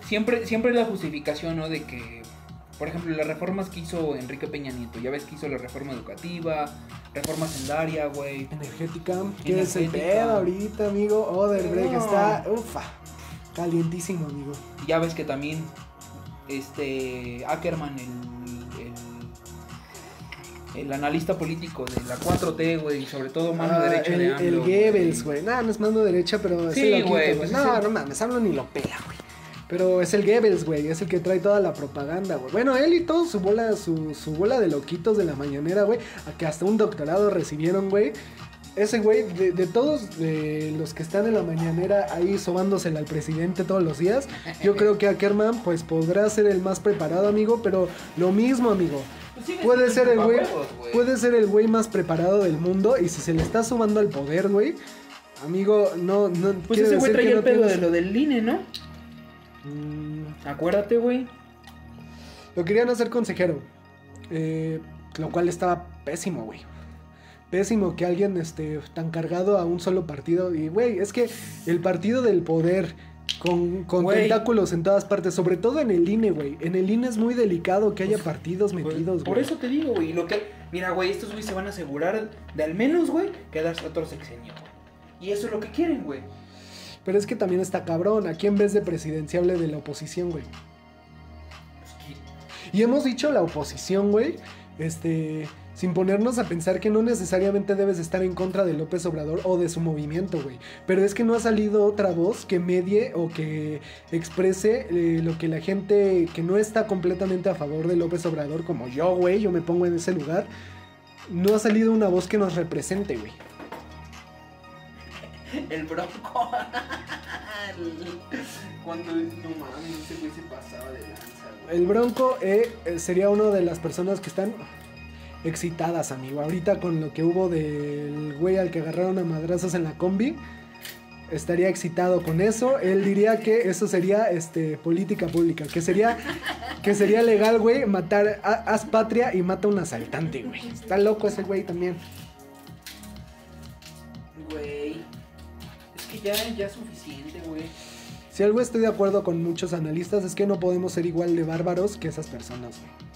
Siempre, siempre es la justificación, ¿no? De que, por ejemplo, las reformas que hizo Enrique Peña Nieto. Ya ves que hizo la reforma educativa, reforma sendaria, güey. Energética. ¿Qué es el pedo ahorita, amigo? Oderbrecht No. está, ufa, calientísimo, amigo. Ya ves que también, este, Ackerman, el, el, el analista político de la 4T, güey, sobre todo mano Ah, derecha el, de el AMLO, Goebbels, güey. Nah, no es mano derecha, pero es Sí, el loquito, güey, pues no, es el- no mames, hablo ni lo pela, güey. Pero es el Goebbels, güey, es el que trae toda la propaganda, güey. Bueno, él y todo su bola, su, su bola de loquitos de la mañanera, güey, a que hasta un doctorado recibieron, güey. Ese güey, de, de todos de los que están en la mañanera ahí sobándosela al presidente todos los días, yo creo que Ackerman, pues podrá ser el más preparado, amigo, pero lo mismo, amigo. Pues Puede ser el güey, puede ser el güey más preparado del mundo y si se le está sumando al poder, güey, amigo, no, no Pues quiere ese güey decir que traía no el pedo tienes- de lo del INE, ¿no? Mm, Acuérdate, güey. lo querían hacer consejero, eh, lo cual estaba pésimo, güey. Pésimo que alguien esté tan cargado a un solo partido. Y, güey, es que el partido del poder, con, con tentáculos en todas partes, sobre todo en el INE, güey. En el INE es muy delicado que haya partidos metidos, Por güey. eso te digo, güey. Lo que. Mira, güey, estos güey se van a asegurar de al menos, güey, quedarse otro sexenio, güey. Y eso es lo que quieren, güey. Pero es que también está cabrón. Aquí en vez de presidenciable de la oposición, güey. Y hemos dicho la oposición, güey, este, sin ponernos a pensar que no necesariamente debes estar en contra de López Obrador o de su movimiento, güey. Pero es que no ha salido otra voz que medie o que exprese eh, lo que la gente que no está completamente a favor de López Obrador, como yo, güey, yo me pongo en ese lugar, no ha salido una voz que nos represente, güey. El bronco. Cuando no mames, ese güey se pasaba de lanza, güey. El Bronco eh, eh, sería una de las personas que están excitadas, amigo. Ahorita con lo que hubo del güey al que agarraron a madrazos en la combi, estaría excitado con eso. Él diría que eso sería este, política pública, que sería, que sería legal, güey, matar, ha- haz patria y mata a un asaltante, güey. Está loco ese güey también. Güey. Es que ya, ya es suficiente, güey. Si algo estoy de acuerdo con muchos analistas es que no podemos ser igual de bárbaros que esas personas, güey.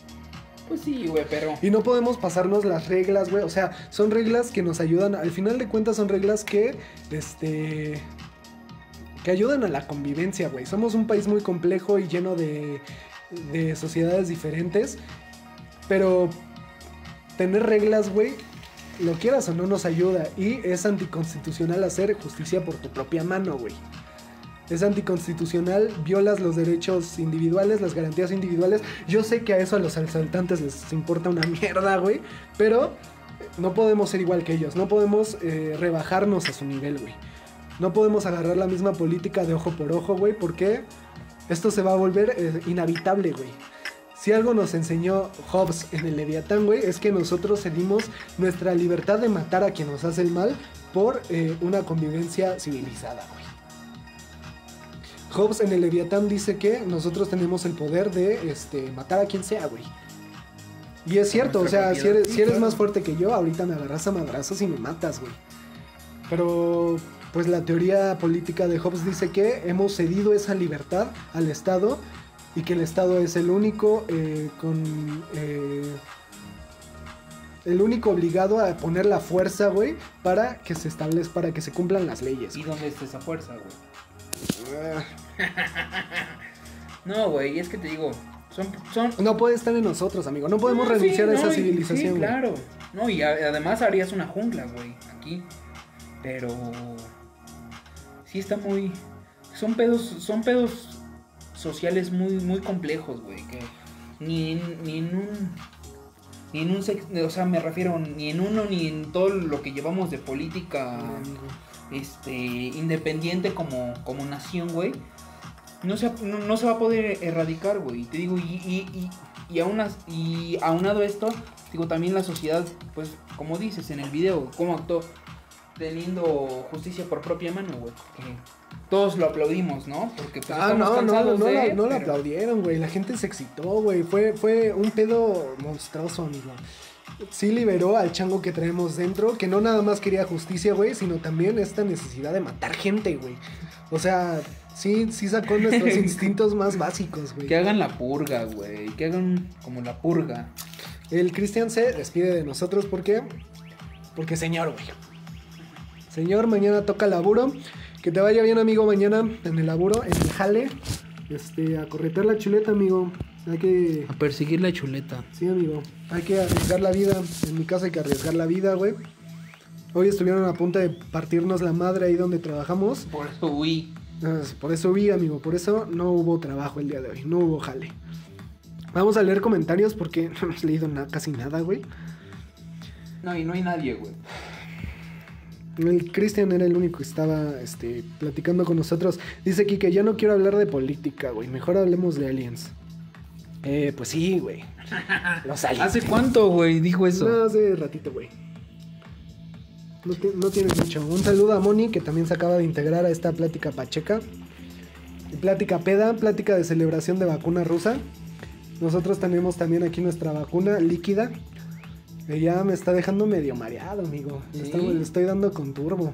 Pues sí, güey, pero. Y no podemos pasarnos las reglas, güey. O sea, son reglas que nos ayudan. Al final de cuentas, son reglas que. Este. Que ayudan a la convivencia, güey. Somos un país muy complejo y lleno de. de sociedades diferentes. Pero. Tener reglas, güey. Lo quieras o no nos ayuda. Y es anticonstitucional hacer justicia por tu propia mano, güey. Es anticonstitucional, violas los derechos individuales, las garantías individuales. Yo sé que a eso a los asaltantes les importa una mierda, güey. Pero no podemos ser igual que ellos. No podemos eh, rebajarnos a su nivel, güey. No podemos agarrar la misma política de ojo por ojo, güey. Porque esto se va a volver eh, inhabitable, güey. Si algo nos enseñó Hobbes en el Leviatán, güey, es que nosotros cedimos nuestra libertad de matar a quien nos hace el mal por eh, una convivencia civilizada, güey. Hobbes en el Leviatán dice que nosotros tenemos el poder de este, matar a quien sea, güey. Y es cierto, o sea, si eres, Sí, si eres claro. más fuerte que yo, ahorita me agarras a madrazos y me matas, güey. Pero, pues la teoría política de Hobbes dice que hemos cedido esa libertad al Estado y que el Estado es el único eh, con... eh, el único obligado a poner la fuerza, güey, para que se establezca, para que se cumplan las leyes. ¿Y dónde está esa fuerza, güey? No, güey, es que te digo. Son. son No puede estar en nosotros, amigo. No podemos No, renunciar sí, a esa no, civilización. Sí, claro. No, y además harías una jungla, güey, aquí. Pero. Sí está muy. Son pedos. Son pedos sociales muy, muy complejos, güey. Que ni, en- ni en un. Ni en un sex- o sea, me refiero ni en uno ni en todo lo que llevamos de política No, este, independiente como, como nación, güey, no se, no, no se va a poder erradicar, güey. Te digo, y, y, y, y, aún as- y aunado esto, digo, también la sociedad, pues, como dices en el video, cómo actuó teniendo justicia por propia mano, güey. Todos lo aplaudimos, ¿no? Porque pues Ah, estamos no, no, no, cansados no, de... la, no pero- aplaudieron, güey. La gente se excitó, güey. Fue, fue un pedo monstruoso, amigo. Sí liberó al chango que traemos dentro, que no nada más quería justicia, güey, sino también esta necesidad de matar gente, güey. O sea, sí, sí sacó nuestros instintos más básicos, güey. Que hagan la purga, güey. Que hagan como la purga. El Cristian se despide de nosotros porque. Porque señor, güey. Señor, mañana toca laburo. Que te vaya bien, amigo, mañana en el laburo, en el jale. Este, a corretear la chuleta, amigo. Hay que. A perseguir la chuleta. Sí, amigo. Hay que arriesgar la vida. En mi casa hay que arriesgar la vida, güey. Hoy estuvieron a punto de partirnos la madre ahí donde trabajamos. Por eso huí. Por eso vi, amigo. Por eso no hubo trabajo el día de hoy. No hubo jale. Vamos a leer comentarios porque no hemos leído na- casi nada, güey. No, y no hay nadie, güey. El Cristian era el único que estaba este, platicando con nosotros. Dice aquí que ya no quiero hablar de política, güey. Mejor hablemos de aliens. Eh, pues sí, güey. Los aliens. ¿Hace cuánto, güey? Dijo eso. No, hace ratito, güey. No, no tienes mucho. Un saludo a Moni, que también se acaba de integrar a esta plática pacheca. Plática peda, plática de celebración de vacuna rusa. Nosotros tenemos también aquí nuestra vacuna líquida. Ya me está dejando medio mareado, amigo. Le, estoy dando con turbo.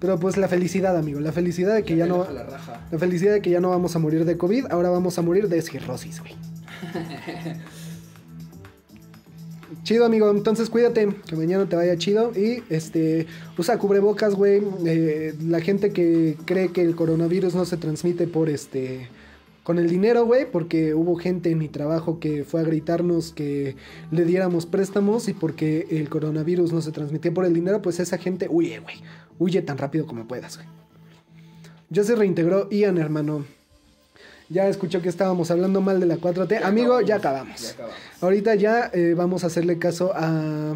Pero pues la felicidad, amigo. La felicidad de que ya no... La raja. La felicidad de que ya no vamos a morir de COVID, ahora vamos a morir de cirrosis, güey. chido, amigo. Entonces cuídate, que mañana te vaya chido. Y este, usa cubrebocas, güey. Eh, la gente que cree que el coronavirus no se transmite por este. Con el dinero, güey, porque hubo gente en mi trabajo que fue a gritarnos que le diéramos préstamos y porque el coronavirus no se transmitía por el dinero, pues esa gente huye, güey. Huye tan rápido como puedas, güey. Ya se reintegró Ian, hermano. Ya escuchó que estábamos hablando mal de la 4T. Amigo, ya acabamos. Ya acabamos. Ahorita ya eh, vamos a hacerle caso a,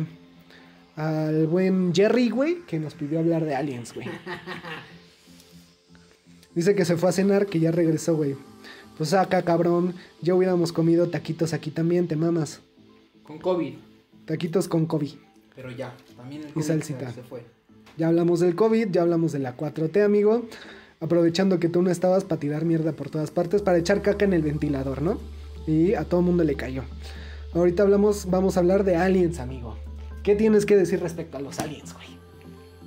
al buen Jerry, güey, que nos pidió hablar de aliens, güey. Dice que se fue a cenar, que ya regresó, güey. Pues acá, cabrón, ya hubiéramos comido taquitos aquí también, te mamas. Con COVID. Taquitos con COVID. Pero ya, también el Y COVID salsita. se fue. Ya hablamos del COVID, ya hablamos de la 4T, amigo. Aprovechando que tú no estabas para tirar mierda por todas partes, para echar caca en el ventilador, ¿no? Y a todo mundo le cayó. Ahorita hablamos, vamos a hablar de aliens, amigo. ¿Qué tienes que decir respecto a los aliens, güey?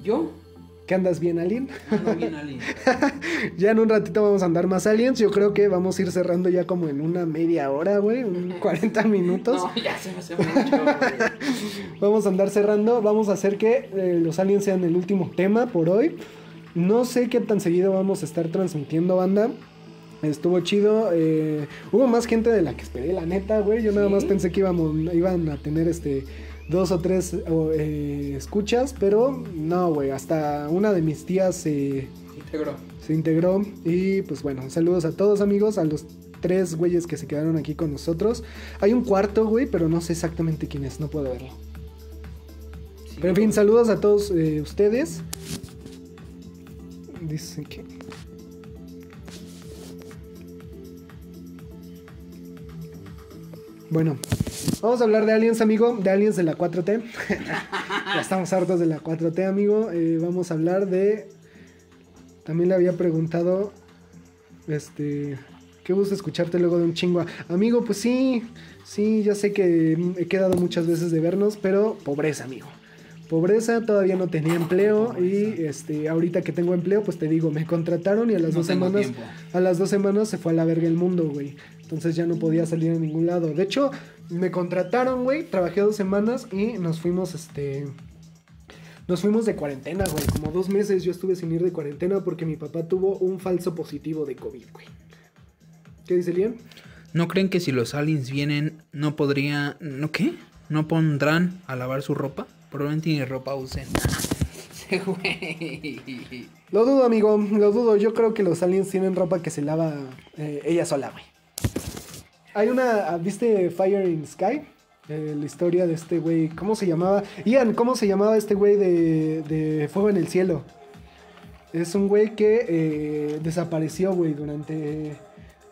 Yo ¿Qué andas bien, alien? ando bien Ali. Ya en un ratito vamos a andar más aliens. Yo creo que vamos a ir cerrando ya como en una media hora, güey. Un 40 minutos. No, ya se me hace mucho. Vamos a andar cerrando. Vamos a hacer que eh, los aliens sean el último tema por hoy. No sé qué tan seguido vamos a estar transmitiendo, banda. Estuvo chido. eh, hubo más gente de la que esperé, la neta, güey. Yo nada más pensé que íbamos, iban a tener este dos o tres eh, escuchas, pero no, güey. Hasta una de mis tías se Integro. se integró. Y pues bueno, saludos a todos, amigos. A los tres güeyes que se quedaron aquí con nosotros. Hay un cuarto, güey, pero no sé exactamente quién es. No puedo verlo. Sí, Pero en fin, saludos a todos eh, ustedes. Dice que. Bueno, vamos a hablar de aliens, amigo. De aliens de la 4T. ya estamos hartos de la 4T, amigo. Eh, vamos a hablar de. También le había preguntado. Este. Qué gusto escucharte luego de un chingo. Amigo, pues sí. Sí, ya sé que he quedado muchas veces de vernos, pero pobreza, amigo pobreza, todavía no tenía empleo y este ahorita que tengo empleo, pues te digo, me contrataron y a las No dos semanas tiempo. a las dos semanas se fue a la verga el mundo, güey. Entonces ya no podía salir a ningún lado. De hecho, me contrataron, güey, trabajé dos semanas y nos fuimos este nos fuimos de cuarentena, güey. Como dos meses yo estuve sin ir de cuarentena porque mi papá tuvo un falso positivo de COVID, güey. ¿Qué dice Liam? ¿No creen que si los aliens vienen, no podría... ¿No qué? ¿No pondrán a lavar su ropa? Probablemente ni ropa usen. Ese güey. Lo dudo, amigo, lo dudo. Yo creo que los aliens tienen ropa que se lava eh, ella sola, güey. Hay una, ¿viste Fire in the Sky? Eh, la historia de este güey, ¿cómo se llamaba? Ian, ¿cómo se llamaba este güey de, de Fuego en el Cielo? Es un güey que eh, desapareció, güey, durante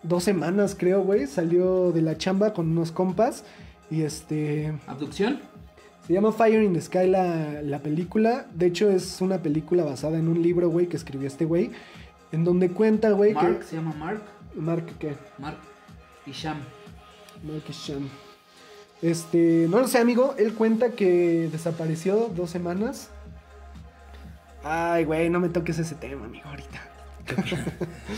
dos semanas, creo, güey. Salió de la chamba con unos compas y este... ¿Abducción? Se llama Fire in the Sky la, la película. De hecho, es una película basada en un libro, güey, que escribió este güey. En donde cuenta, güey, Mark, que... se llama Mark. Mark, ¿qué? Mark y Sham. Mark Sham. Este, no lo sé, amigo. Él cuenta que desapareció dos semanas. Ay, güey, no me toques ese tema, amigo, ahorita.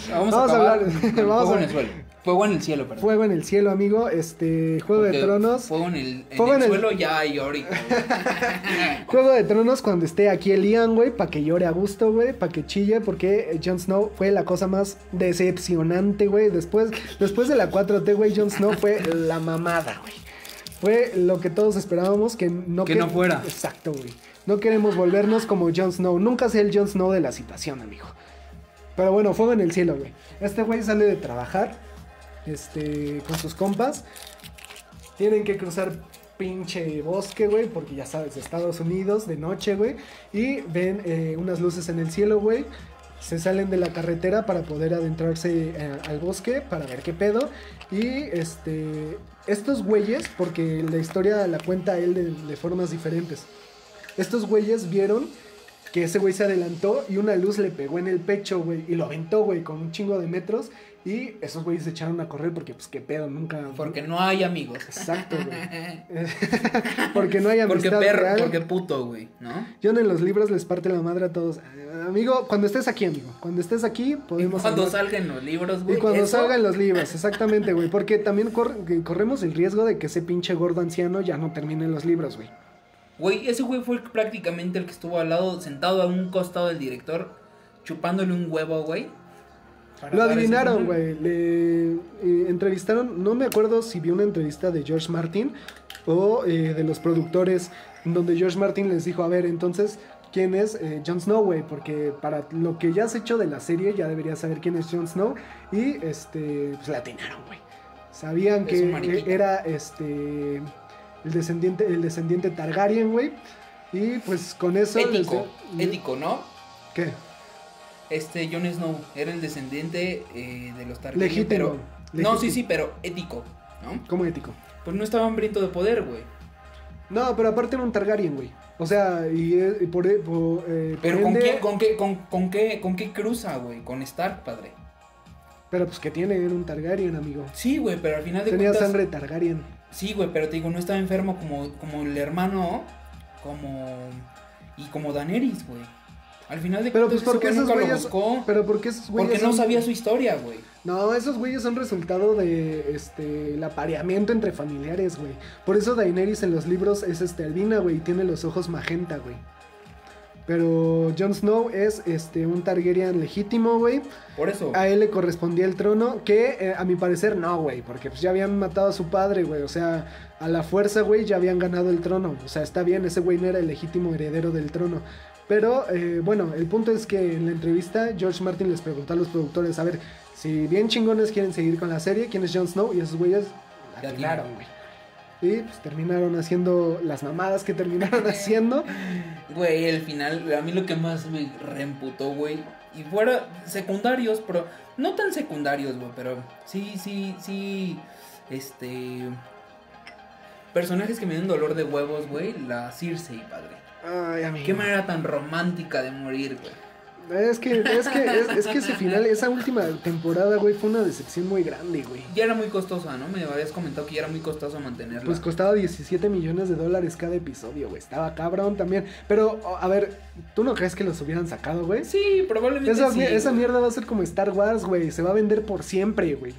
Vamos, Vamos a hablar- vamos fuego a- en el suelo. Fuego en el cielo, perdón. Fuego en el cielo, amigo. Este, Juego de Tronos. Fuego en el, en Fuego el en el- suelo ya hay ahorita. Juego de Tronos cuando esté aquí el Ian, güey, para que llore a gusto, güey, para que chille, porque Jon Snow fue la cosa más decepcionante, güey. Después, después de la 4T, güey, Jon Snow fue la mamada, güey. Fue lo que todos esperábamos que no Que no fuera. Exacto, güey. No queremos volvernos como Jon Snow. Nunca sé el Jon Snow de la situación, amigo. Pero bueno, fuego en el cielo, güey. Este güey sale de trabajar, este, con sus compas. Tienen que cruzar pinche bosque, güey, porque ya sabes, Estados Unidos, de noche, güey. Y ven eh, unas luces en el cielo, güey. Se salen de la carretera para poder adentrarse eh, al bosque, para ver qué pedo. Y este, estos güeyes, porque la historia la cuenta él de, de formas diferentes. Estos güeyes vieron que ese güey se adelantó y una luz le pegó en el pecho, güey, y lo aventó, güey, con un chingo de metros. Y esos güeyes se echaron a correr porque, pues, qué pedo, nunca. Porque no hay amigos. Exacto, güey. porque no hay Porque amistad perro, real. porque puto, güey, ¿no? John en los libros les parte la madre a todos. Amigo, cuando estés aquí, amigo. Cuando estés aquí, Y podemos. cuando hablar- salgan los libros, güey. y cuando eso- salgan los libros, exactamente, güey. Porque también cor- corremos el riesgo de que ese pinche gordo anciano ya no termine los libros, güey. Güey, ese güey fue prácticamente el que estuvo al lado, sentado a un costado del director, chupándole un huevo, güey. Lo adivinaron, güey. Le eh, entrevistaron, no me acuerdo si vi una entrevista de George Martin o eh, de los productores, donde George Martin les dijo, a ver, entonces, ¿quién es eh, Jon Snow, güey? Porque para lo que ya has hecho de la serie, ya deberías saber quién es Jon Snow. Y, este, pues la atinaron, güey. Sabían Es que era, este, el descendiente, el descendiente Targaryen, güey. Y pues con eso... Ético, ético, ¿no? ¿Qué? Este Jon Snow era el descendiente eh, de los Targaryen. Legítimo, Pero, no, sí, sí, pero ético, ¿no? ¿Cómo ético? Pues no estaba hambriento de poder, güey. No, pero aparte era un Targaryen, güey. O sea, y, eh, y por, por, eh, por Pero ¿con ende- qué, con, qué, con, con qué, ¿con qué cruza, güey? Con Stark, padre. Pero pues que tiene, era un Targaryen, amigo. Sí, güey, pero al final de Tenía cuentas... sangre Targaryen. Sí, güey, pero te digo, no estaba enfermo como, como el hermano, como... Y como Daenerys, güey. Al final de Pero pues porque esos nunca güeyes... lo buscó. Pero porque esos güeyes Porque no sabía su historia, güey. No, esos güeyes son resultado de este el apareamiento entre familiares, güey. Por eso Daenerys en los libros es este albina, güey, y tiene los ojos magenta, güey. Pero Jon Snow es este un Targaryen legítimo, güey. Por eso. A él le correspondía el trono, que eh, a mi parecer no, güey, porque pues ya habían matado a su padre, güey. O sea, a la fuerza, güey, ya habían ganado el trono. O sea, está bien, ese güey no era el legítimo heredero del trono. Pero eh, bueno, el punto es que en la entrevista George Martin les preguntó a los productores, a ver, si bien chingones quieren seguir con la serie, ¿quién es Jon Snow? Y esos güeyes atinaron. güey. Y pues terminaron haciendo las mamadas que terminaron haciendo. Güey, el final, a mí lo que más me reemputó, güey. Y fuera secundarios, pero no tan secundarios, güey, pero sí, sí, sí. Este. Personajes que me dan dolor de huevos, güey. La Cersei, padre. Ay, amigo. Qué manera tan romántica de morir, güey. Es que, es que, es, es que ese final, esa última temporada, güey, fue una decepción muy grande, güey. Ya era muy costosa, ¿no? Me habías comentado que ya era muy costoso mantenerla. Pues costaba 17 millones de dólares cada episodio, güey. Estaba cabrón también. Pero, a ver, ¿tú no crees que los hubieran sacado, güey? sí, probablemente Esa, sí, esa mierda va a ser como Star Wars, güey. Se va a vender por siempre, güey.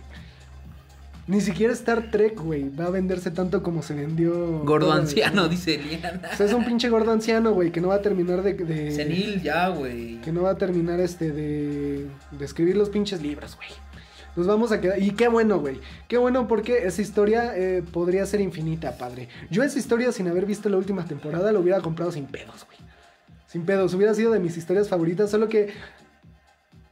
Ni siquiera Star Trek, güey. Va a venderse tanto como se vendió. Gordo anciano, dice Eliana. O sea, es un pinche gordo anciano, güey, que no va a terminar de. de- Senil ya, güey. Que no va a terminar este de, de escribir los pinches libros, güey. Nos vamos a quedar. Y qué bueno, güey. Qué bueno porque esa historia eh, podría ser infinita, padre. Yo esa historia, sin haber visto la última temporada, lo hubiera comprado sin pedos, güey. Sin pedos. Hubiera sido de mis historias favoritas, solo que.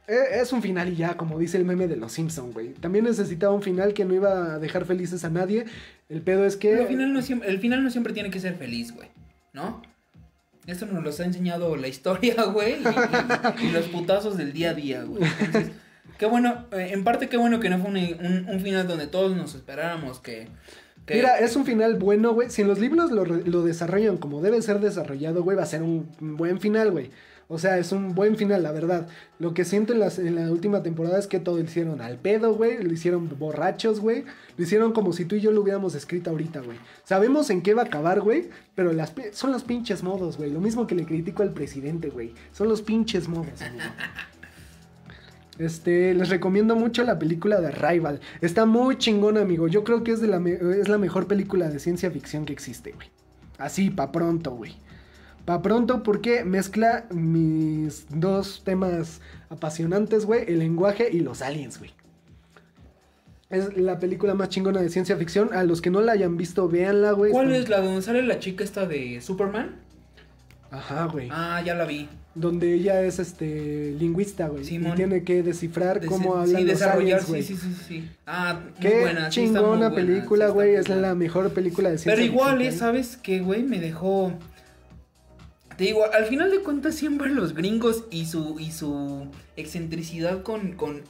Eh, Es un final y ya, como dice el meme de los Simpson, güey. También necesitaba un final que no iba a dejar felices a nadie. El pedo es que. Pero al final no siempre, el final no siempre tiene que ser feliz, güey. ¿No? Esto nos los ha enseñado la historia, güey. Y, y- y los putazos del día a día, güey. Entonces, qué bueno, eh, en parte qué bueno que no fue un, un- un final donde todos nos esperáramos que... que- Mira, es un final bueno, güey. Si en los libros lo, lo desarrollan como debe ser desarrollado, güey, va a ser un buen final, güey. O sea, es un buen final, la verdad. Lo que siento en, las- en la última temporada es que todo lo hicieron al pedo, güey. Lo hicieron borrachos, güey. Lo hicieron como si tú y yo lo hubiéramos escrito ahorita, güey. Sabemos en qué va a acabar, güey. Pero las, son los pinches modos, güey. Lo mismo que le critico al presidente, güey. Son los pinches modos. Este, les recomiendo mucho la película de Rival. Está muy chingona, amigo. Yo creo que es, de la, es la mejor película de ciencia ficción que existe, güey. Así, pa' pronto, güey. Pa' pronto porque mezcla mis dos temas apasionantes, güey. El lenguaje y los aliens, güey. Es la película más chingona de ciencia ficción. A los que no la hayan visto, véanla, güey. ¿Cuál es la donde sale la chica esta de Superman? Ajá, güey. Ah, ya la vi. Donde ella es este lingüista, güey. Y tiene que descifrar Des- cómo sí, hablan los desarrollar, aliens, güey. sí, sí, sí, sí. Ah, muy Qué buena. sí está muy chingona película, sí güey. es la mejor película de ciencia Pero igual, ficción ¿eh? que hay. ¿sabes qué, güey? Me dejó. Te digo, al final de cuentas, siempre los gringos y su, y su excentricidad con, con.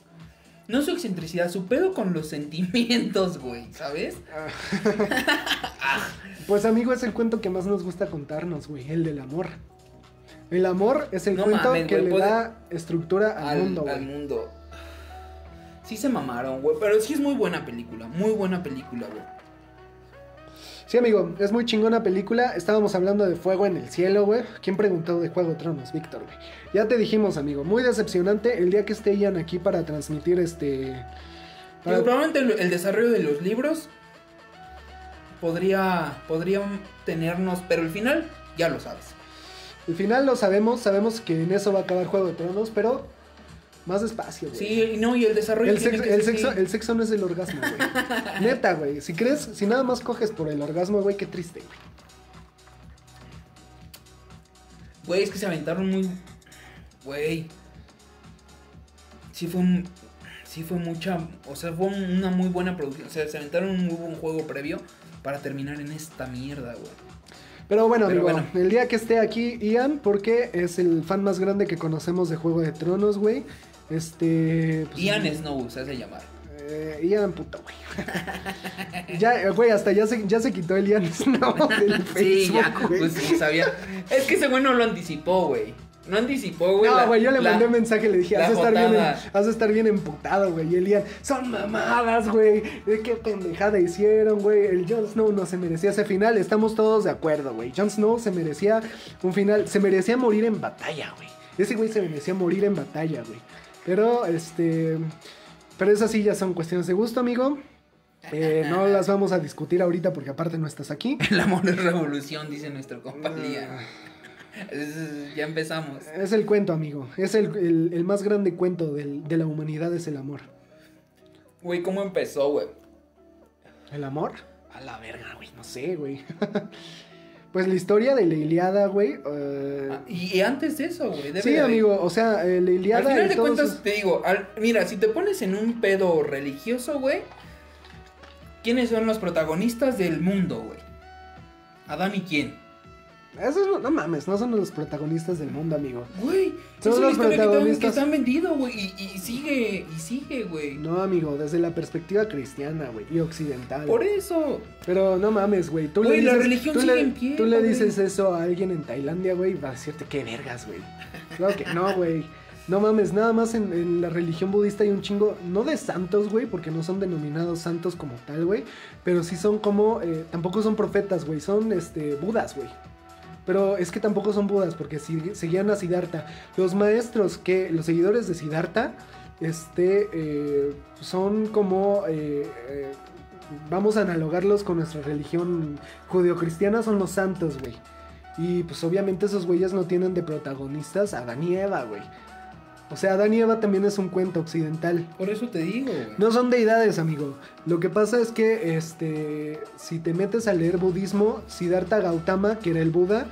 No su excentricidad, su pedo con los sentimientos, güey, ¿sabes? Pues, amigo, es el cuento que más nos gusta contarnos, güey. El del amor. El amor es el No cuento mames, que le da estructura al, mundo, al güey. mundo. Sí se mamaron, güey. Pero sí es muy buena película, muy buena película, güey. Sí, amigo, es muy chingona película. Estábamos hablando de Fuego en el Cielo, güey. ¿Quién preguntó de Juego de Tronos? Víctor, güey. Ya te dijimos, amigo. Muy decepcionante el día que esté Ian aquí para transmitir este... para- Digo, probablemente el, el desarrollo de los libros podría, podría tenernos, pero el final ya lo sabes. El final lo sabemos, sabemos que en eso va a acabar Juego de Tronos, pero más despacio, güey. Sí, no, y el desarrollo El sexo, el, sexo, el sexo no es el orgasmo, güey. Neta, güey. Si crees, si nada más coges por el orgasmo, güey, qué triste, güey. Güey, es que se aventaron muy. Güey. Sí fue un. Sí fue mucha. O sea, fue una muy buena producción. O sea, se aventaron un muy buen juego previo para terminar en esta mierda, güey. Pero bueno, Pero amigo, bueno. el día que esté aquí Ian, porque es el fan más grande que conocemos de Juego de Tronos, güey. Este. pues, Ian Snow se hace llamar. Eh, Ian, puto, güey. ya, eh, güey, hasta ya se, ya se quitó el Ian Snow del Sí, Facebook, ya, güey. pues sí, sabía. Es que ese güey no lo anticipó, güey. No anticipó, güey. No, güey, yo le la- mandé un mensaje, le dije, has de, estar bien, jotada. has de estar bien emputado, güey. Y el Ian, son mamadas, güey. ¿De qué pendejada hicieron, güey? El Jon Snow no se merecía ese final. Estamos todos de acuerdo, güey. Jon Snow se merecía un final, se merecía morir en batalla, güey. Ese güey se merecía morir en batalla, güey. Pero, este... Pero esas sí ya son cuestiones de gusto, amigo. Eh, no las vamos a discutir ahorita porque aparte no estás aquí. El amor es revolución, dice nuestro compa Ah. Ya empezamos. Es el cuento, amigo. Es el, el- el más grande cuento del- de la humanidad, es el amor. Güey, ¿cómo empezó, güey? ¿El amor? A la verga, güey, no sé, güey. pues la historia de la Iliada, güey. eh, Ah, Y, antes de eso, güey. sí, de- amigo, o sea, eh, la Iliada. Al final de cuentas, sus- te digo, al- mira, si te pones en un pedo religioso, güey, ¿quiénes son los protagonistas del mundo, güey? Adán y quién. Esos no, no mames, no son los protagonistas del mundo, amigo. Güey, Son es una los protagonistas. que están vendido, güey, y, y sigue, y sigue, güey. No, amigo, desde la perspectiva cristiana, güey, y occidental. Por eso. Pero no mames, güey. Tú Güey, le la dices, religión tú sigue le, en pie, Tú le dices eso a alguien en Tailandia, güey, y va a decirte qué vergas, güey. Claro que no, güey. No mames, nada más en, en la religión budista hay un chingo, no de santos, güey, porque no son denominados santos como tal, güey, pero sí son como, eh, tampoco son profetas, güey, son, este, budas, güey. Pero es que tampoco son budas, porque seguían a Siddhartha. Los maestros que, los seguidores de Siddhartha, este, eh, son como, eh, eh, vamos a analogarlos con nuestra religión judeocristiana, son los santos, güey. Y pues obviamente esos güeyes no tienen de protagonistas a Adán y Eva, güey. O sea, Adán y Eva también es un cuento occidental. Por eso te digo, güey. No son deidades, amigo. Lo que pasa es que, este, si te metes a leer budismo, Siddhartha Gautama, que era el Buda,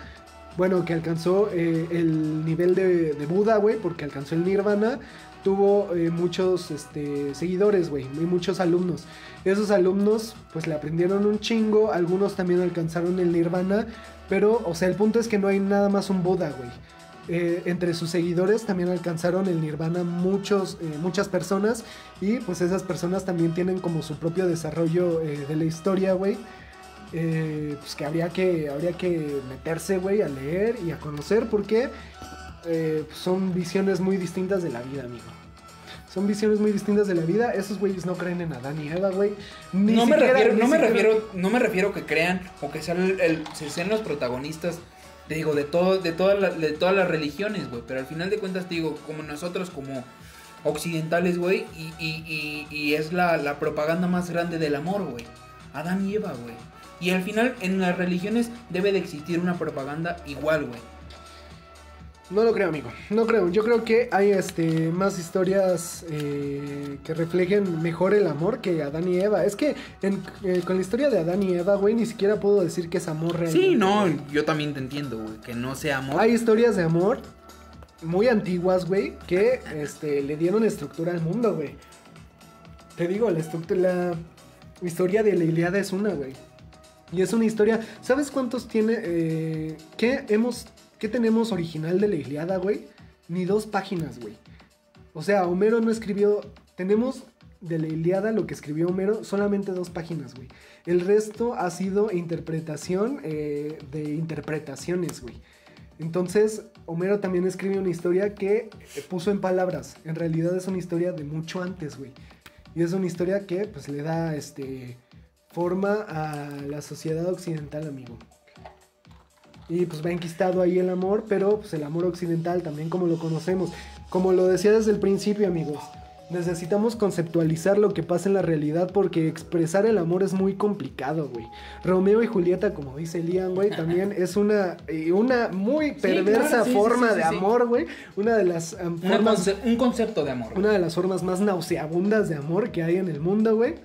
bueno, que alcanzó eh, el nivel de, de Buda, güey, porque alcanzó el Nirvana, tuvo eh, muchos este, seguidores, güey, y muchos alumnos. Esos alumnos, pues le aprendieron un chingo, algunos también alcanzaron el Nirvana, pero, o sea, el punto es que no hay nada más un Buda, güey. Eh, entre sus seguidores también alcanzaron el nirvana muchos, eh, muchas personas y pues esas personas también tienen como su propio desarrollo eh, de la historia, güey. Pues que habría que, habría que meterse, güey, a leer y a conocer porque son visiones muy distintas de la vida, amigo. Son visiones muy distintas de la vida. Esos güeyes no creen en Adán y Eva, güey. No me refiero, no me siquiera- refiero, no me refiero que crean o que sean, el- el- se sean los protagonistas, te digo, de todo, de todas las, de todas las religiones, güey. Pero al final de cuentas, te digo, como nosotros, como occidentales, güey, y, y, y, es la, la propaganda más grande del amor, güey. Adán y Eva, güey. Y al final, en las religiones debe de existir una propaganda igual, güey. No lo creo, amigo. No creo. Yo creo que hay este más historias eh, que reflejen mejor el amor que Adán y Eva. Es que en- eh, con la historia de Adán y Eva, güey, ni siquiera puedo decir que es amor real. Sí, no, yo también te entiendo, güey, que no sea amor. Hay historias de amor muy antiguas, güey, que este, le dieron estructura al mundo, güey. Te digo, la la historia de la Iliada es una, güey. Y es una historia. ¿Sabes cuántos tiene? eh, ¿Qué hemos. ¿Qué tenemos original de la Iliada, güey? Ni dos páginas, güey. O sea, Homero no escribió. Tenemos de la Iliada lo que escribió Homero, solamente dos páginas, güey. El resto ha sido interpretación eh, de interpretaciones, güey. Entonces, Homero también escribe una historia que eh, puso en palabras. En realidad es una historia de mucho antes, güey. Y es una historia que, pues, le da, este, forma a la sociedad occidental, amigo. Y pues va enquistado ahí el amor, pero pues el amor occidental también como lo conocemos. Como lo decía desde el principio, amigos. Necesitamos conceptualizar lo que pasa en la realidad porque expresar el amor es muy complicado, güey. Romeo y Julieta, como dice Liam, güey, también es una, eh, una muy perversa claro, sí, sí, forma sí, de amor, güey. Una de las um, Una formas conce- un concepto de amor. güey. una de las formas más nauseabundas de amor que hay en el mundo, güey.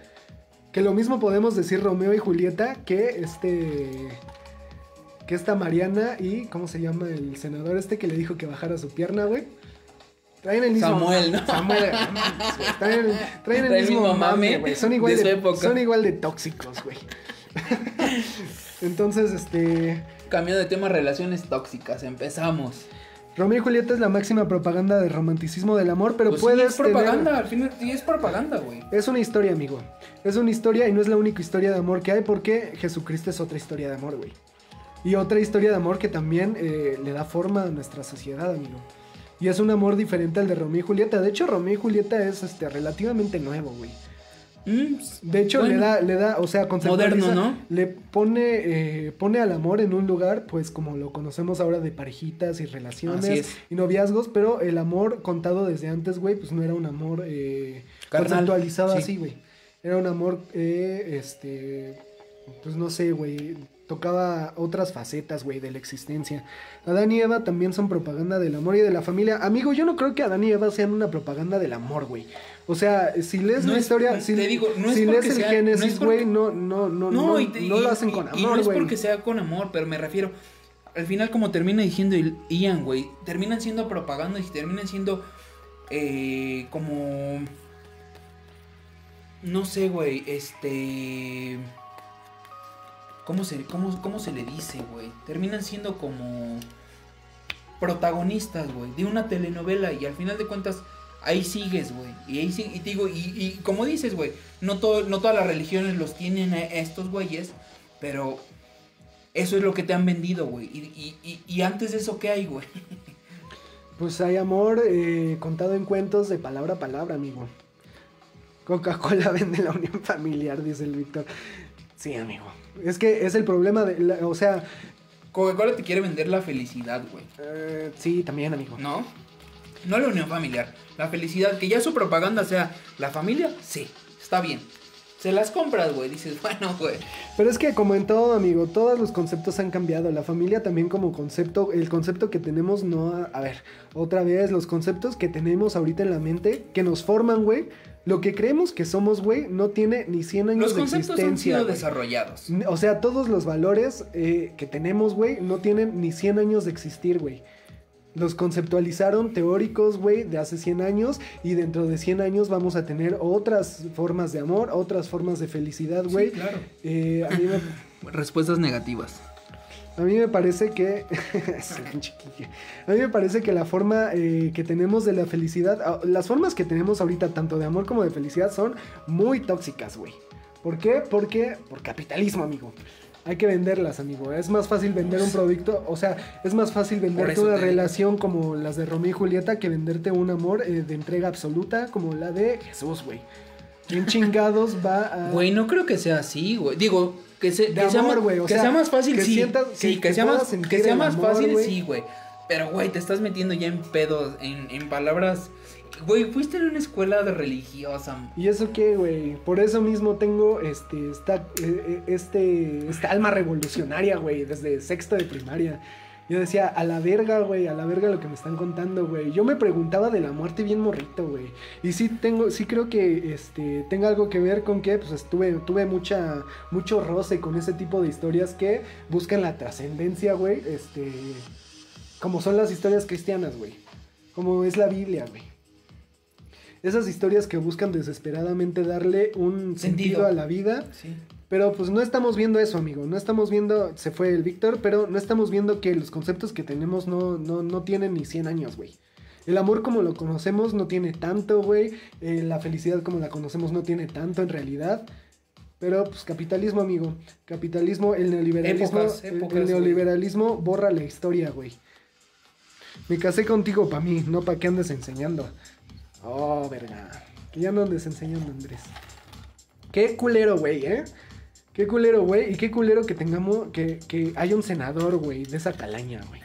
Que lo mismo podemos decir Romeo y Julieta que este. Que esta Mariana y. ¿Cómo se llama el senador este que le dijo que bajara su pierna, güey? Traen el mismo. Samuel, ¿no? Samuel. Traen, traen el mismo mismo mame, güey. Son igual de de, su época. son igual de tóxicos, güey. Entonces, este. Cambio de tema, relaciones tóxicas. Empezamos. Romeo y Julieta es la máxima propaganda del romanticismo del amor, pero Pues sí, puedes. es propaganda, tener- al final sí es propaganda, güey. Es una historia, amigo. Es una historia y no es la única historia de amor que hay porque Jesucristo es otra historia de amor, güey. Y otra historia de amor que también eh, le da forma a nuestra sociedad, amigo. Y es un amor diferente al de Romeo y Julieta. De hecho, Romeo y Julieta es este, relativamente nuevo, güey. Mm, De hecho, bueno. le da, le da, o sea, Moderno, ¿no? Le pone, eh, pone al amor en un lugar, pues como lo conocemos ahora de parejitas y relaciones es. y noviazgos, pero el amor contado desde antes, güey, pues no era un amor eh, conceptualizado sí. así, güey. Era un amor, eh, este, pues no sé, güey, tocaba otras facetas, güey, de la existencia. Adán y Eva también son propaganda del amor y de la familia. Amigo, yo no creo que Adán y Eva sean una propaganda del amor, güey. O sea, si lees No la es- historia, si, te digo, no es si lees el sea- no Génesis, güey, no, no, no, No, no, y te- no y- lo hacen con y- y no amor, es güey. porque sea con amor, pero me refiero. Al final, como termina diciendo Ian, güey, terminan siendo propaganda y terminan siendo eh, como. No sé, güey, este. ¿Cómo se, cómo, cómo se le dice, güey? Terminan siendo como protagonistas, güey, de una telenovela y al final de cuentas ahí sigues, güey. Y ahí sí- y digo, y, y como dices, güey, no, todo, no todas las religiones los tienen estos güeyes, pero eso es lo que te han vendido, güey. Y, y, y, y antes de eso, ¿qué hay, güey? Pues hay amor eh, contado en cuentos de palabra a palabra, amigo. Coca-Cola vende la unión familiar, dice el Víctor. Sí, amigo. Es que es el problema de, la- o sea, Coca-Cola te quiere vender la felicidad, güey. eh, sí, también, amigo. ¿No? No la unión familiar. La felicidad, que ya su propaganda sea la familia, sí, está bien. Se las compras, güey. Dices, bueno, güey. Pero es que como en todo, amigo, todos los conceptos han cambiado. La familia también como concepto, el concepto que tenemos no... A ver, otra vez, los conceptos que tenemos ahorita en la mente, que nos forman, güey. Lo que creemos que somos, güey, no tiene ni 100 años Los de conceptos han existencia. sido desarrollados. O sea, todos los valores eh, que tenemos, güey, no tienen ni 100 años de existir, güey. Los conceptualizaron teóricos, güey, de hace 100 años y dentro de 100 años vamos a tener otras formas de amor, otras formas de felicidad, güey. Sí, claro. Eh, a, mí me, Respuestas negativas. A mí me parece que... A mí me parece que la forma eh, que tenemos de la felicidad, ah, las formas que tenemos ahorita, tanto de amor como de felicidad, son muy tóxicas, güey. ¿Por qué? Porque por capitalismo, amigo. Hay que venderlas, amigo. Es más fácil vender un producto, o sea, es más fácil venderte una relación como las de Romeo y Julieta que venderte un amor eh, de entrega absoluta como la de Jesús, güey. ¿Quién chingados va a...? Güey, no creo que sea así, güey. Digo, que, se, De que sea, amor, o que sea, sea más fácil, que sí. sientas- sí, que- que, sea más, que sea más amor, fácil, sí, güey. Pero, güey, te estás metiendo ya en pedos, en, en palabras. Güey, fuiste en una escuela de religiosa. ¿Y eso qué, güey? Por eso mismo tengo este, esta, eh, eh, este, esta alma revolucionaria, güey, desde sexto de primaria. Yo decía, a la verga, güey, a la verga lo que me están contando, güey. Yo me preguntaba de la muerte bien morrito, güey. Y sí tengo, sí creo que este tenga algo que ver con que pues estuve, tuve mucha, mucho roce con ese tipo de historias que buscan la trascendencia, güey. Este. Como son las historias cristianas, güey. Como es la Biblia, güey. Esas historias que buscan desesperadamente darle un sentido, Sentido. a la vida. Sí. Pero pues no estamos viendo eso, amigo. No estamos viendo, se fue el Víctor, pero no estamos viendo que los conceptos que tenemos no, no, no tienen ni 100 años, güey. El amor como lo conocemos no tiene tanto, güey. Eh, la felicidad como la conocemos no tiene tanto en realidad. Pero pues capitalismo, amigo. Capitalismo, el neoliberalismo. Épocas, el- épocas, el neoliberalismo borra la historia, güey. Me casé contigo para mí, no para que andes enseñando. Oh, verga. Que ya no andes enseñando, Andrés. Qué culero, güey, ¿eh? Qué culero, güey. Y qué culero que tengamos, que, que haya un senador, güey, de esa calaña, güey.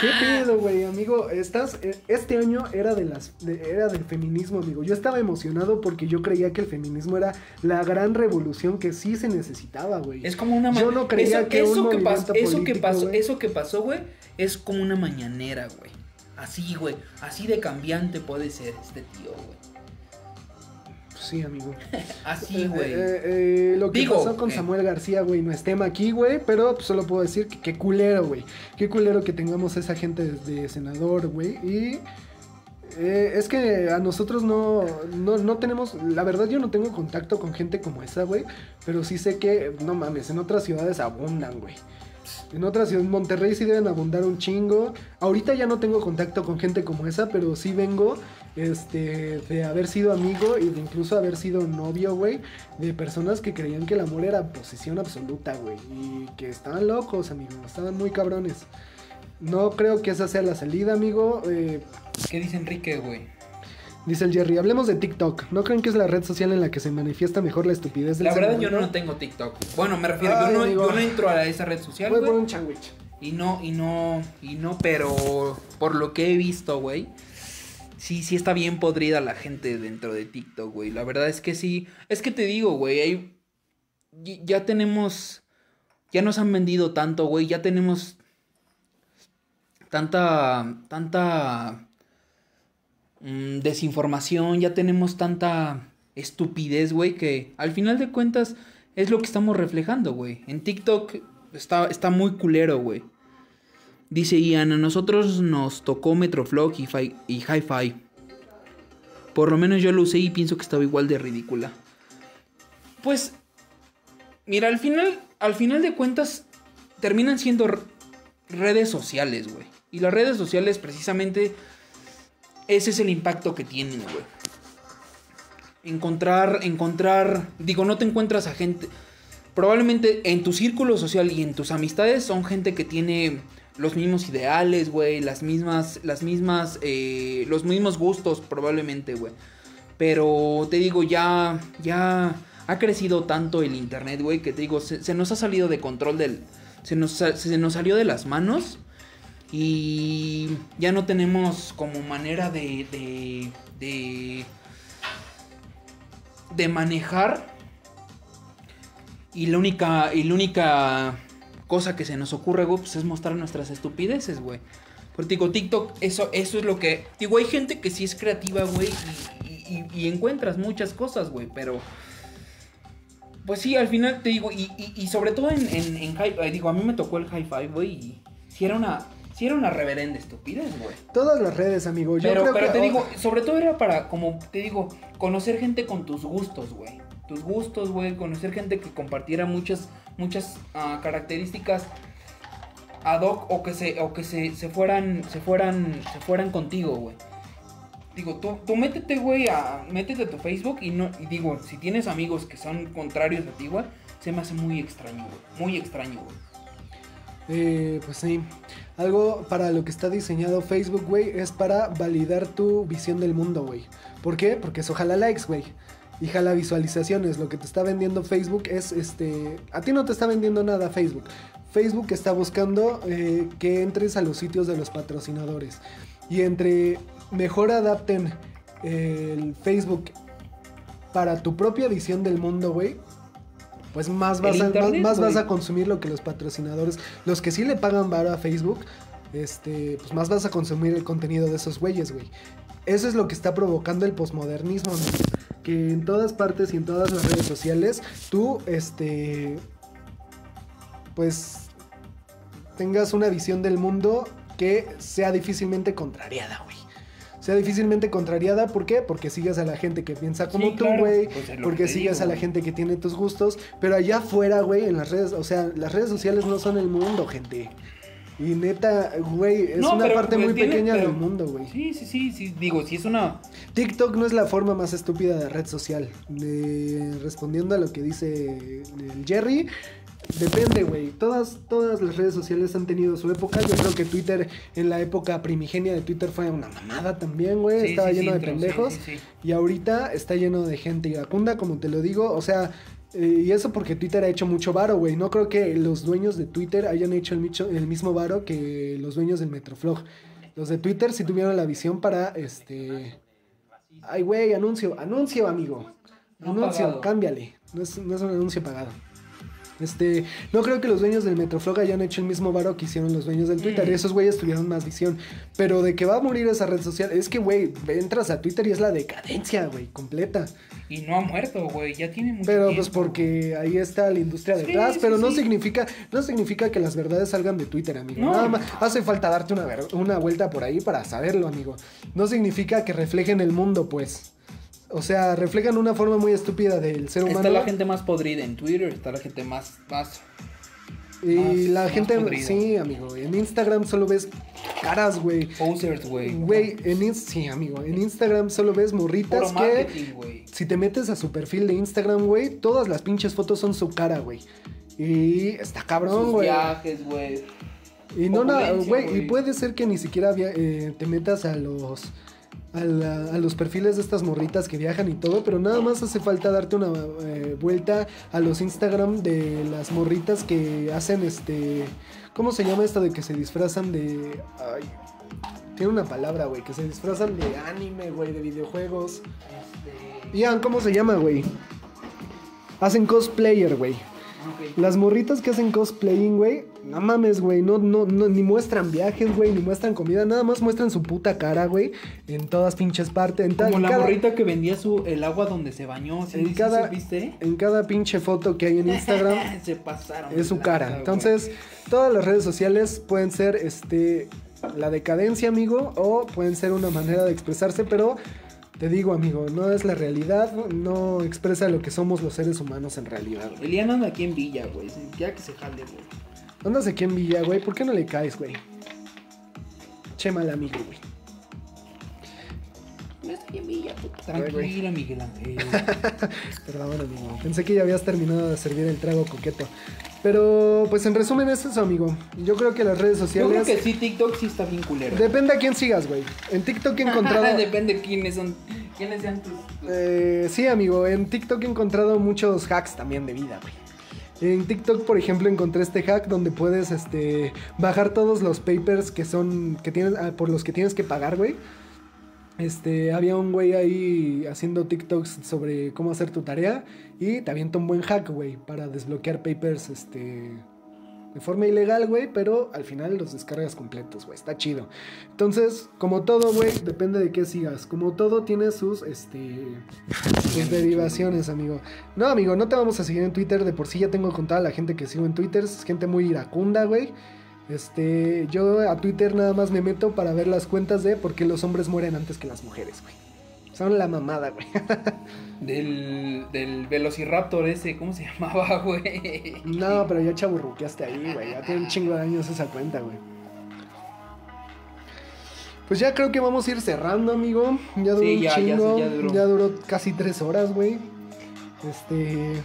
¿Qué pedo, güey, amigo? Estás, eh, este año era de las, de- era del feminismo, amigo. Yo estaba emocionado porque yo creía que el feminismo era la gran revolución que sí se necesitaba, güey. Es como una Yo no creía eso, que un eso que eso que pasó, eso que pasó, güey, es como una mañanera, güey. Así, güey. Así de cambiante puede ser este tío, güey. Sí, amigo. Así, güey. Eh, eh, eh, lo que Digo, pasó con eh. Samuel García, güey, no es tema aquí, güey, pero pues, solo puedo decir que qué culero, güey. Qué culero que tengamos esa gente de senador, güey. Y Eh, es que a nosotros no, no, no tenemos, la verdad yo no tengo contacto con gente como esa, güey, pero sí sé que, no mames, en otras ciudades abundan, güey. En otras ciudades, en Monterrey sí deben abundar un chingo. Ahorita ya no tengo contacto con gente como esa, pero sí vengo este, de haber sido amigo y de incluso haber sido novio, güey, de personas que creían que el amor era posición absoluta, güey, y que estaban locos, amigo, estaban muy cabrones. No creo que esa sea la salida, amigo. Eh, ¿Qué dice Enrique, güey? dice el Jerry, hablemos de TikTok. ¿No creen que es la red social en la que se manifiesta mejor la estupidez del La verdad yo no tengo TikTok. Bueno, me refiero, Ay, yo, no, amigo. yo no entro a esa red social, Voy por un sándwich. Y no, y no, y no, pero por lo que he visto, güey. Sí, sí está bien podrida la gente dentro de TikTok, güey. La verdad es que sí. Es que te digo, güey, ya tenemos, ya nos han vendido tanto, güey. Ya tenemos tanta, tanta mm, desinformación, ya tenemos tanta estupidez, güey, que al final de cuentas es lo que estamos reflejando, güey. En TikTok está, está muy culero, güey. Dice Ian, a nosotros nos tocó Metroflog y, y Hi-Fi. Por lo menos yo lo usé y pienso que estaba igual de ridícula. Pues, mira, al final, al final de cuentas, terminan siendo redes sociales, güey. Y las redes sociales, precisamente, ese es el impacto que tienen, güey. Encontrar, encontrar, digo, no te encuentras a gente, probablemente en tu círculo social y en tus amistades son gente que tiene los mismos ideales, güey, las mismas, las mismas, eh, los mismos gustos, probablemente, güey. Pero te digo, ya, ya ha crecido tanto el internet, güey, que te digo, se, nos ha salido de control del, se nos, se nos salió de las manos y ya no tenemos como manera de, de, de, de manejar y la única, y la única cosa que se nos ocurre, güey, pues es mostrar nuestras estupideces, güey. Porque digo, TikTok, eso, eso es lo que... Digo, hay gente que sí es creativa, güey, y, y- encuentras muchas cosas, güey, pero... Pues sí, al final te digo, y, sobre todo en, en, en hi- eh, digo, a mí me tocó el hi-fi, güey, y si era una, si era una reverenda estupidez, güey. Todas las redes, amigo. Yo Pero, creo pero que te digo, sobre todo era para, como te digo, conocer gente con tus gustos, güey. Tus gustos, güey. Conocer gente que compartiera muchas, muchas ah, características ad hoc o que se, o que se, se fueran, se fueran, se fueran contigo, güey. Digo, tú, tú métete, güey, a, métete a tu Facebook y no, y digo, si tienes amigos que son contrarios a ti, güey, se me hace muy extraño, güey. Muy extraño, güey. Eh, pues sí. Algo para lo que está diseñado Facebook, güey, es para validar tu visión del mundo, güey. ¿Por qué? Porque es ojalá likes, güey. Y jala visualizaciones. Lo que te está vendiendo Facebook es este. A ti no te está vendiendo nada Facebook. Facebook está buscando eh, que entres a los sitios de los patrocinadores. Y entre mejor adapten el Facebook para tu propia visión del mundo, güey. Pues más vas, a, más, internet, más vas a consumir lo que los patrocinadores, los que sí le pagan varo a Facebook, este, pues más vas a consumir el contenido de esos güeyes, güey. Eso es lo que está provocando el posmodernismo. Que en todas partes y en todas las redes sociales, tú, este, pues, tengas una visión del mundo que sea difícilmente contrariada, güey. Sea difícilmente contrariada, ¿por qué? Porque sigues a la gente que piensa como Sí, tú, claro. güey. Pues porque sigues digo, a la gente que tiene tus gustos. Pero allá afuera, güey, en las redes, o sea, las redes sociales no son el mundo, gente. Y neta, güey, es No, una pero, parte pues, muy tiene- pequeña pero- del mundo, güey. Sí, sí, sí, sí. Digo, si es una. TikTok no es la forma más estúpida de red social. Respondiendo a lo que dice el Jerry, depende, güey. Todas, todas las redes sociales han tenido su época. Yo creo que Twitter, en la época primigenia de Twitter, fue una mamada también, güey. Sí, Estaba sí, lleno sí, de sí, pendejos. sí, sí. Y ahorita está lleno de gente iracunda, como te lo digo. O sea, eh, y eso porque Twitter ha hecho mucho varo, güey. No creo que los dueños de Twitter hayan hecho el, micho- el mismo varo que los dueños del Metroflog. Los de Twitter sí tuvieron la visión para, este... Ay, güey, anuncio, anuncio, amigo. Anuncio, cámbiale. No es, no es un anuncio pagado. Este, no creo que los dueños del Metroflog hayan hecho el mismo varo que hicieron los dueños del Twitter. Mm. Esos güeyes tuvieron más visión. Pero de que va a morir esa red social, es que, güey, entras a Twitter y es la decadencia, güey, completa. Y no ha muerto, güey. Ya tiene mucho Pero tiempo. pues porque ahí está la industria detrás, sí, pero no sí. significa no significa que las verdades salgan de Twitter, amigo. No. Nada más hace falta darte una, una vuelta por ahí para saberlo, amigo. No significa que reflejen el mundo, pues. O sea, reflejan una forma muy estúpida del ser humano. Está la gente más podrida en Twitter, está la gente más, más y más- la más gente, podrida. sí, amigo. En Instagram solo ves caras, güey. posers, güey. Güey, en sí, amigo. En Instagram solo ves morritas que güey. si te metes a su perfil de Instagram, güey, todas las pinches fotos son su cara, güey. Y está cabrón, Sus güey. viajes, güey. Y no güey, y puede ser que ni siquiera eh, te metas a los a, la- a los perfiles de estas morritas que viajan y todo, pero nada más hace falta darte una eh, vuelta a los Instagram de las morritas que hacen este ¿cómo se llama esto de que se disfrazan de ay, tiene una palabra, güey, que se disfrazan de anime, güey, de videojuegos. Este... Ian, ¿cómo se llama, güey? Hacen cosplayer, güey. Las morritas que hacen cosplaying, güey, no mames, güey, no, no, no, ni muestran viajes, güey, ni muestran comida, nada más muestran su puta cara, güey, en todas pinches partes, en, tal- Como en la cada, morrita que vendía su, el agua donde se bañó. ¿sí, En cada- en cada pinche foto que hay en Instagram se pasaron. es su cara. Entonces, todas las redes sociales pueden ser, este, la decadencia, amigo, o pueden ser una manera de expresarse, pero te digo, amigo, no es la realidad, no expresa lo que somos los seres humanos en realidad, güey. Eliana anda aquí en Villa, güey. Ya que se jale, güey. Andas aquí en Villa, güey. ¿Por qué no le caes, güey? Che mal amigo, güey. No estoy en Villa, puta. Ay, güey. Tranquila, Miguel Ángel. Perdón, amigo. Pensé que ya habías terminado de servir el trago coqueto. Pero, pues en resumen es eso, amigo. Yo creo que las redes Yo sociales... creo que sí, TikTok sí está bien culero. Depende a quién sigas, güey. En TikTok he encontrado... Depende quiénes son. ¿Quiénes sean tus.? Eh, sí, amigo. En TikTok he encontrado muchos hacks también de vida, güey. En TikTok, por ejemplo, encontré este hack donde puedes este, bajar todos los papers que son que tienes ah, por los que tienes que pagar, güey. Este, había un güey ahí haciendo TikToks sobre cómo hacer tu tarea y te avienta un buen hack, güey, para desbloquear papers este de forma ilegal, güey, pero al final los descargas completos, güey. Está chido. Entonces, como todo, güey, depende de qué sigas. Como todo tiene sus este sus derivaciones, amigo. No, amigo, no te vamos a seguir en Twitter. De por sí ya tengo contada la gente que sigo en Twitter. Es gente muy iracunda, güey. Este, yo a Twitter nada más me meto para ver las cuentas de por qué los hombres mueren antes que las mujeres, güey. Son la mamada, güey. Del, del Velociraptor ese, ¿cómo se llamaba, güey? No, pero ya chaburruqueaste ahí, güey. Ya tiene un chingo de años esa cuenta, güey. Pues ya creo que vamos a ir cerrando, amigo. Ya duró Sí, un ya, ya, chingo. ya duró. ya duró casi tres horas, güey. Este.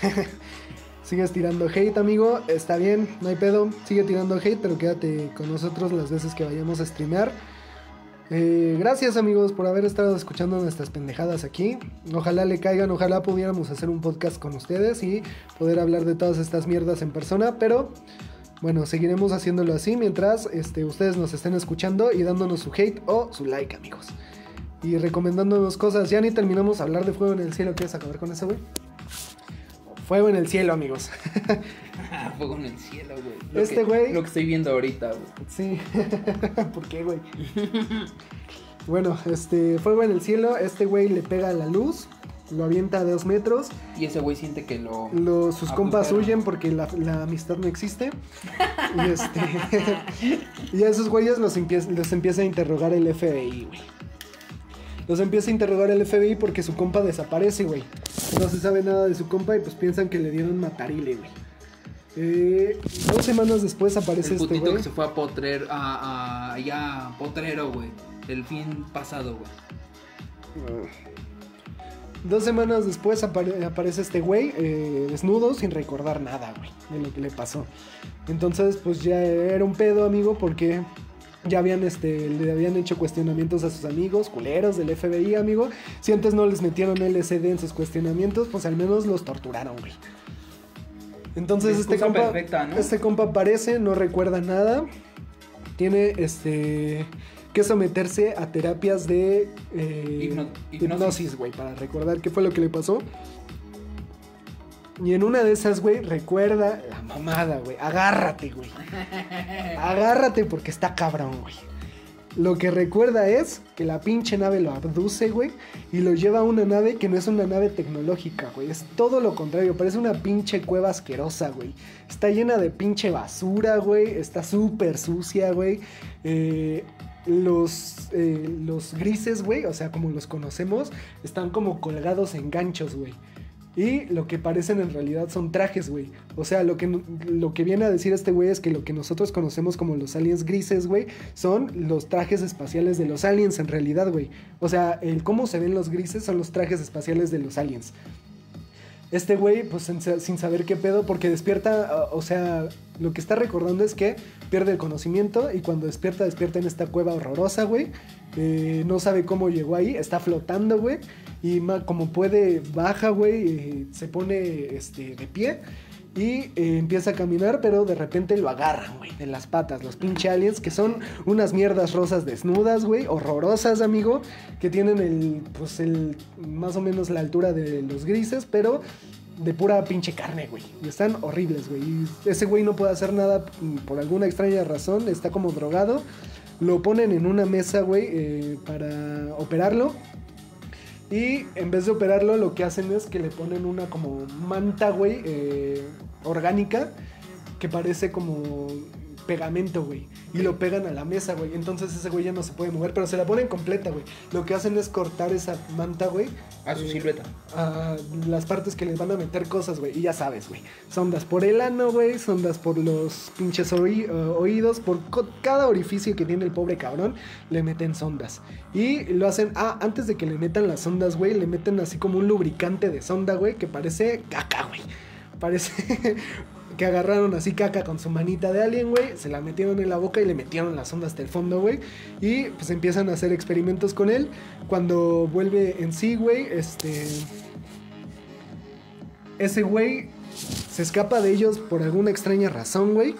Sigues tirando hate, amigo. Está bien, no hay pedo. Sigue tirando hate, pero quédate con nosotros las veces que vayamos a streamear. Eh, gracias amigos por haber estado escuchando nuestras pendejadas aquí. Ojalá le caigan, ojalá pudiéramos hacer un podcast con ustedes y poder hablar de todas estas mierdas en persona, pero bueno, seguiremos haciéndolo así mientras este, ustedes nos estén escuchando y dándonos su hate o su like, amigos. Y recomendándonos cosas. Ya ni terminamos hablar de Fuego en el Cielo. ¿Quieres acabar con eso, güey? Fuego en el Cielo, amigos. Ah, Fuego en el cielo, güey. Lo Este güey- Lo que estoy viendo ahorita, güey. Sí. ¿Por qué, güey? bueno, este, Fuego en el Cielo. Este güey le pega a la luz. Lo avienta a dos metros. Y ese güey siente que lo. Los, sus compas huyen porque la, la amistad no existe. Y este. y a esos güeyes los, los empieza a interrogar el FBI, güey. Los empieza a interrogar el FBI porque su compa desaparece, güey. No se sabe nada de su compa y pues piensan que le dieron matarile, güey. Eh, dos semanas después aparece El este putito güey. que se fue a Potrer, a, a, allá a Potrero, güey. El fin pasado, güey. Dos semanas después apare- aparece este güey eh, desnudo sin recordar nada, güey, de lo que le pasó. Entonces, pues ya era un pedo, amigo, porque ya habían, este, le habían hecho cuestionamientos a sus amigos, culeros del FBI, amigo. Si antes no les metieron LSD en sus cuestionamientos, pues al menos los torturaron, güey. Entonces este compa, perfecta, ¿no? este compa aparece, no recuerda nada, tiene este que someterse a terapias de eh, Hipno- hipnosis, güey, para recordar qué fue lo que le pasó. Y en una de esas, güey, recuerda la mamada, güey. Agárrate, güey. Agárrate porque está cabrón, güey. Lo que recuerda es que la pinche nave lo abduce, güey, y lo lleva a una nave que no es una nave tecnológica, güey. Es todo lo contrario, parece una pinche cueva asquerosa, güey. Está llena de pinche basura, güey. Está súper sucia, güey. Eh, los, eh, los grises, güey, o sea, como los conocemos, están como colgados en ganchos, güey. Y lo que parecen en realidad son trajes, güey. O sea, lo que, lo que viene a decir este güey es que lo que nosotros conocemos como los aliens grises, güey, son los trajes espaciales de los aliens en realidad, güey. O sea, el cómo se ven los grises son los trajes espaciales de los aliens. Este güey, pues sin, saber qué pedo, porque despierta, uh, o sea, lo que está recordando es que pierde el conocimiento y cuando despierta, despierta en esta cueva horrorosa, güey. Eh, no sabe cómo llegó ahí, está flotando, güey. Y como puede, baja, güey, se pone este, de pie y eh, empieza a caminar, pero de repente lo agarran, güey, de las patas, los pinche aliens, que son unas mierdas rosas desnudas, güey, horrorosas, amigo, que tienen el, pues el, más o menos la altura de los grises, pero de pura pinche carne, güey. Y están horribles, güey. Y ese güey no puede hacer nada mm, por alguna extraña razón, está como drogado. Lo ponen en una mesa, güey, eh, para operarlo. Y en vez de operarlo, lo que hacen es que le ponen una como manta, güey, eh, orgánica, que parece como pegamento, güey. Y lo pegan a la mesa, güey. Entonces ese güey ya no se puede mover, pero se la ponen completa, güey. Lo que hacen es cortar esa manta, güey. A su eh, silueta. a las partes que les van a meter cosas, güey. Y ya sabes, güey. Sondas por el ano, güey. Sondas por los pinches oí- eh, oídos. Por cada orificio que tiene el pobre cabrón, le meten sondas. Y lo hacen. Ah, antes de que le metan las sondas, güey, le meten así como un lubricante de sonda, güey, que parece caca, güey. Parece. Que agarraron así caca con su manita de alien, güey. Se la metieron en la boca y le metieron la sonda hasta el fondo, güey. Y pues empiezan a hacer experimentos con él. Cuando vuelve en sí, güey, este. Ese güey se escapa de ellos por alguna extraña razón, güey.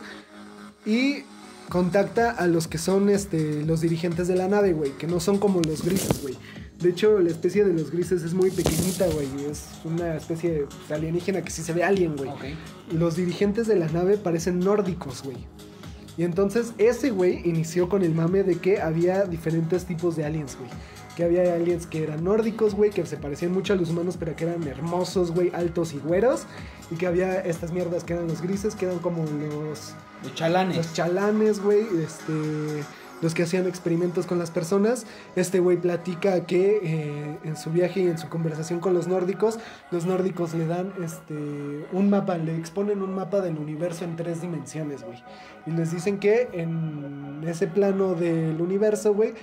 Y contacta a los que son este, los dirigentes de la nave, güey. Que no son como los grises, güey. De hecho, la especie de los grises es muy pequeñita, güey. Es una especie de alienígena que sí se ve alien, güey. Los dirigentes de la nave parecen nórdicos, güey. Y entonces ese güey inició con el mame de que había diferentes tipos de aliens, güey. Que había aliens que eran nórdicos, güey, que se parecían mucho a los humanos, pero que eran hermosos, güey, altos y güeros. Y que había estas mierdas que eran los grises, que eran como los, Los chalanes. los chalanes, güey, este, los que hacían experimentos con las personas. Este güey platica que eh, en su viaje y en su conversación con los nórdicos, los nórdicos le dan este, un mapa, le exponen un mapa del universo en tres dimensiones, güey. Y les dicen que en ese plano del universo, güey,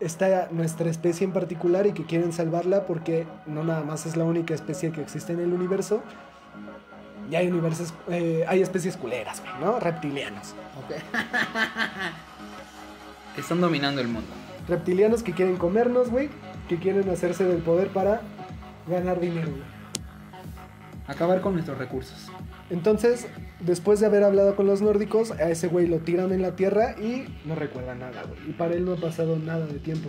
está nuestra especie en particular y que quieren salvarla porque no nada más es la única especie que existe en el universo. Y hay universos, eh, hay especies culeras, güey, ¿no? Reptilianos. Ok. Están dominando el mundo. Reptilianos que quieren comernos, güey. Que quieren hacerse del poder para ganar dinero, güey. Acabar con nuestros recursos. Entonces, después de haber hablado con los nórdicos, a ese güey lo tiran en la tierra y no recuerda nada, güey. Y para él no ha pasado nada de tiempo.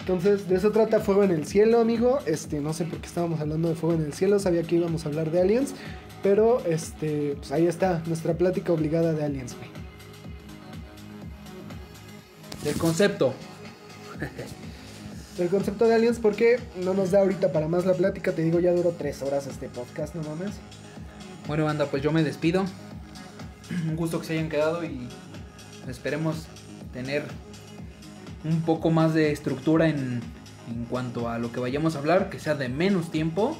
Entonces, de eso trata Fuego en el Cielo, amigo. Este, no sé por qué estábamos hablando de Fuego en el Cielo, sabía que íbamos a hablar de aliens. Pero, este, pues ahí está, nuestra plática obligada de aliens, güey. El concepto. El concepto de aliens, porque no nos da ahorita para más la plática. Te digo, ya duró tres horas este podcast, no mames. Bueno, banda, pues yo me despido. Un gusto que se hayan quedado y esperemos tener un poco más de estructura en, en cuanto a lo que vayamos a hablar, que sea de menos tiempo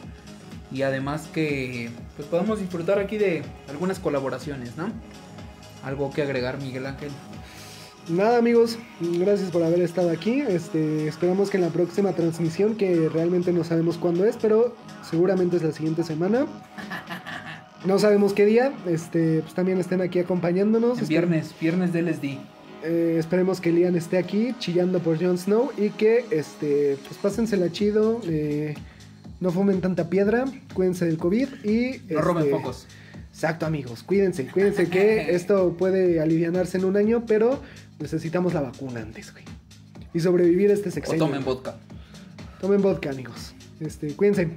y además que pues podamos disfrutar aquí de algunas colaboraciones, ¿no? Algo que agregar, Miguel Ángel. Nada amigos, gracias por haber estado aquí. Este, esperamos que en la próxima transmisión, que realmente no sabemos cuándo es, pero seguramente es la siguiente semana. No sabemos qué día, este, pues también estén aquí acompañándonos. El viernes, viernes de LSD. eh, esperemos que Lian esté aquí chillando por Jon Snow y que este, pues pásensela chido. eh, no fumen tanta piedra, cuídense del COVID y... No roben este, focos. Exacto, amigos. Cuídense, cuídense que esto puede alivianarse en un año, pero necesitamos la vacuna antes, güey. Y sobrevivir este O sexenio. tomen vodka. Tomen vodka, amigos. Este, cuídense.